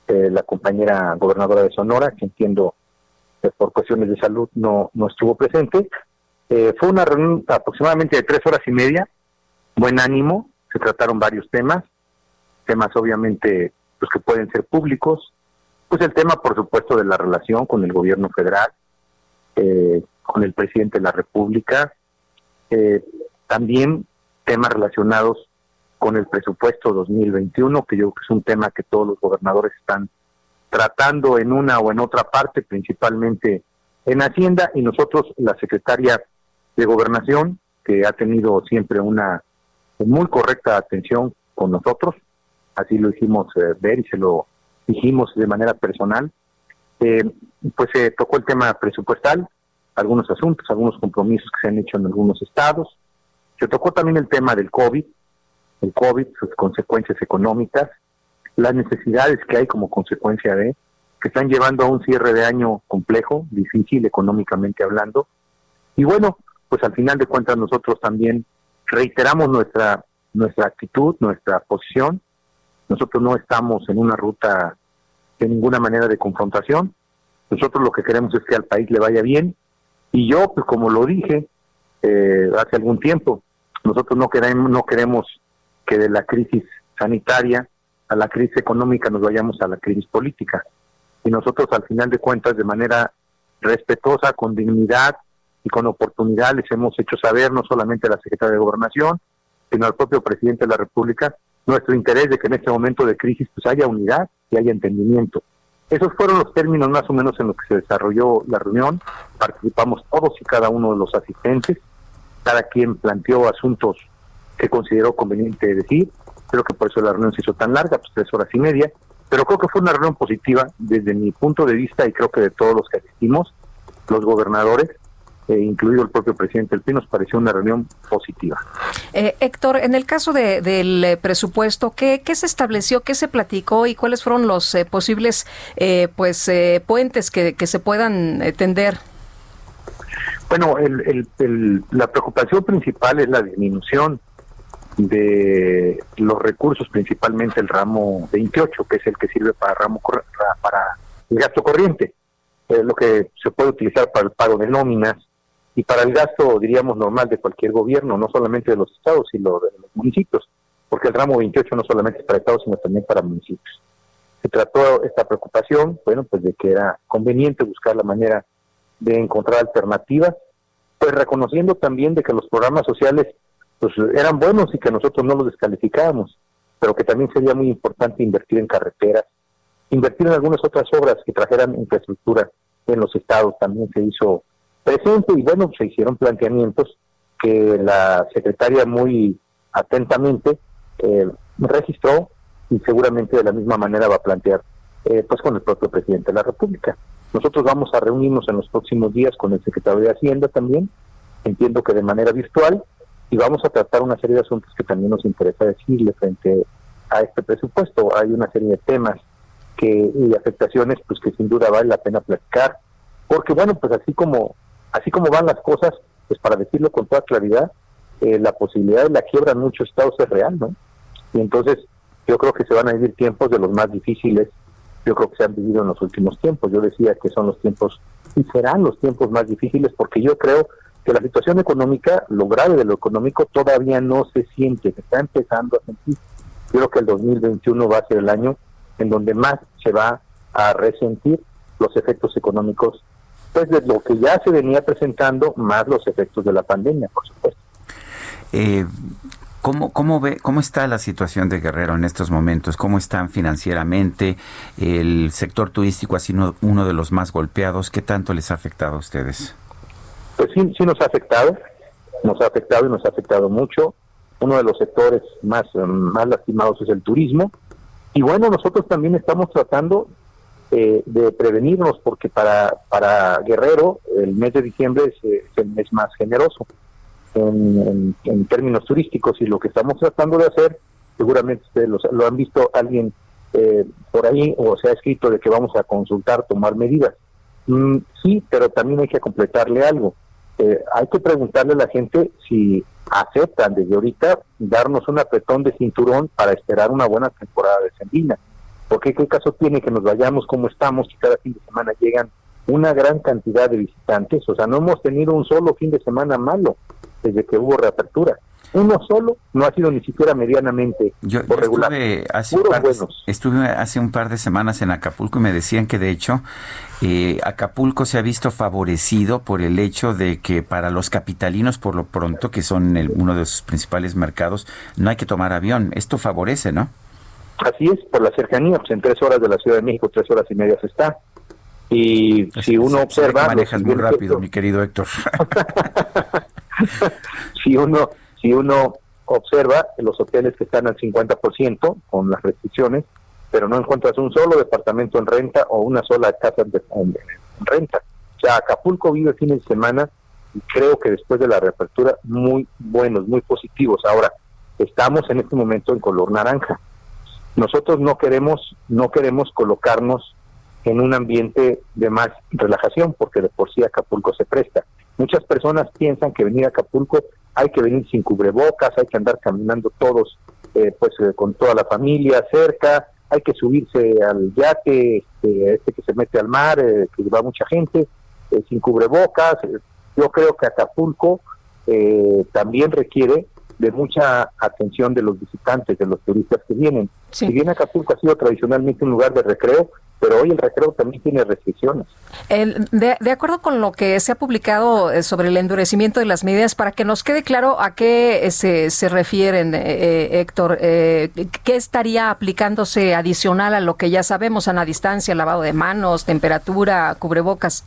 eh, la compañera gobernadora de Sonora, que entiendo por cuestiones de salud no, no estuvo presente. fue una reunión aproximadamente de tres horas y media, buen ánimo, se trataron varios temas, temas obviamente pues que pueden ser públicos, pues el tema por supuesto de la relación con el gobierno federal, eh, con el presidente de la República, eh, también temas relacionados con el presupuesto 2021, que yo creo que es un tema que todos los gobernadores están tratando en una o en otra parte, principalmente en Hacienda, y nosotros, la secretaria de Gobernación, que ha tenido siempre una muy correcta atención con nosotros, así lo hicimos eh, ver y se lo dijimos de manera personal. Eh, pues se tocó el tema presupuestal, algunos asuntos, algunos compromisos que se han hecho en algunos estados. Se tocó también el tema del COVID, el COVID, sus consecuencias económicas, las necesidades que hay como consecuencia de, que están llevando a un cierre de año complejo, difícil económicamente hablando. Y bueno, pues al final de cuentas nosotros también reiteramos nuestra nuestra actitud, nuestra posición. Nosotros no estamos en una ruta de ninguna manera de confrontación. Nosotros lo que queremos es que al país le vaya bien. Y yo, pues como lo dije eh, hace algún tiempo, nosotros no queremos, no queremos que de la crisis sanitaria a la crisis económica nos vayamos a la crisis política. Y nosotros al final de cuentas, de manera respetuosa, con dignidad y con oportunidad, les hemos hecho saber no solamente a la Secretaria de Gobernación, sino al propio presidente de la República, nuestro interés de que en este momento de crisis pues haya unidad y haya entendimiento. Esos fueron los términos más o menos en los que se desarrolló la reunión. Participamos todos y cada uno de los asistentes. Cada quien planteó asuntos que consideró conveniente decir. Creo que por eso la reunión se hizo tan larga, pues tres horas y media. Pero creo que fue una reunión positiva desde mi punto de vista y creo que de todos los que asistimos, los gobernadores, eh, incluido el propio presidente del PIN, nos pareció una reunión positiva. Eh, Héctor, en el caso de, del eh, presupuesto, ¿qué, ¿qué se estableció, qué se platicó y cuáles fueron los eh, posibles eh, pues eh, puentes que, que se puedan tender? Bueno, el, el- el- la preocupación principal es la disminución de los recursos, principalmente el ramo 28, que es el que sirve para ramo para el gasto corriente, lo que se puede utilizar para el pago de nóminas y para el gasto, diríamos, normal de cualquier gobierno, no solamente de los estados, sino de los municipios, porque el ramo 28 no solamente es para estados, sino también para municipios. Se trató esta preocupación, bueno, pues de que era conveniente buscar la manera de encontrar alternativas, pues reconociendo también de que los programas sociales pues eran buenos y que nosotros no los descalificábamos, pero que también sería muy importante invertir en carreteras, invertir en algunas otras obras que trajeran infraestructura en los estados, también se hizo presente y bueno, se hicieron planteamientos que la secretaria muy atentamente eh, registró y seguramente de la misma manera va a plantear eh, pues con el propio presidente de la República. Nosotros vamos a reunirnos en los próximos días con el secretario de Hacienda también, entiendo que de manera virtual, y vamos a tratar una serie de asuntos que también nos interesa decirle frente a este presupuesto. Hay una serie de temas que y afectaciones pues que sin duda vale la pena platicar, porque bueno, pues así como así como van las cosas, pues para decirlo con toda claridad, eh, la posibilidad de la quiebra en muchos estados es real, ¿no? Y entonces yo creo que se van a vivir tiempos de los más difíciles, yo creo que se han vivido en los últimos tiempos. Yo decía que son los tiempos y serán los tiempos más difíciles porque yo creo que la situación económica, lo grave de lo económico todavía no se siente, se está empezando a sentir. Yo creo que el 2021 va a ser el año en donde más se va a resentir los efectos económicos, pues de lo que ya se venía presentando, más los efectos de la pandemia, por supuesto. Eh, ¿Cómo, cómo, ve, ¿Cómo está la situación de Guerrero en estos momentos? ¿Cómo están financieramente? El sector turístico ha sido uno de los más golpeados. ¿Qué tanto les ha afectado a ustedes? Pues sí, sí nos ha afectado, nos ha afectado y nos ha afectado mucho. Uno de los sectores más, más lastimados es el turismo. Y bueno, nosotros también estamos tratando eh, de prevenirnos porque para, para Guerrero el mes de diciembre es, eh, el mes más generoso en, en- términos turísticos y lo que estamos tratando de hacer, seguramente ustedes lo, lo han visto alguien eh, por ahí o se ha escrito de que vamos a consultar, tomar medidas. Mm, sí, pero también hay que completarle algo. Eh, hay que preguntarle a la gente si aceptan desde ahorita darnos un apretón de cinturón para esperar una buena temporada de Sendina. Porque qué caso tiene que nos vayamos como estamos y cada fin de semana llegan una gran cantidad de visitantes. O sea, no hemos tenido un solo fin de semana malo desde que hubo reapertura. Uno solo no ha sido ni siquiera medianamente Yo, regular. estuve, hace un par estuve hace un par de semanas en Acapulco y me decían que de hecho eh, Acapulco se ha visto favorecido por el hecho de que para los capitalinos por lo pronto, que son el- uno de sus principales mercados, no hay que tomar avión. Esto favorece, ¿no? Así es, por la cercanía, pues en tres horas de la Ciudad de México, tres horas y media se está. Y si uno Se observa... manejas los muy rápido, mi querido Héctor. [LAUGHS] si uno si uno observa los hoteles que están al 50% con las restricciones, pero no encuentras un solo departamento en renta o una sola casa en renta. O sea, Acapulco vive fines de semana y creo que después de la reapertura muy buenos, muy positivos. Ahora, estamos en este momento en color naranja. Nosotros no queremos no queremos colocarnos en un ambiente de más relajación porque de por sí Acapulco se presta. Muchas personas piensan que venir a Acapulco hay que venir sin cubrebocas, hay que andar caminando todos, eh, pues eh, con toda la familia cerca, hay que subirse al yate, este, este que se mete al mar, eh, que lleva mucha gente, eh, sin cubrebocas. Yo creo que Acapulco eh, también requiere de mucha atención de los visitantes, de los turistas que vienen. Si bien Acapulco ha sido tradicionalmente un lugar de recreo, pero hoy el recreo también tiene restricciones. El- de, de acuerdo con lo que se ha publicado eh, sobre el endurecimiento de las medidas, para que nos quede claro a qué eh, se, se refieren, eh, eh, Héctor, eh, ¿qué estaría aplicándose adicional a lo que ya sabemos, a la distancia, lavado de manos, temperatura, cubrebocas?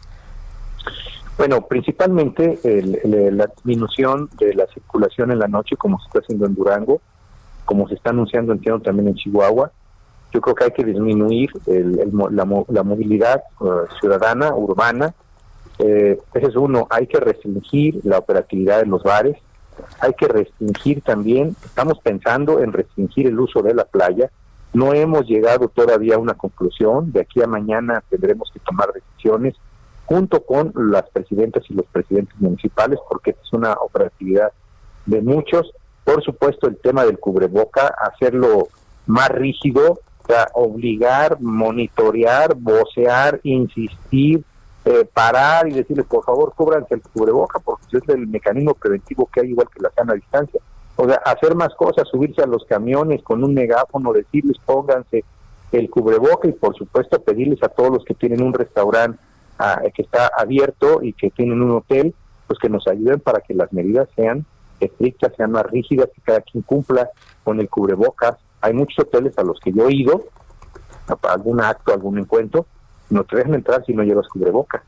Bueno, principalmente el- la disminución de la circulación en la noche, como se está haciendo en Durango, como se está anunciando, entiendo, también en Chihuahua. Yo creo que hay que disminuir el- la, la movilidad eh, ciudadana, urbana. Eh, ese es uno, hay que restringir la operatividad de los bares. Hay que restringir también, estamos pensando en restringir el uso de la playa. No hemos llegado todavía a una conclusión. De aquí a mañana tendremos que tomar decisiones junto con las presidentas y los presidentes municipales, porque es una operatividad de muchos. Por supuesto, el tema del cubreboca, hacerlo más rígido, o sea, obligar, monitorear, vocear, insistir, eh, parar y decirle, por favor, cúbranse el cubreboca, porque es el mecanismo preventivo que hay, igual que la sana distancia. O sea, hacer más cosas, subirse a los camiones con un megáfono, decirles, pónganse el cubreboca y, por supuesto, pedirles a todos los que tienen un restaurante ah, que está abierto y que tienen un hotel, pues que nos ayuden para que las medidas sean estrictas, sean más rígidas, que cada quien cumpla con el cubrebocas. Hay muchos hoteles a los que yo he ido, a- algún acto, algún encuentro, no te dejan entrar si no llevas cubrebocas.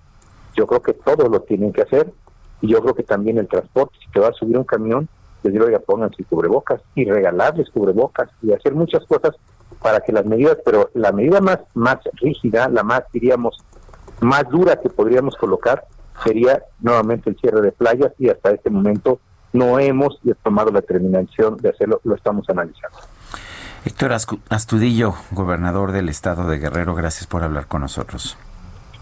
Yo creo que todos lo tienen que hacer y yo creo que también el transporte, si te vas a subir a un camión, les digo, oiga, pónganse cubrebocas y regalarles cubrebocas y hacer muchas cosas para que las medidas, pero la medida más, más rígida, la más, diríamos, más dura que podríamos colocar sería nuevamente el cierre de playas y hasta este momento no hemos tomado la determinación de hacerlo, lo estamos analizando. Héctor Astudillo, gobernador del estado de Guerrero, gracias por hablar con nosotros.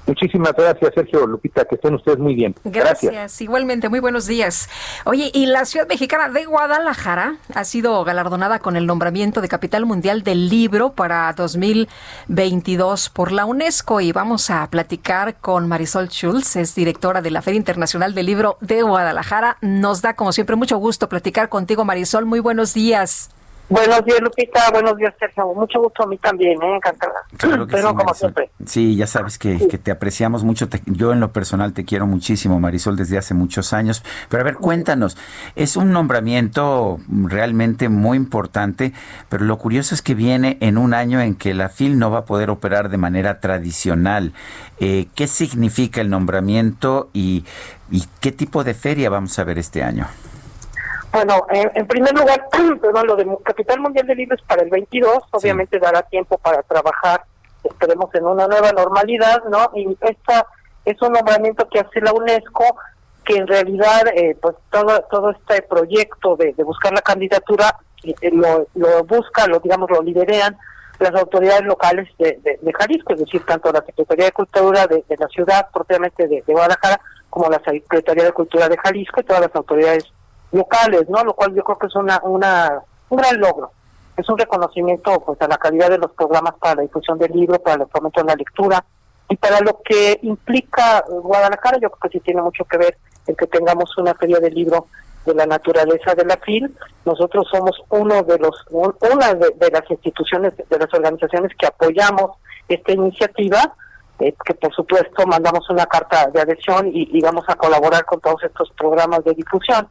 Muchísimas gracias, Sergio Lupita, que estén ustedes muy bien. Gracias. igualmente, muy buenos días. Oye, y la ciudad mexicana de Guadalajara ha sido galardonada con el nombramiento de Capital Mundial del Libro para 2022 por la UNESCO y vamos a platicar con Marisol Schulz, es directora de la Feria Internacional del Libro de Guadalajara. Nos da como siempre mucho gusto platicar contigo, Marisol. Muy buenos días. Buenos días, Lupita. Buenos días, Sergio. Mucho gusto a mí también, ¿eh? encantada. Claro Pero sí, como Marisol. siempre. Sí, ya sabes que, que te apreciamos mucho. te- yo en lo personal te quiero muchísimo, Marisol, desde hace muchos años. Pero a ver, cuéntanos, es un nombramiento realmente muy importante, pero lo curioso es que viene en un año en que la FIL no va a poder operar de manera tradicional. Eh, ¿Qué significa el nombramiento y, y qué tipo de feria vamos a ver este año? Bueno, en, en primer lugar, [CLEARS THROAT] perdón, lo de Mu- Capital Mundial del Libro es para el 22. Obviamente dará tiempo para trabajar, esperemos, en una nueva normalidad, ¿no? Y esta es un nombramiento que hace la UNESCO, que en realidad, eh, pues todo, todo este proyecto de, de buscar la candidatura eh, lo, lo busca, lo digamos, lo liderean las autoridades locales de, de- de Jalisco, es decir, tanto la Secretaría de Cultura de, de la ciudad propiamente de, de Guadalajara, como la Secretaría de Cultura de Jalisco y todas las autoridades locales, ¿no? Lo cual yo creo que es una, una un gran logro. Es un reconocimiento pues a la calidad de los programas para la difusión del libro, para el fomento de la lectura y para lo que implica Guadalajara, yo creo que sí tiene mucho que ver el que tengamos una feria del libro de la naturaleza de la FIL. Nosotros somos uno de los un- una de, de las instituciones, de las organizaciones que apoyamos esta iniciativa eh, que por supuesto mandamos una carta de adhesión y, y vamos a colaborar con todos estos programas de difusión.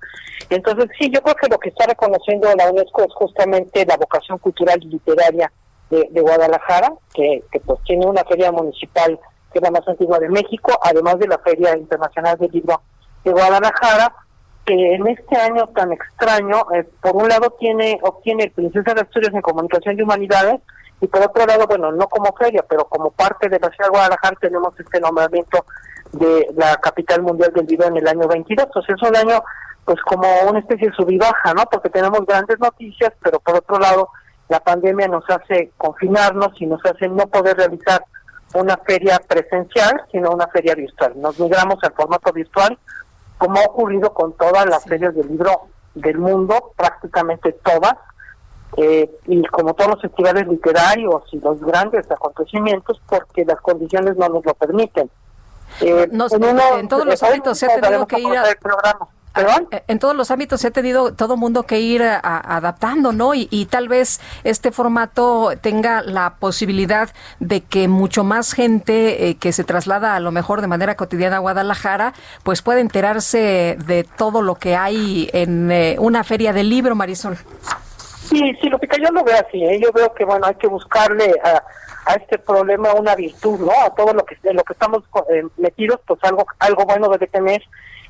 Entonces, sí, yo creo que lo que está reconociendo la UNESCO es justamente la vocación cultural y literaria de, Guadalajara, que, que pues tiene una feria municipal que es la más antigua de México, además de la Feria Internacional del Libro de Guadalajara, que en este año tan extraño, eh, por un lado tiene obtiene el Princesa de Asturias en Comunicación y Humanidades, y por otro lado, bueno, no como feria, pero como parte de la ciudad de Guadalajara tenemos este nombramiento de la capital mundial del libro en el año 22. Entonces es un año pues como una especie de sub y baja, ¿no? Porque tenemos grandes noticias, pero por otro lado la pandemia nos hace confinarnos y nos hace no poder realizar una feria presencial, sino una feria virtual. Nos migramos al formato virtual, como ha ocurrido con todas las ferias del libro del mundo, prácticamente todas, eh, y como todos los festivales literarios y los grandes acontecimientos, porque las condiciones no nos lo permiten. Eh, Nos- en uno- en todos los hoy ámbitos se ha tenido que ir a- programa. Eh, En todos los ámbitos se ha tenido todo mundo que ir a- a- adaptando, ¿no? Y, y tal vez este formato tenga la posibilidad de que mucho más gente eh, que se traslada a lo mejor de manera cotidiana a Guadalajara, pues pueda enterarse de todo lo que hay en eh, una feria del libro, Marisol. Sí, sí, Lupita, yo lo veo así, ¿eh? yo veo que, bueno, hay que buscarle a, a este problema una virtud, ¿no? A todo lo que en lo que estamos eh, metidos, pues algo algo bueno debe tener.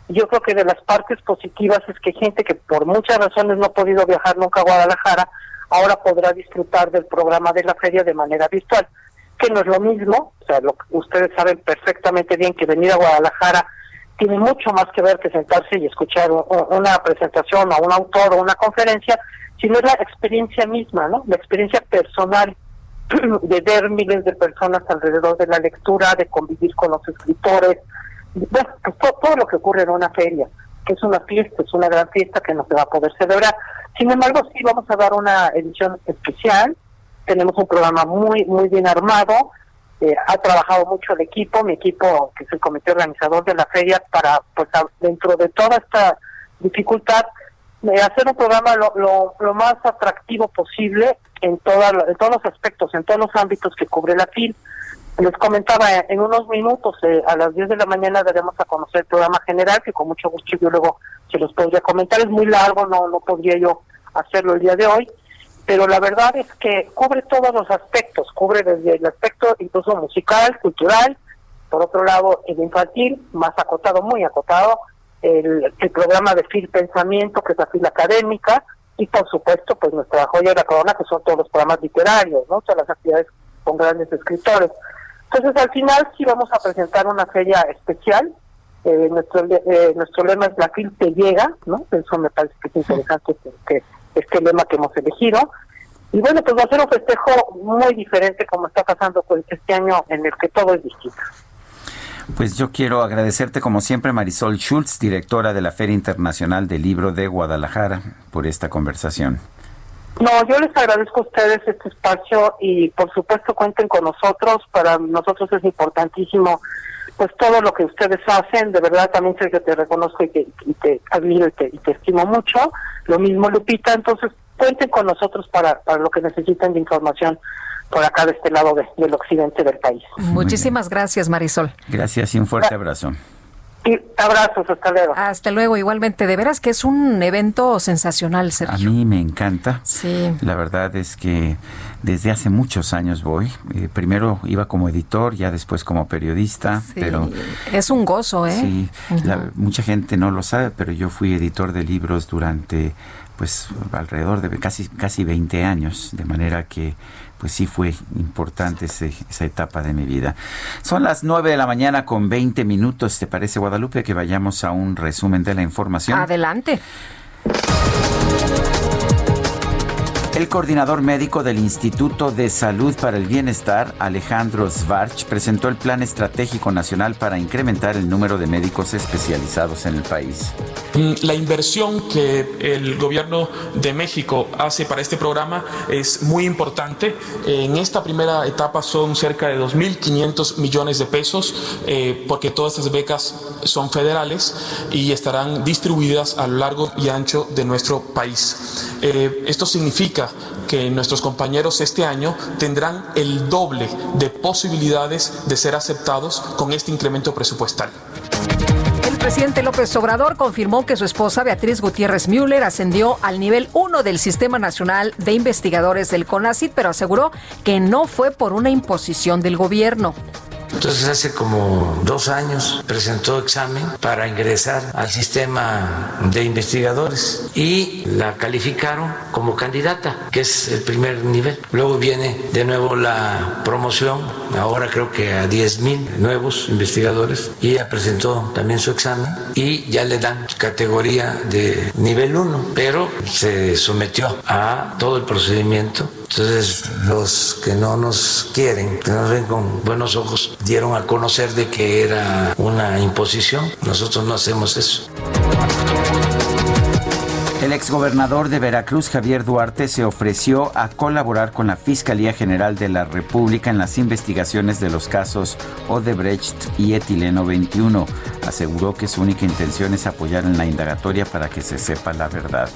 Yo creo que de las partes positivas es que gente que por muchas razones no ha podido viajar nunca a Guadalajara, ahora podrá disfrutar del programa de la feria de manera virtual, que no es lo mismo, o sea, lo, ustedes saben perfectamente bien que venir a Guadalajara tiene mucho más que ver que sentarse y escuchar una presentación a un autor o una conferencia, sino es la experiencia misma, ¿no? La experiencia personal [CLEARS THROAT] de ver miles de personas alrededor de la lectura, de convivir con los escritores, bueno, pues to- todo, lo que ocurre en una feria, que es una fiesta, es una gran fiesta que no se va a poder celebrar. Sin embargo, sí vamos a dar una edición especial, tenemos un programa muy, muy bien armado, eh, ha trabajado mucho el equipo, mi equipo, que es el comité organizador de la feria, para, pues, dentro de toda esta dificultad, eh, hacer un programa lo, lo, más atractivo posible en, toda, en todos los aspectos, en todos los ámbitos que cubre la FIL. Les comentaba, en unos minutos, eh, a las 10 de la mañana daremos a conocer el programa general, que con mucho gusto yo luego se los podría comentar. Es muy largo, no, no podría yo hacerlo el día de hoy, pero la verdad es que cubre todos los aspectos, cubre desde el aspecto incluso musical, cultural, por otro lado el infantil, más acotado, muy acotado, el, el programa de FIL Pensamiento, que es la FIL académica, y por supuesto pues nuestra joya de la corona, que son todos los programas literarios, ¿no? todas las actividades con grandes escritores. Entonces al final sí vamos a presentar una feria especial, eh, nuestro, eh, nuestro lema es la FIL te llega, ¿no? Eso me parece que es interesante que, que este lema que hemos elegido. Y bueno, pues va a ser un festejo muy diferente como está pasando con este año en el que todo es distinto. Pues yo quiero agradecerte como siempre, Marisol Schultz, directora de la Feria Internacional del Libro de Guadalajara, por esta conversación. No, yo les agradezco a ustedes este espacio y por supuesto cuenten con nosotros. Para nosotros es importantísimo pues todo lo que ustedes hacen. De verdad también sé que te reconozco y te, y te admiro y te, y te estimo mucho. Lo mismo Lupita. Entonces cuenten con nosotros para, para lo que necesiten de información por acá de este lado de- del occidente del país. Muchísimas gracias, Marisol. Gracias y un fuerte abrazo. Y abrazos, hasta luego. Hasta luego, igualmente. De veras que es un evento sensacional, A Sergio. mí me encanta. Sí. La verdad es que desde hace muchos años voy. Eh, primero iba como editor, ya después como periodista, Sí, pero es un gozo, ¿eh? sí, la- mucha gente no lo sabe, pero yo fui editor de libros durante pues alrededor de casi casi 20 años, de manera que pues sí fue importante esa etapa de mi vida. Son las 9 de la mañana con 20 minutos, ¿te parece Guadalupe que vayamos a un resumen de la información? Adelante. El coordinador médico del Instituto de Salud para el Bienestar, Alejandro Svarch, presentó el Plan Estratégico Nacional para incrementar el número de médicos especializados en el país. Mm, La inversión que el gobierno de México hace para este programa es muy importante. En esta primera etapa son cerca de 2.500 millones de pesos eh, porque todas estas becas son federales y estarán distribuidas a lo largo y ancho de nuestro país. Eh, esto significa que nuestros compañeros este año tendrán el doble de posibilidades de ser aceptados con este incremento presupuestal. El presidente López Obrador confirmó que su esposa Beatriz Gutiérrez Müller ascendió al nivel 1 del Sistema Nacional de Investigadores del CONACYT, pero aseguró que no fue por una imposición del gobierno. Entonces hace como dos años presentó examen para ingresar al sistema de investigadores y la calificaron como candidata, que es el primer nivel. Luego viene de nuevo la promoción, ahora creo que a 10 mil nuevos investigadores y ella presentó también su examen y ya le dan categoría de nivel 1, pero se sometió a todo el procedimiento entonces, los que no nos quieren, que nos ven con buenos ojos, dieron a conocer de que era una imposición. Nosotros no hacemos eso. El exgobernador de Veracruz, Javier Duarte, se ofreció a colaborar con la Fiscalía General de la República en las investigaciones de los casos Odebrecht y Etileno 21. Aseguró que su única intención es apoyar en la indagatoria para que se sepa la verdad.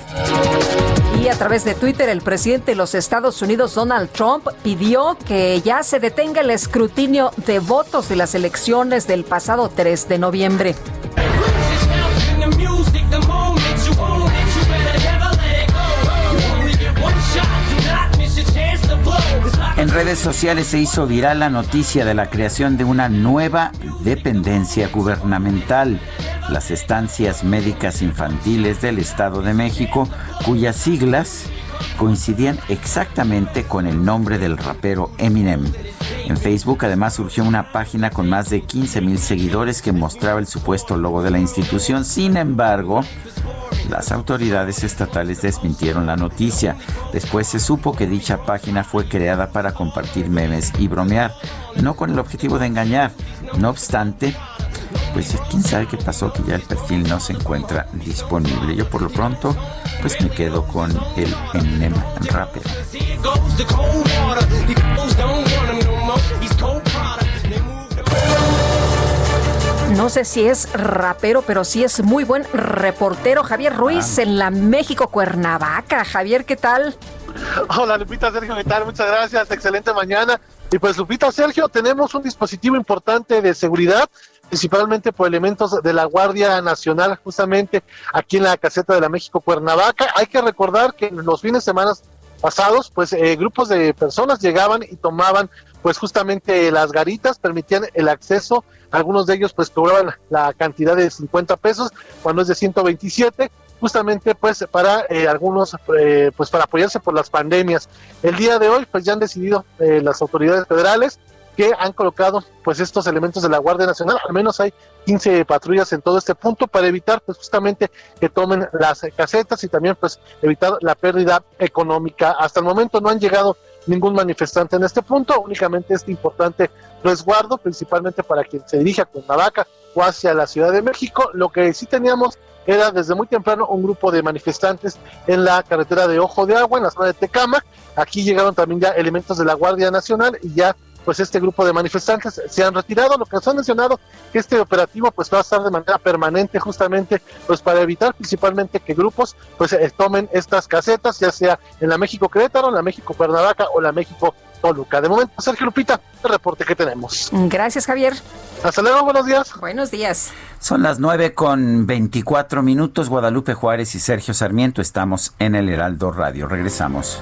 A través de Twitter, el presidente de los Estados Unidos, Donald Trump, pidió que ya se detenga el escrutinio de votos de las elecciones del pasado 3 de noviembre. En redes sociales se hizo viral la noticia de la creación de una nueva dependencia gubernamental, las estancias médicas infantiles del Estado de México, cuyas siglas coincidían exactamente con el nombre del rapero Eminem. En Facebook además surgió una página con más de 15 mil seguidores que mostraba el supuesto logo de la institución. Sin embargo, las autoridades estatales desmintieron la noticia. Después se supo que dicha página fue creada para compartir memes y bromear, no con el objetivo de engañar. No obstante, pues quién sabe qué pasó que ya el perfil no se encuentra disponible. Yo por lo pronto pues me quedo con el Eminem Rapper. No sé si es rapero, pero sí es muy buen reportero. Javier Ruiz en la México Cuernavaca. Javier, ¿qué tal? Hola Lupita, Sergio, ¿qué tal? Muchas gracias, excelente mañana. Y pues Lupita, Sergio, tenemos un dispositivo importante de seguridad, principalmente por elementos de la Guardia Nacional, justamente aquí en la caseta de la México Cuernavaca. Hay que recordar que los fines de semana pasados, pues eh, grupos de personas llegaban y tomaban pues justamente las garitas, permitían el acceso, algunos de ellos pues cobraban la cantidad de 50 pesos, cuando es de 127, justamente pues para eh, algunos eh, pues para apoyarse por las pandemias. El día de hoy pues ya han decidido eh, las autoridades federales que han colocado pues estos elementos de la Guardia Nacional, al menos hay 15 patrullas en todo este punto para evitar pues justamente que tomen las casetas y también pues evitar la pérdida económica. Hasta el momento no han llegado ningún manifestante en este punto, únicamente este importante resguardo, principalmente para quien se dirige a Cuernavaca o hacia la Ciudad de México. Lo que sí teníamos era desde muy temprano un grupo de manifestantes en la carretera de Ojo de Agua, en la zona de Tecama. Aquí llegaron también ya elementos de la Guardia Nacional y ya pues este grupo de manifestantes se han retirado, lo que se ha mencionado que este operativo pues va a estar de manera permanente justamente pues para evitar principalmente que grupos pues eh, tomen estas casetas, ya sea en la México Querétaro, en la México Cuernavaca o la México Toluca. De momento, Sergio Lupita, el reporte que tenemos. Gracias, Javier. Hasta luego, buenos días. Buenos días. Son las 9 con 24 minutos. Guadalupe Juárez y Sergio Sarmiento estamos en el Heraldo Radio. Regresamos.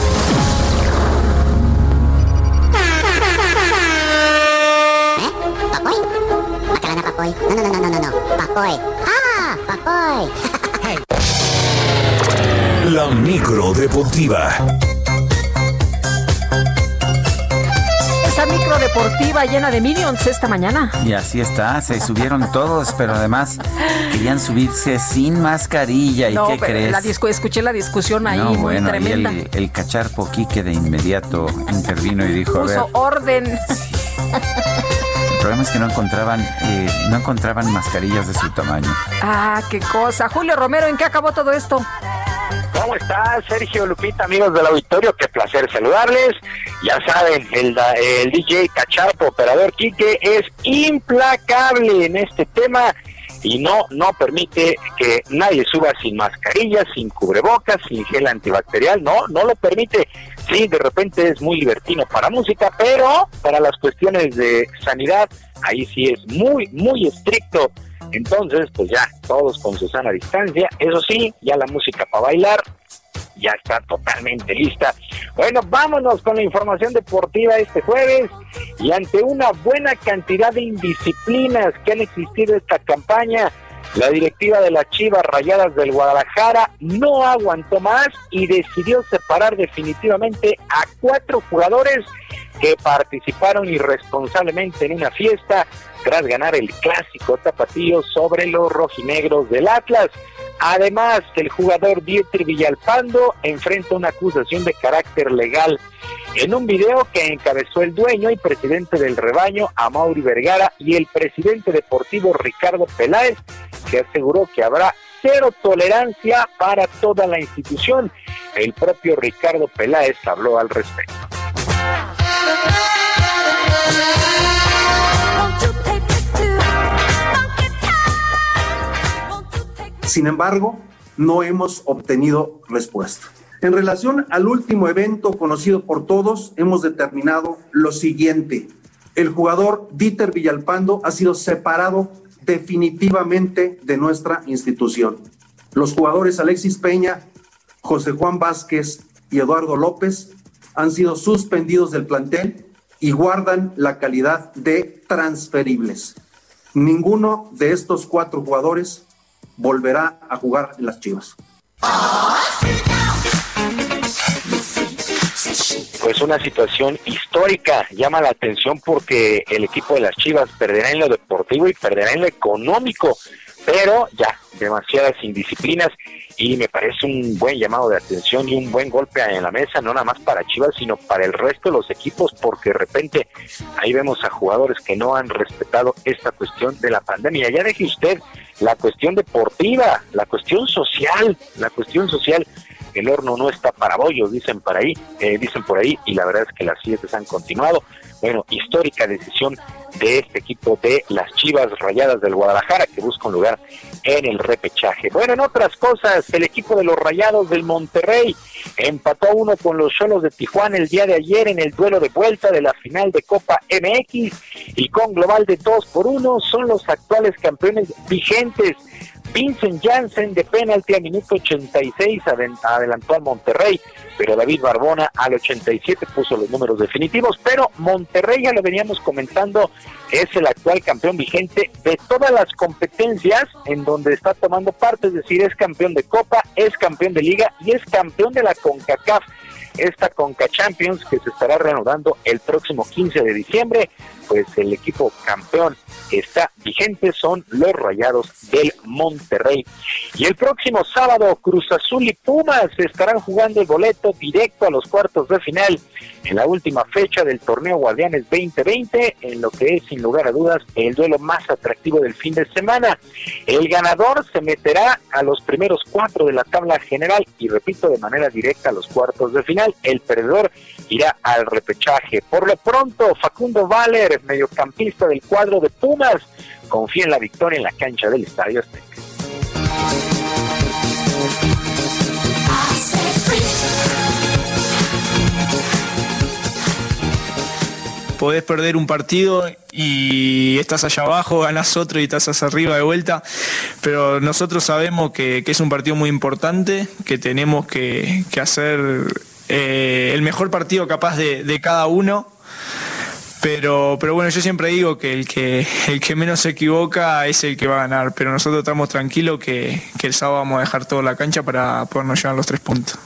Papoy. No, no, no, no, no, no. Papoy. ¡Ah! Papoy. [LAUGHS] La micro deportiva. Esa micro deportiva llena de minions esta mañana. Y así está, se subieron todos, pero además querían subirse sin mascarilla. ¿Y no, qué pero crees? la discu- escuché la discusión ahí, no, muy bueno, ahí tremenda. el, el cacharpo Quique de inmediato intervino y dijo, a ver, Puso orden. [LAUGHS] problema es que no encontraban, eh, no encontraban mascarillas de su tamaño. Ah, qué cosa. Julio Romero, ¿en qué acabó todo esto? ¿Cómo estás, Sergio Lupita, amigos del auditorio? Qué placer saludarles. Ya saben, el, da- el DJ Cachapo, operador Quique, es implacable en este tema y no, no permite que nadie suba sin mascarilla, sin cubrebocas, sin gel antibacterial. No, no lo permite. Sí, de repente es muy libertino para música, pero para las cuestiones de sanidad, ahí sí es muy, muy estricto. Entonces, pues ya, todos con su sana distancia. Eso sí, ya la música para bailar ya está totalmente lista. Bueno, vámonos con la información deportiva este jueves y ante una buena cantidad de indisciplinas que han existido esta campaña, la directiva de las Chivas Rayadas del Guadalajara no aguantó más y decidió separar definitivamente a cuatro jugadores que participaron irresponsablemente en una fiesta tras ganar el clásico tapatío sobre los rojinegros del Atlas. Además, el jugador Dieter Villalpando enfrenta una acusación de carácter legal en un video que encabezó el dueño y presidente del rebaño, Amaury Vergara, y el presidente deportivo Ricardo Peláez, que aseguró que habrá cero tolerancia para toda la institución. El propio Ricardo Peláez habló al respecto. Sin embargo, no hemos obtenido respuesta. En relación al último evento conocido por todos, hemos determinado lo siguiente. El jugador Dieter Villalpando ha sido separado definitivamente de nuestra institución. Los jugadores Alexis Peña, José Juan Vázquez y Eduardo López han sido suspendidos del plantel y guardan la calidad de transferibles. Ninguno de estos cuatro jugadores volverá a jugar en las Chivas. Pues una situación histórica llama la atención porque el equipo de las Chivas perderá en lo deportivo y perderá en lo económico, pero ya demasiadas indisciplinas y me parece un buen llamado de atención y un buen golpe en la mesa, no nada más para Chivas, sino para el resto de los equipos, porque de repente ahí vemos a jugadores que no han respetado esta cuestión de la pandemia. Ya deje usted la cuestión deportiva, la cuestión social, la cuestión social el horno no está para bollos, dicen por ahí, eh, dicen por ahí, y la verdad es que las fiestas han continuado. Bueno, histórica decisión de este equipo de las Chivas Rayadas del Guadalajara que busca un lugar en el repechaje. Bueno, en otras cosas, el equipo de los Rayados del Monterrey empató a uno con los Cholos de Tijuana el día de ayer en el duelo de vuelta de la final de Copa MX y con global de 2 por 1 son los actuales campeones vigentes. Vincent Janssen de penalti a minuto 86 aden- adelantó al Monterrey, pero David Barbona al 87 puso los números definitivos, pero Monterrey ya lo veníamos comentando, es el actual campeón vigente de todas las competencias en donde está tomando parte, es decir, es campeón de Copa, es campeón de Liga y es campeón de la CONCACAF esta Conca Champions que se estará reanudando el próximo 15 de diciembre, pues el equipo campeón está vigente son los Rayados del Monterrey. Y el próximo sábado Cruz Azul y Pumas estarán jugando el boleto directo a los cuartos de final en la última fecha del torneo Guardianes 2020, en lo que es sin lugar a dudas el duelo más atractivo del fin de semana. El ganador se meterá a los primeros cuatro de la tabla general y repito de manera directa a los cuartos de final. El perdedor irá al repechaje. Por lo pronto, Facundo Valer, mediocampista del cuadro de Pumas, confía en la victoria en la cancha del Estadio Azteca. podés perder un partido y estás allá abajo, ganas otro y estás hacia arriba de vuelta, pero nosotros sabemos que, es un partido muy importante, que tenemos que hacer eh, el mejor partido capaz de, de cada uno. Pero, pero bueno, yo siempre digo que el, que el que menos se equivoca es el que va a ganar. Pero nosotros estamos tranquilos que, que el sábado vamos a dejar toda la cancha para podernos llevar los tres puntos.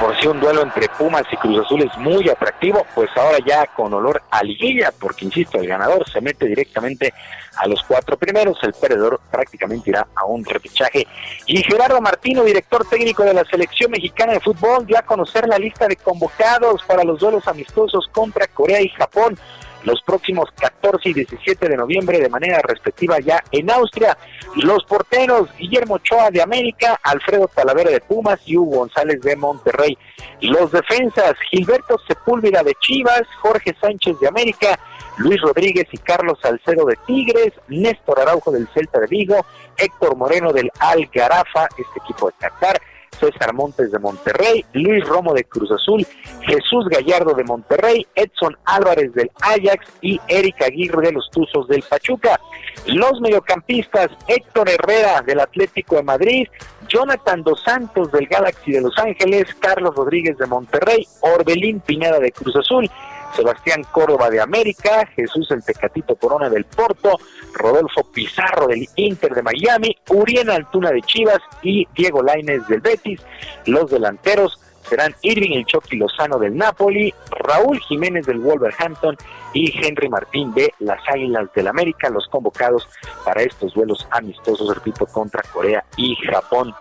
Por sí un duelo entre Pumas y Cruz Azul es muy atractivo, pues ahora ya con olor a liguilla, porque insisto, el ganador se mete directamente a los cuatro primeros, el perdedor prácticamente irá a un repechaje. Y Gerardo Martino, director técnico de la selección mexicana de fútbol, dio a conocer la lista de convocados para los duelos amistosos contra Corea y Japón los próximos 14 y 17 de noviembre de manera respectiva ya en Austria. Los porteros Guillermo Ochoa de América, Alfredo Talavera de Pumas y Hugo González de Monterrey. Los defensas Gilberto Sepúlveda de Chivas, Jorge Sánchez de América, Luis Rodríguez y Carlos Salcedo de Tigres, Néstor Araujo del Celta de Vigo, Héctor Moreno del Algarafa, este equipo de Qatar, César Montes de Monterrey, Luis Romo de Cruz Azul, Jesús Gallardo de Monterrey, Edson Álvarez del Ajax y Erika Aguirre de los Tuzos del Pachuca. Los mediocampistas Héctor Herrera del Atlético de Madrid, Jonathan Dos Santos del Galaxy de Los Ángeles, Carlos Rodríguez de Monterrey, Orbelín Pineda de Cruz Azul, Sebastián Córdoba de América, Jesús el Tecatito Corona del Porto, Rodolfo Pizarro del Inter de Miami, Uriel Altuna de Chivas y Diego Lainez del Betis. Los delanteros serán Irving el Chucky Lozano del Napoli, Raúl Jiménez del Wolverhampton y Henry Martín de las Águilas del América, los convocados para estos duelos amistosos, repito, contra Corea y Japón.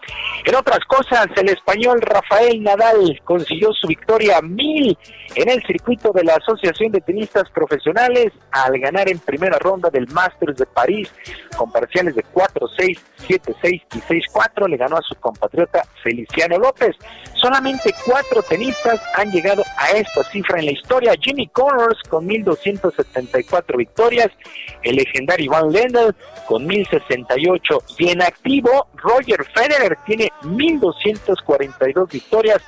En otras cosas, el español Rafael Nadal consiguió su victoria mil en el circuito de la Asociación de Tenistas Profesionales al ganar en primera ronda del Masters de París con parciales de 4-6, 7-6 y 6-4. Le ganó a su compatriota Feliciano López. Solamente cuatro tenistas han llegado a esta cifra en la historia. Jimmy Connors con 1.274 victorias, el legendario Iván Lendl con 1.068 y en activo Roger Federer tiene 1.242 victorias.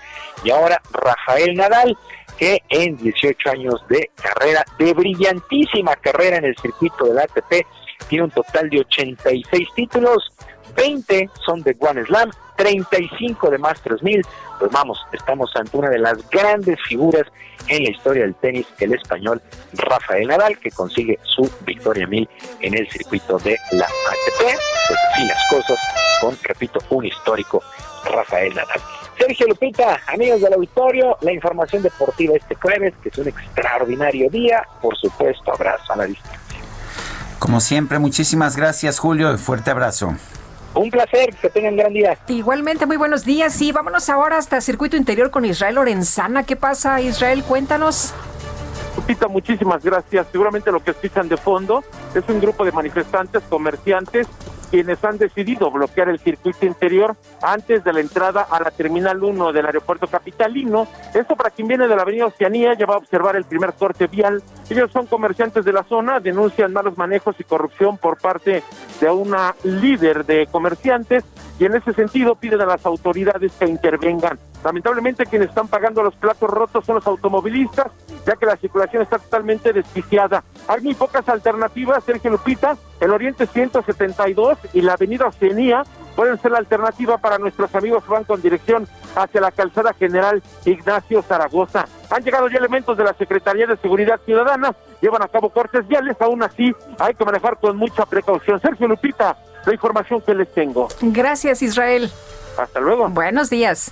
Y ahora Rafael Nadal que en 18 años de carrera, de brillantísima carrera en el circuito del ATP, tiene un total de 86 títulos, 20 son de Grand Slam, 35 de Masters 1000. Pues vamos, estamos ante una de las grandes figuras en la historia del tenis, el español Rafael Nadal, que consigue su victoria 1000 en el circuito de la ATP. Pues así las cosas con, repito, un histórico Rafael Nadal. Sergio Lupita, amigos del auditorio, la información deportiva este jueves, que es un extraordinario día. Por supuesto, abrazo a la distancia. Como siempre, muchísimas gracias, Julio, y fuerte abrazo. Un placer, que tengan gran día. Igualmente, muy buenos días. Sí, vámonos ahora hasta Circuito Interior con Israel Lorenzana. ¿Qué pasa, Israel? Cuéntanos. Lupita, muchísimas gracias. Seguramente lo que escuchan de fondo es un grupo de manifestantes, comerciantes, quienes han decidido bloquear el circuito interior antes de la entrada a la Terminal 1 del aeropuerto capitalino. Esto para quien viene de la avenida Oceanía ya va a observar el primer corte vial. Ellos son comerciantes de la zona, denuncian malos manejos y corrupción por parte de una líder de comerciantes y en ese sentido piden a las autoridades que intervengan. Lamentablemente quienes están pagando los platos rotos son los automovilistas, ya que la circulación está totalmente desquiciada. Hay muy pocas alternativas, Sergio Lupita, el Oriente 172 y la Avenida Oceanía pueden ser la alternativa para nuestros amigos que van con dirección hacia la calzada general Ignacio Zaragoza. Han llegado ya elementos de la Secretaría de Seguridad Ciudadana, llevan a cabo cortes viales, aún así hay que manejar con mucha precaución. Sergio Lupita, la información que les tengo. Gracias, Israel. Hasta luego. Buenos días.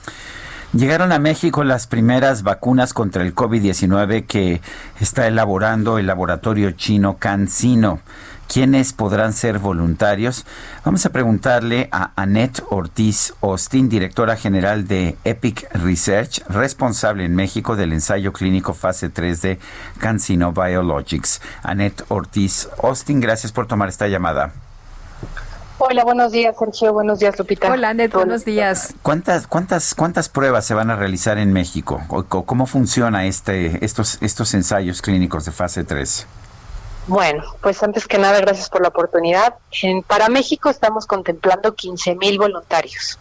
Llegaron a México las primeras vacunas contra el COVID-19 que está elaborando el laboratorio chino CanSino. ¿Quiénes podrán ser voluntarios? Vamos a preguntarle a Annette Ortiz Austin, directora general de Epic Research, responsable en México del ensayo clínico fase 3 de CanSino Biologics. Annette Ortiz Austin, gracias por tomar esta llamada. Hola, buenos días, Sergio. Buenos días, Lupita. Hola, Annette. Buenos días. ¿Cuántas, cuántas, cuántas pruebas se van a realizar en México? ¿O- o ¿Cómo funciona este, estos, estos ensayos clínicos de fase 3? Bueno, pues antes que nada, gracias por la oportunidad. En- para México estamos contemplando 15 mil voluntarios.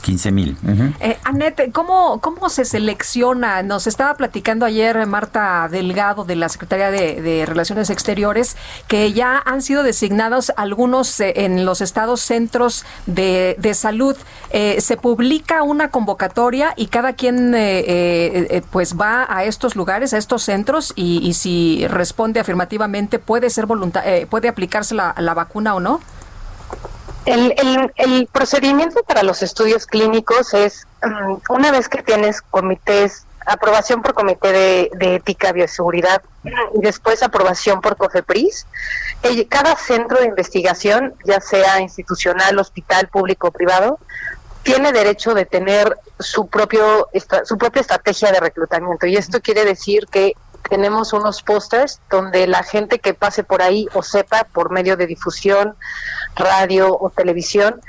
15 mil. Eh, Annette, ¿cómo, ¿cómo se selecciona? Nos estaba platicando ayer Marta Delgado de la Secretaría de, de Relaciones Exteriores que ya han sido designados algunos eh, en los estados centros de, de salud. Eh, se publica una convocatoria y cada quien eh, eh, pues va a estos lugares, a estos centros y, y si responde afirmativamente puede ser eh, puede aplicarse la, la vacuna o no. El, el- el procedimiento para los estudios clínicos es, mm, una vez que tienes comités, aprobación por comité de, de ética, bioseguridad, y después aprobación por COFEPRIS, cada centro de investigación, ya sea institucional, hospital, público o privado, tiene derecho de tener su propio su propia estrategia de reclutamiento. Y esto quiere decir que tenemos unos pósters donde la gente que pase por ahí o sepa por medio de difusión, radio o televisión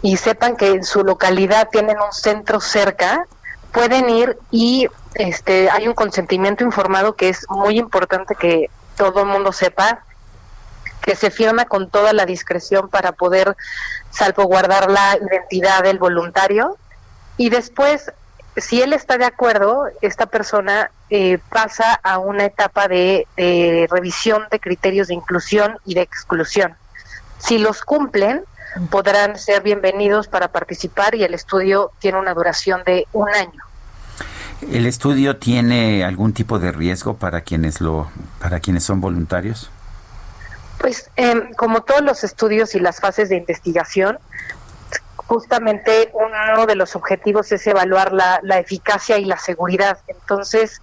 y sepan que en su localidad tienen un centro cerca, pueden ir y este hay un consentimiento informado que es muy importante que todo el mundo sepa que se firma con toda la discreción para poder salvaguardar la identidad del voluntario. Y después, si él está de acuerdo, esta persona eh, pasa a una etapa de, de revisión de criterios de inclusión y de exclusión. Si los cumplen, podrán ser bienvenidos para participar y el estudio tiene una duración de un año. ¿El estudio tiene algún tipo de riesgo para quienes lo para quienes son voluntarios? Pues em, como todos los estudios y las fases de investigación, justamente uno de los objetivos es evaluar la, eficacia y la seguridad. Entonces,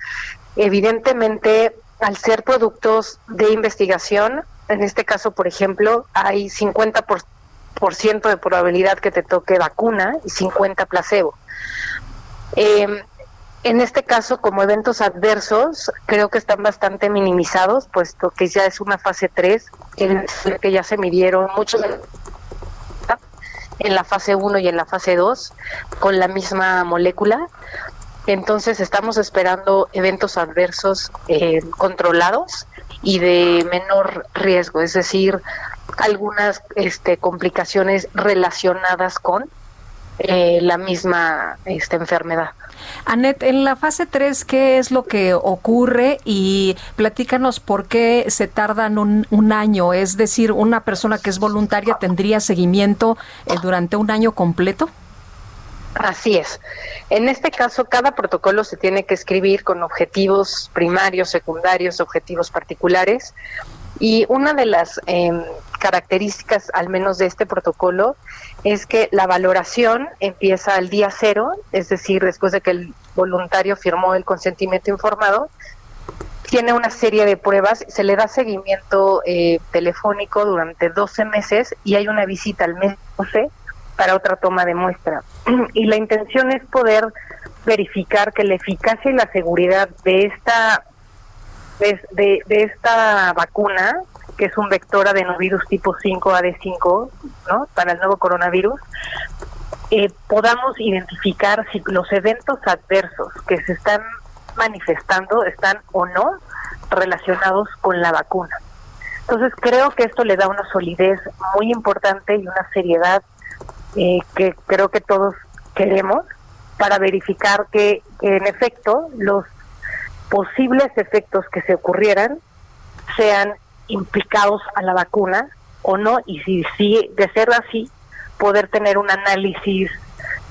evidentemente, al ser productos de investigación, en este caso, por ejemplo, hay 50% por, ciento de probabilidad que te toque vacuna y 50 placebo. Em, en este caso, como eventos adversos, creo que están bastante minimizados, puesto que ya es una fase 3, en la que ya se midieron muchos en la fase 1 y en la fase 2 con la misma molécula. Entonces estamos esperando eventos adversos eh, controlados y de menor riesgo, es decir, algunas este, complicaciones relacionadas con eh, la misma este, enfermedad. Anet, en la fase 3, ¿qué es lo que ocurre? Y platícanos por qué se tardan un, un año. Es decir, una persona que es voluntaria tendría seguimiento eh, durante un año completo. Así es. En este caso, cada protocolo se tiene que escribir con objetivos primarios, secundarios, objetivos particulares. Y una de las eh, características, al menos de este protocolo, es que la valoración empieza al día cero, es decir, después de que el voluntario firmó el consentimiento informado, tiene una serie de pruebas, se le da seguimiento eh, telefónico durante 12 meses y hay una visita al mes 12 para otra toma de muestra. [CLEARS THROAT] Y la intención es poder verificar que la eficacia y la seguridad de esta de, de, de esta vacuna, que es un vector adenovirus tipo 5 AD5, ¿no? Para el nuevo coronavirus, eh, podamos identificar si los eventos adversos que se están manifestando están o no relacionados con la vacuna. Entonces creo que esto le da una solidez muy importante y una seriedad eh, que creo que todos queremos para verificar que, que en efecto los posibles efectos que se ocurrieran sean implicados a la vacuna o no, y si, si de ser así, poder tener un análisis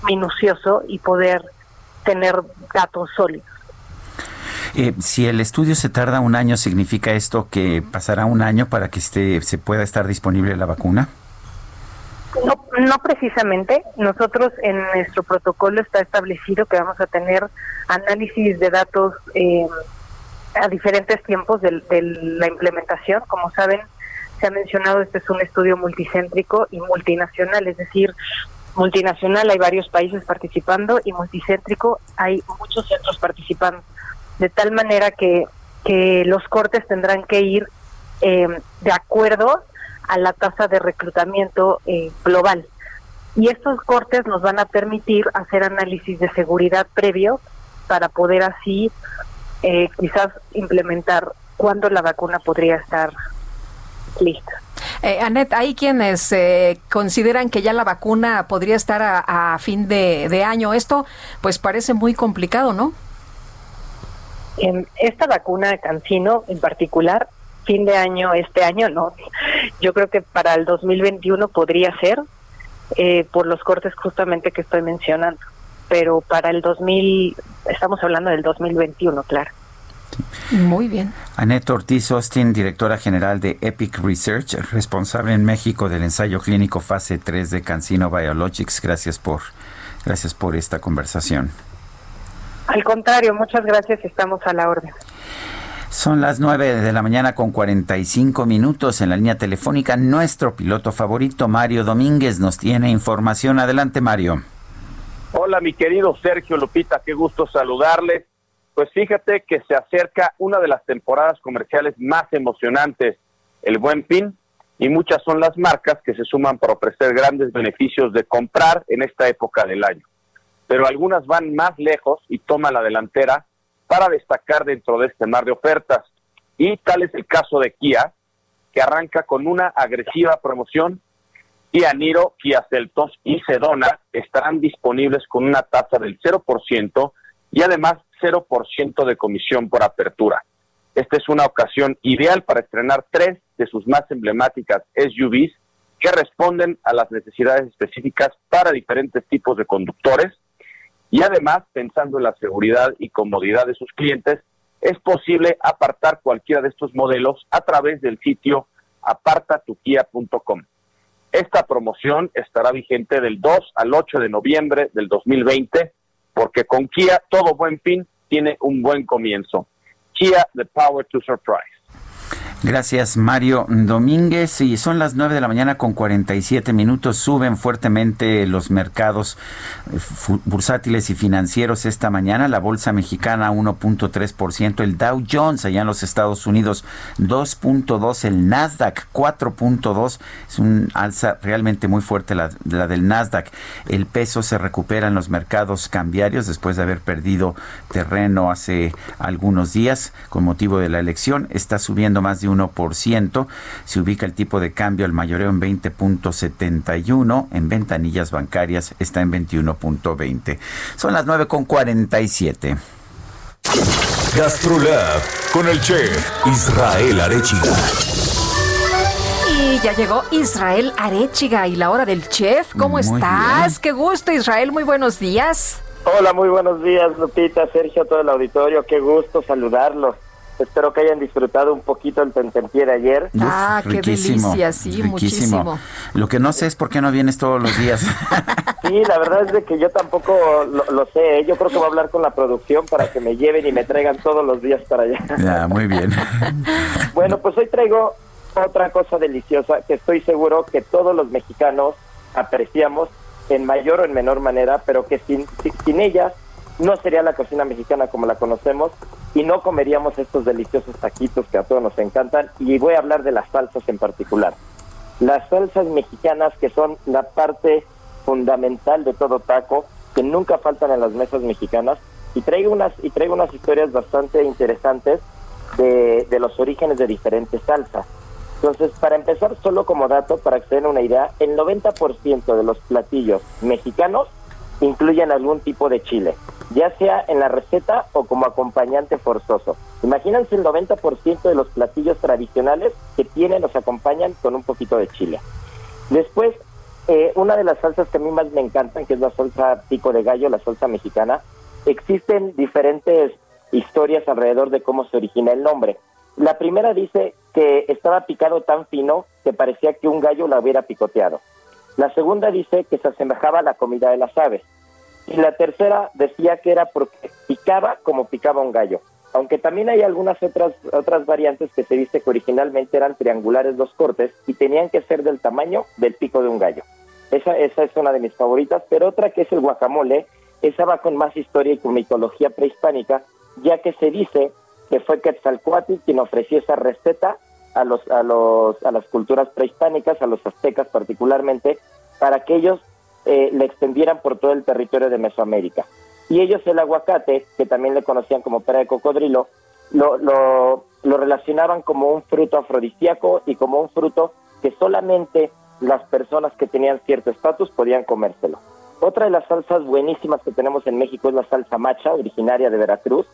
minucioso y poder tener datos sólidos. Eh, si el estudio se tarda un año, ¿significa esto que pasará un año para que esté, se pueda estar disponible la vacuna? No, no precisamente. Nosotros en nuestro protocolo está establecido que vamos a tener análisis de datos eh, a diferentes tiempos de, de la implementación. Como saben, se ha mencionado, este es un estudio multicéntrico y multinacional, es decir, multinacional hay varios países participando y multicéntrico hay muchos centros participando, de tal manera que, que los cortes tendrán que ir eh, de acuerdo a la tasa de reclutamiento eh, global. Y estos cortes nos van a permitir hacer análisis de seguridad previo para poder así eh, quizás implementar cuándo la vacuna podría estar lista. Eh, Anet, hay quienes eh, consideran que ya la vacuna podría estar a, a fin de, de año. Esto pues parece muy complicado, ¿no? En esta vacuna de Cancino en particular, fin de año, este año no. Yo creo que para el 2021 podría ser, eh, por los cortes justamente que estoy mencionando. Pero para el 2000, estamos hablando del 2021, claro. Muy bien. Annette Ortiz Austin, directora general de Epic Research, responsable en México del ensayo clínico fase 3 de Cancino Biologics. Gracias por, gracias por esta conversación. Al contrario, muchas gracias, estamos a la orden. Son las 9 de la mañana con 45 minutos en la línea telefónica. Nuestro piloto favorito, Mario Domínguez, nos tiene información. Adelante, Mario. Hola, mi querido Sergio Lupita, qué gusto saludarles. Pues fíjate que se acerca una de las temporadas comerciales más emocionantes, el Buen Fin, y muchas son las marcas que se suman para ofrecer grandes beneficios de comprar en esta época del año. Pero algunas van más lejos y toman la delantera para destacar dentro de este mar de ofertas. Y tal es el caso de Kia, que arranca con una agresiva promoción Kia Niro, Kia Celtos y Sedona estarán disponibles con una tasa del 0% y además 0% de comisión por apertura. Esta es una ocasión ideal para estrenar tres de sus más emblemáticas SUVs que responden a las necesidades específicas para diferentes tipos de conductores y además, pensando en la seguridad y comodidad de sus clientes, es posible apartar cualquiera de estos modelos a través del sitio apartatukia.com. Esta promoción estará vigente del 2 al 8 de noviembre del 2020 porque con Kia todo buen fin tiene un buen comienzo. Kia, the power to surprise. Gracias, Mario Domínguez. Y son las 9 de la mañana con 47 minutos. Suben fuertemente los mercados eh, bursátiles y financieros esta mañana. La bolsa mexicana 1.3%, el Dow Jones allá en los Estados Unidos 2.2%, el Nasdaq 4.2%. Es un alza realmente muy fuerte la, la del Nasdaq. El peso se recupera en los mercados cambiarios después de haber perdido terreno hace algunos días con motivo de la elección. Está subiendo más de 1%. Se ubica el tipo de cambio al mayoreo en 20.71. En ventanillas bancarias está en 21.20. Son las 9.47. GastroLab con el chef Israel Arechiga. Y ya llegó Israel Arechiga y la hora del chef. ¿Cómo Muy estás? Qué gusto, Israel. Muy buenos días. Hola, muy buenos días, Lupita, Sergio, todo el auditorio. Qué gusto saludarlos. Espero que hayan disfrutado un poquito el tentempié de ayer. Ah, qué delicia, sí, muchísimo. Lo que no sé es por qué no vienes todos los días. [LAUGHS] Sí, la verdad es de que yo tampoco lo, lo sé. ¿eh? Yo creo que voy a hablar con la producción para que me lleven y me traigan todos los días para allá. [LAUGHS] ya, muy bien. [LAUGHS] Bueno, pues hoy traigo otra cosa deliciosa que estoy seguro que todos los mexicanos apreciamos en mayor o en menor manera, pero que sin, sin, sin ella no sería la cocina mexicana como la conocemos y no comeríamos estos deliciosos taquitos que a todos nos encantan. Y voy a hablar de las salsas en particular. Las salsas mexicanas que son la parte fundamental de todo taco, que nunca faltan en las mesas mexicanas. Y traigo unas, y traigo unas historias bastante interesantes de, de los orígenes de diferentes salsas. Entonces, para empezar, solo como dato, para que se den una idea, el 90% de los platillos mexicanos incluyen algún tipo de chile, ya sea en la receta o como acompañante forzoso. Imagínense el 90% de los platillos tradicionales que tienen o se acompañan con un poquito de chile. Después, eh, una de las salsas que a mí más me encantan, que es la salsa pico de gallo, la salsa mexicana, existen diferentes historias alrededor de cómo se origina el nombre. La primera dice que estaba picado tan fino que parecía que un gallo la hubiera picoteado. La segunda dice que se asemejaba a la comida de las aves. Y la tercera decía que era porque picaba como picaba un gallo. Aunque también hay algunas otras, otras variantes que se dice que originalmente eran triangulares los cortes y tenían que ser del tamaño del pico de un gallo. Esa, esa es una de mis favoritas, pero otra que es el guacamole, esa va con más historia y con mitología prehispánica, ya que se dice que fue Quetzalcoatl quien ofreció esa receta a los a los a las culturas prehispánicas, a los aztecas particularmente, para que ellos eh, le extendieran por todo el territorio de Mesoamérica. Y ellos el aguacate, que también le conocían como pera de cocodrilo, lo, lo, lo relacionaban como un fruto afrodisíaco y como un fruto que solamente las personas que tenían cierto estatus podían comérselo. Otra de las salsas buenísimas que tenemos en México es la salsa macha, originaria de Veracruz,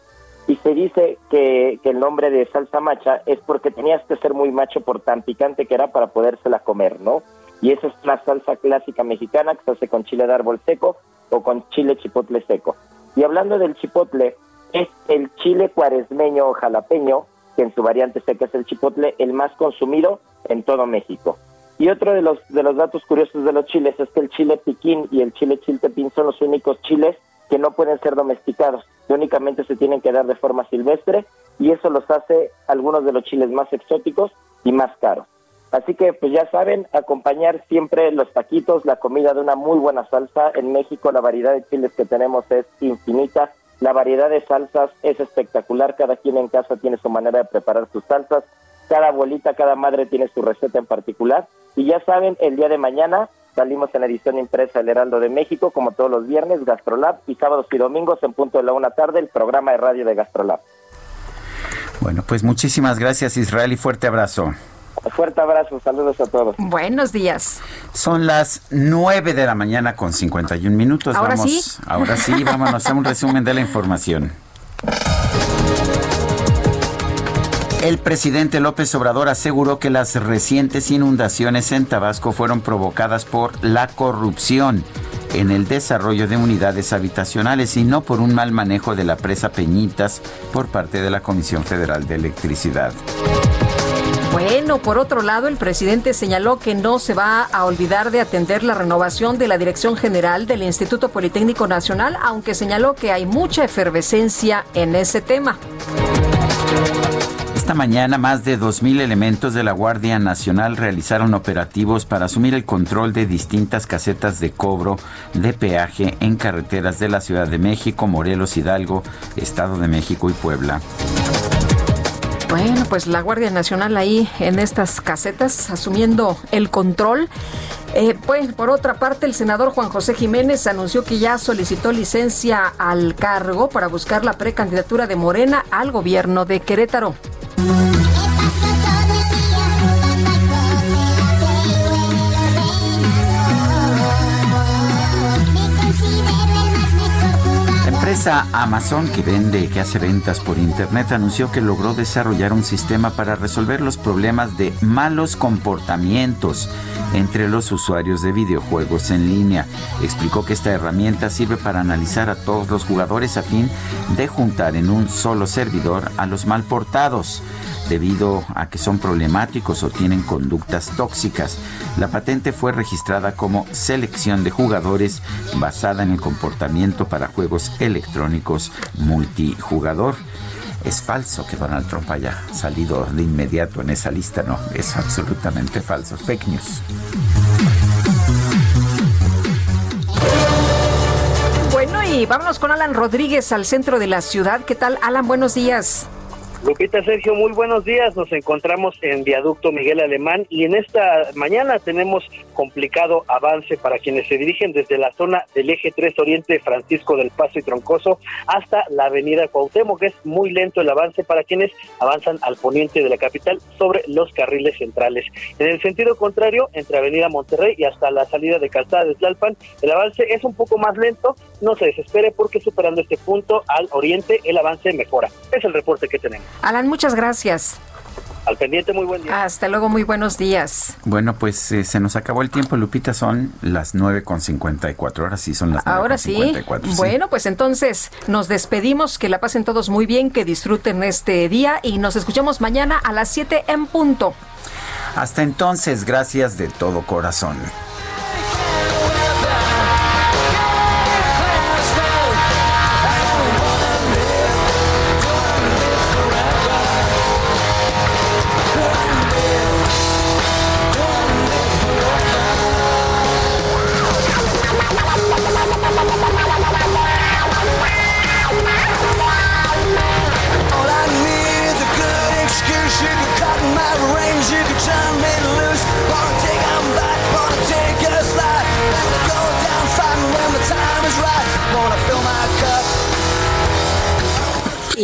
y se dice que, que, el nombre de salsa macha es porque tenías que ser muy macho por tan picante que era para podérsela comer, ¿no? Y esa es la salsa clásica mexicana que se hace con chile de árbol seco o con chile chipotle seco. Y hablando del chipotle, es el chile cuaresmeño o jalapeño, que en su variante seca es el chipotle, el más consumido en todo México. Y otro de los, de los datos curiosos de los chiles es que el chile piquín y el chile chiltepín son los únicos chiles que no pueden ser domesticados, que únicamente se tienen que dar de forma silvestre y eso los hace algunos de los chiles más exóticos y más caros. Así que pues ya saben, acompañar siempre los taquitos, la comida de una muy buena salsa. En México la variedad de chiles que tenemos es infinita, la variedad de salsas es espectacular, cada quien en casa tiene su manera de preparar sus salsas, cada abuelita, cada madre tiene su receta en particular. Y ya saben, el día de mañana salimos en la edición impresa El Heraldo de México, como todos los viernes, Gastrolab, y sábados y domingos en punto de la una tarde, el programa de radio de Gastrolab. Bueno, pues muchísimas gracias Israel y fuerte abrazo. Fuerte abrazo, saludos a todos. Buenos días. Son las 9 de la mañana con 51 minutos. ¿Ahora Vamos, sí? Ahora sí, vámonos a un resumen de la información. El presidente López Obrador aseguró que las recientes inundaciones en Tabasco fueron provocadas por la corrupción en el desarrollo de unidades habitacionales y no por un mal manejo de la presa Peñitas por parte de la Comisión Federal de Electricidad. Bueno, por otro lado, el presidente señaló que no se va a olvidar de atender la renovación de la Dirección General del Instituto Politécnico Nacional, aunque señaló que hay mucha efervescencia en ese tema. Esta mañana más de 2.000 elementos de la Guardia Nacional realizaron operativos para asumir el control de distintas casetas de cobro de peaje en carreteras de la Ciudad de México, Morelos, Hidalgo, Estado de México y Puebla. Bueno, pues la Guardia Nacional ahí en estas casetas asumiendo el control. Eh, pues por otra parte, el senador Juan José Jiménez anunció que ya solicitó licencia al cargo para buscar la precandidatura de Morena al gobierno de Querétaro. La Amazon, que vende, que hace ventas por internet, anunció que logró desarrollar un sistema para resolver los problemas de malos comportamientos entre los usuarios de videojuegos en línea. Explicó que esta herramienta sirve para analizar a todos los jugadores a fin de juntar en un solo servidor a los mal portados debido a que son problemáticos o tienen conductas tóxicas. La patente fue registrada como selección de jugadores basada en el comportamiento para juegos electrónicos multijugador. Es falso que Donald Trump haya salido de inmediato en esa lista, no, es absolutamente falso. Fake news. Bueno, y vámonos con Alan Rodríguez al centro de la ciudad. ¿Qué tal, Alan? Buenos días. Lupita Sergio, muy buenos días. Nos encontramos en Viaducto Miguel Alemán y en esta mañana tenemos complicado avance para quienes se dirigen desde la zona del eje 3 Oriente Francisco del Paso y Troncoso hasta la avenida Cuauhtémoc, que es muy lento el avance para quienes avanzan al poniente de la capital sobre los carriles centrales. En el sentido contrario, entre avenida Monterrey y hasta la salida de Calzada de Tlalpan, el avance es un poco más lento. No se desespere porque superando este punto al oriente el avance mejora. Es el reporte que tenemos. Alan, muchas gracias. Al pendiente, muy buen día. Hasta luego, muy buenos días. Bueno, pues eh, se nos acabó el tiempo, Lupita. Son las 9.54. Ahora sí son las 9.54. Ahora sí. Bueno, pues entonces nos despedimos. Que la pasen todos muy bien, que disfruten este día y nos escuchamos mañana a las 7 en punto. Hasta entonces, gracias de todo corazón.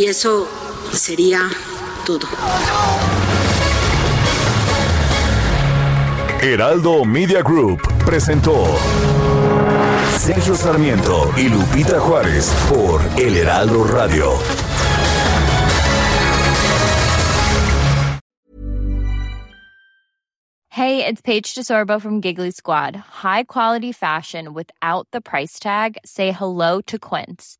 Y eso sería todo. Heraldo Media Group presentó Sergio Sarmiento y Lupita Juárez por El Heraldo Radio. Hey, it's Paige DeSorbo from Giggly Squad. High quality fashion without the price tag. Say hello to Quince.